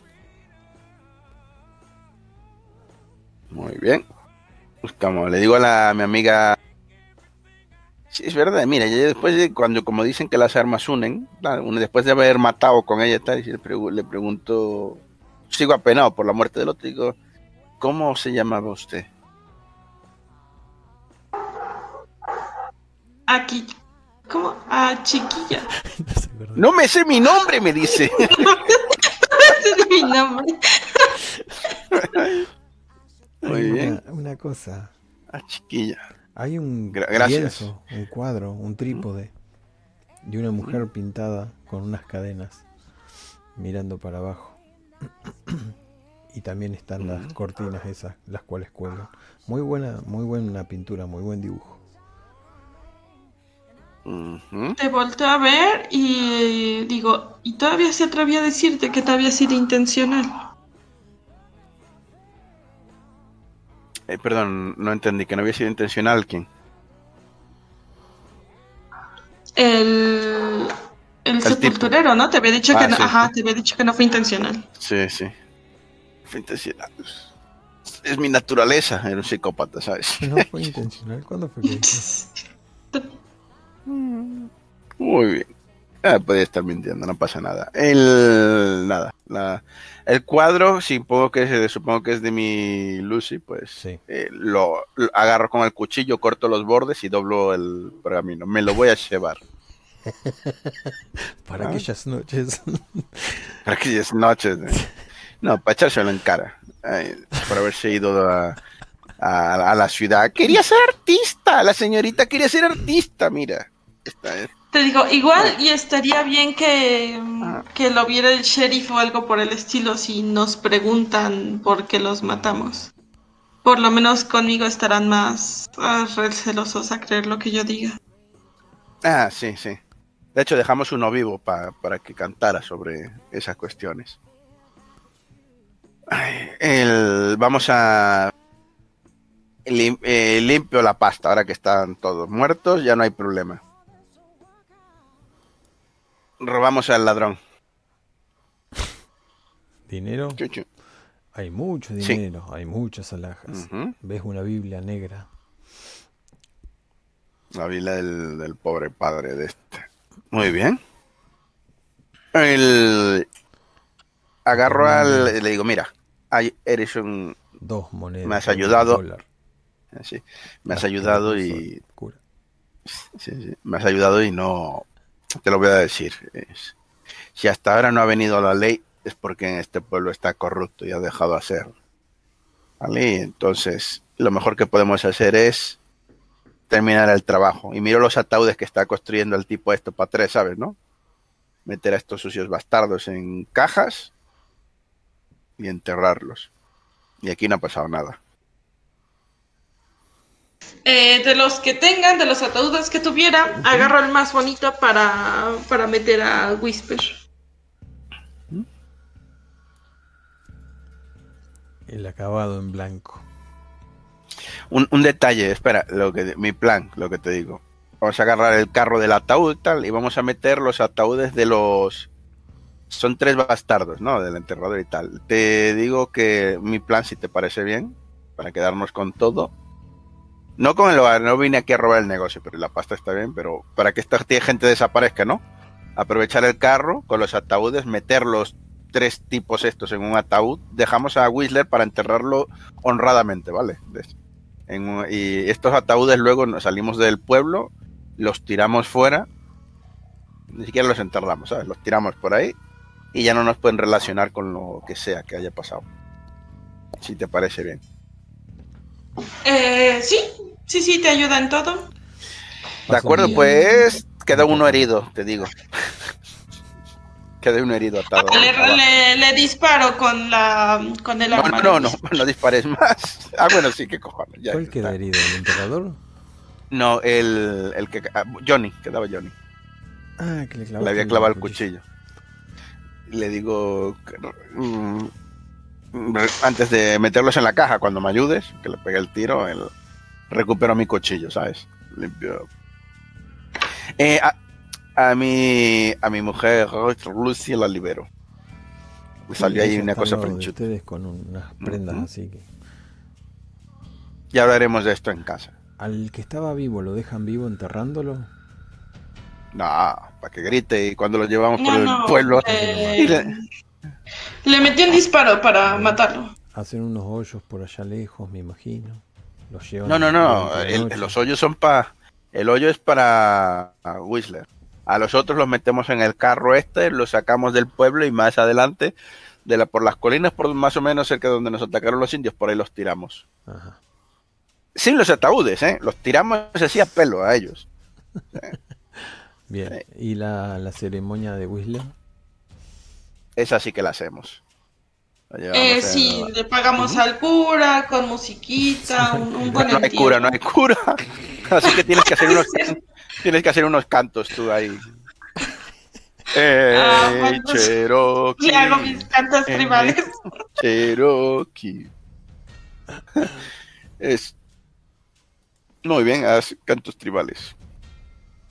Muy bien. Buscamos. Le digo a, la, a mi amiga. Sí, es verdad. Mira, ya después de cuando, como dicen que las armas unen, después de haber matado con ella tal, y le, pregu- le pregunto. Sigo apenado por la muerte del otro. Digo, ¿cómo se llamaba usted? Aquí. ¿Cómo? Ah, chiquilla. No me sé mi nombre, me dice. Es mi nombre. Muy Hay bien. Una, una cosa. Ah, chiquilla. Hay un gracias. lienzo, un cuadro, un trípode de una mujer pintada con unas cadenas mirando para abajo. y también están las cortinas esas, las cuales cuelgan. Muy buena, muy buena pintura, muy buen dibujo. Te volteo a ver y digo, y todavía se atrevía a decirte que te había sido intencional. Eh, perdón, no entendí que no había sido intencional. ¿Quién? El, el, sepulturero, ¿no? Te había dicho Ah, que no, sí, ajá, sí. te había dicho que no fue intencional. Sí, sí. Intencional. Es mi naturaleza, era un psicópata, ¿sabes? No fue intencional. ¿Cuándo fue hizo? Muy bien. Ah, podría estar mintiendo, no pasa nada. El nada, la- el cuadro, supongo que es, de- supongo que es de mi Lucy, pues Sí. eh, lo, lo agarro con el cuchillo, corto los bordes y doblo el pergamino. Me lo voy a llevar. Para Ah. aquellas noches. Para que es noche. ¿no? Para echárselo en cara. Por haberse ido a, a- a la ciudad. Quería ser artista. La señorita quería ser artista, mira. Esta es- Te digo, igual y estaría bien que, Ah. que lo viera el sheriff o algo por el estilo si nos preguntan por qué los matamos. Por lo menos conmigo estarán más ah, recelosos a creer lo que yo diga. Ah, sí, sí. De hecho, dejamos uno vivo pa- para que cantara sobre esas cuestiones. El- vamos a... lim- eh, limpio la pasta, ahora que están todos muertos, ya no hay problema. Robamos al ladrón. ¿Dinero? Chuchu. Hay mucho Sí. dinero, hay muchas alhajas. Ves una Biblia negra. La vila del, del pobre padre de este. Muy bien. El... Agarro al... Le digo, mira, eres un... Dos monedas. Me has ayudado. sí, me has ayudado y... sí, sí, me has ayudado y no... Te lo voy a decir. es- si hasta ahora no ha venido la ley es porque en este pueblo está corrupto y ha dejado hacer. ¿Vale? Entonces, lo mejor que podemos hacer es terminar el trabajo. Y miro los ataúdes que está construyendo el tipo esto para tres, ¿sabes? ¿No? Meter a estos sucios bastardos en cajas y enterrarlos. Y aquí no ha pasado nada. Eh, de los que tengan, de los ataúdes que tuviera, agarro el más bonito para, para meter a Whisper. El acabado en blanco. Un, un detalle, espera, lo que mi plan, lo que te digo. Vamos a agarrar el carro del ataúd y tal, y vamos a meter los ataúdes de los. Son tres bastardos, ¿no? Del enterrador y tal. Te digo que mi plan, si te parece bien, para quedarnos con todo. No con el hogar, no vine aquí a robar el negocio, pero la pasta está bien, pero para que esta gente desaparezca, ¿no? Aprovechar el carro con los ataúdes, meter los tres tipos estos en un ataúd, dejamos a Whistler para enterrarlo honradamente, ¿vale? Y estos ataúdes luego nos salimos del pueblo, los tiramos fuera, ni siquiera los enterramos, ¿sabes? Los tiramos por ahí y ya no nos pueden relacionar con lo que sea que haya pasado. Si te parece bien. Eh, sí, sí, sí, te ayuda en todo. De acuerdo, pues queda uno herido, te digo. queda uno herido atado. Le, abajo. le- le disparo con la con el No, arma. no, no, no, no dispares más. Ah, bueno, sí, qué cojones. ya ¿Cuál está. queda herido? ¿El enterrador? No, el, el que. ah, Johnny, quedaba Johnny. Ah, que le Le había clavado el cuchillo. Le digo, mm, antes de meterlos en la caja, cuando me ayudes, que le pegue el tiro, él recupero mi cuchillo, ¿sabes? Limpio. Eh, a, a mi, a mi mujer, Lucy, la libero. Me salió ahí una cosa frenchuda. ustedes con unas prendas así que Ya hablaremos de esto en casa. ¿Al que estaba vivo lo dejan vivo enterrándolo? No, para que grite y cuando lo llevamos por No, el pueblo. eh, le- Le metió un disparo para matarlo. Hacen unos hoyos por allá lejos, me imagino. Los llevan No, no, no. el- los hoyos son para. El hoyo es para Whistler. A los otros los metemos en el carro este, los sacamos del pueblo y más adelante, de la, por las colinas, por más o menos cerca de donde nos atacaron los indios, por ahí los tiramos. Ajá. Sin los ataúdes, ¿eh? Los tiramos así a pelo a ellos. Bien. Sí. ¿Y la, la ceremonia de Whistler? Esa sí que la hacemos. La Eh, sí, le pagamos al cura con musiquita, un, un buen No hay cura, no hay cura. Así que tienes que hacer unos, tienes que hacer unos cantos tú ahí. Eh, Ah, bueno, pues, Cherokee. Le hago mis cantos Eh, tribales. Cherokee. Es muy bien, haz cantos tribales.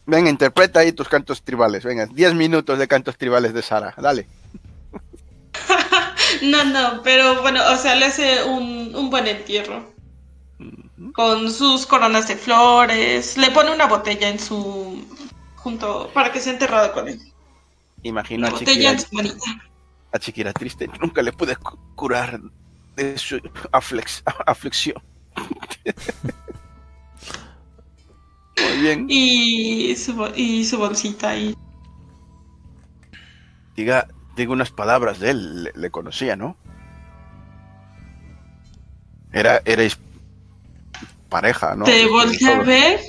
Venga, interpreta ahí tus cantos tribales. Venga, 10 minutos de cantos tribales de Sara. Dale. No, no, pero bueno, o sea, le hace un, un buen entierro. Con sus coronas de flores. Le pone una botella en su. junto. para que sea enterrado con él. Imagino Una a Chiquira, en su a Chiquira triste. Nunca le pude cu- curar de su aflex- aflicción. Muy bien. Y su, y su bolsita ahí. Diga, diga unas palabras de él. Le, le conocía, ¿no? Era, erais pareja, ¿no? ¿Te Y volteé a ver?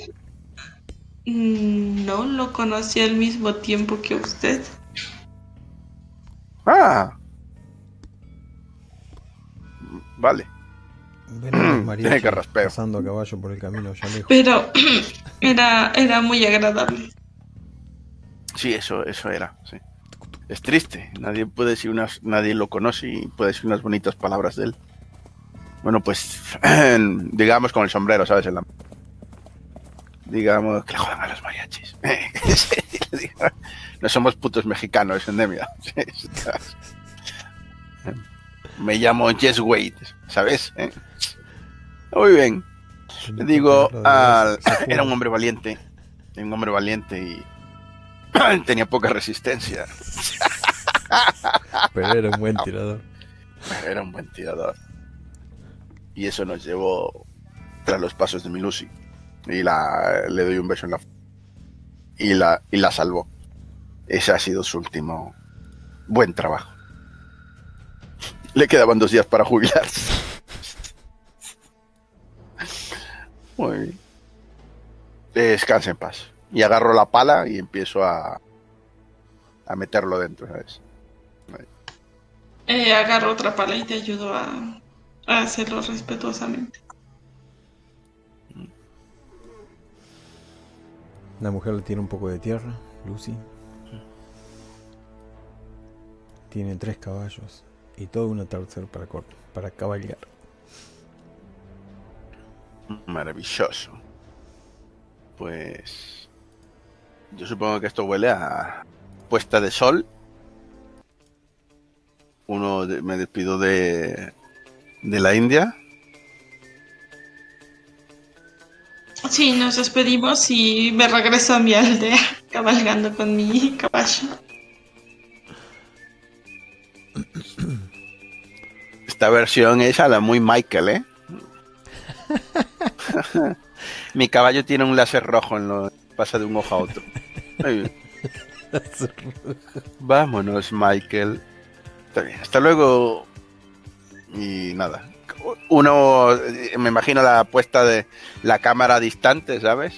Mm, No lo conocí al mismo tiempo que usted. Ah. Vale. Ven a los mariachis pasando a caballo por el camino allá lejos. Pero era, era muy agradable. Sí, eso, eso era, sí. Es triste, nadie puede decir unas, nadie lo conoce y puede decir unas bonitas palabras de él. Bueno, pues, digamos con el sombrero, ¿sabes? En la- Digamos que le jodan a los mariachis. no somos putos mexicanos, es endemia. Me llamo Jess Wade, ¿sabes? ¿Eh? Muy bien. Le digo, al- era un hombre valiente. Un hombre valiente y tenía poca resistencia. Pero era un buen tirador. pero Era un buen tirador. Y eso nos llevó tras los pasos de mi Lucy. Y la, le doy un beso en la... Y la, y la salvó. Ese ha sido su último buen trabajo. Le quedaban dos días para jubilarse. Muy bien. Descansa en paz. Y agarro la pala y empiezo a, a meterlo dentro, ¿sabes? Eh, agarro otra pala y te ayudo a, a hacerlo respetuosamente. La mujer le tiene un poco de tierra, Lucy. Tiene tres caballos y todo un atardecer para, para cabalgar. Maravilloso. Pues. Yo supongo que esto huele a puesta de sol. Uno de- me despido de, de la India. Sí, nos despedimos y me regreso a mi aldea cabalgando con mi caballo. Esta versión es a la muy Michael, ¿eh? Mi caballo tiene un láser rojo en lo pasa de un ojo a otro. Vámonos, Michael. Está bien. Hasta luego. Y nada. Uno, eh, me imagino la puesta de la cámara distante, ¿sabes?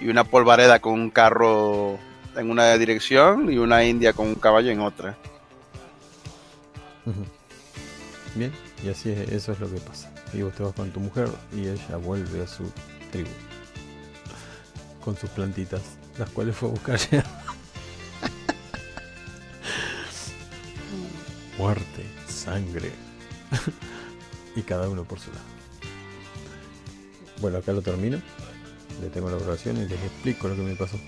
Y una polvareda con un carro en una dirección y una india con un caballo en otra. Bien, y así es, eso es lo que pasa. Y vos te vas con tu mujer y ella vuelve a su tribu. Con sus plantitas, las cuales fue a buscar ya. Muerte, sangre. y cada uno por su lado. Bueno, acá lo termino. Detengo la grabación y les explico lo que me pasó.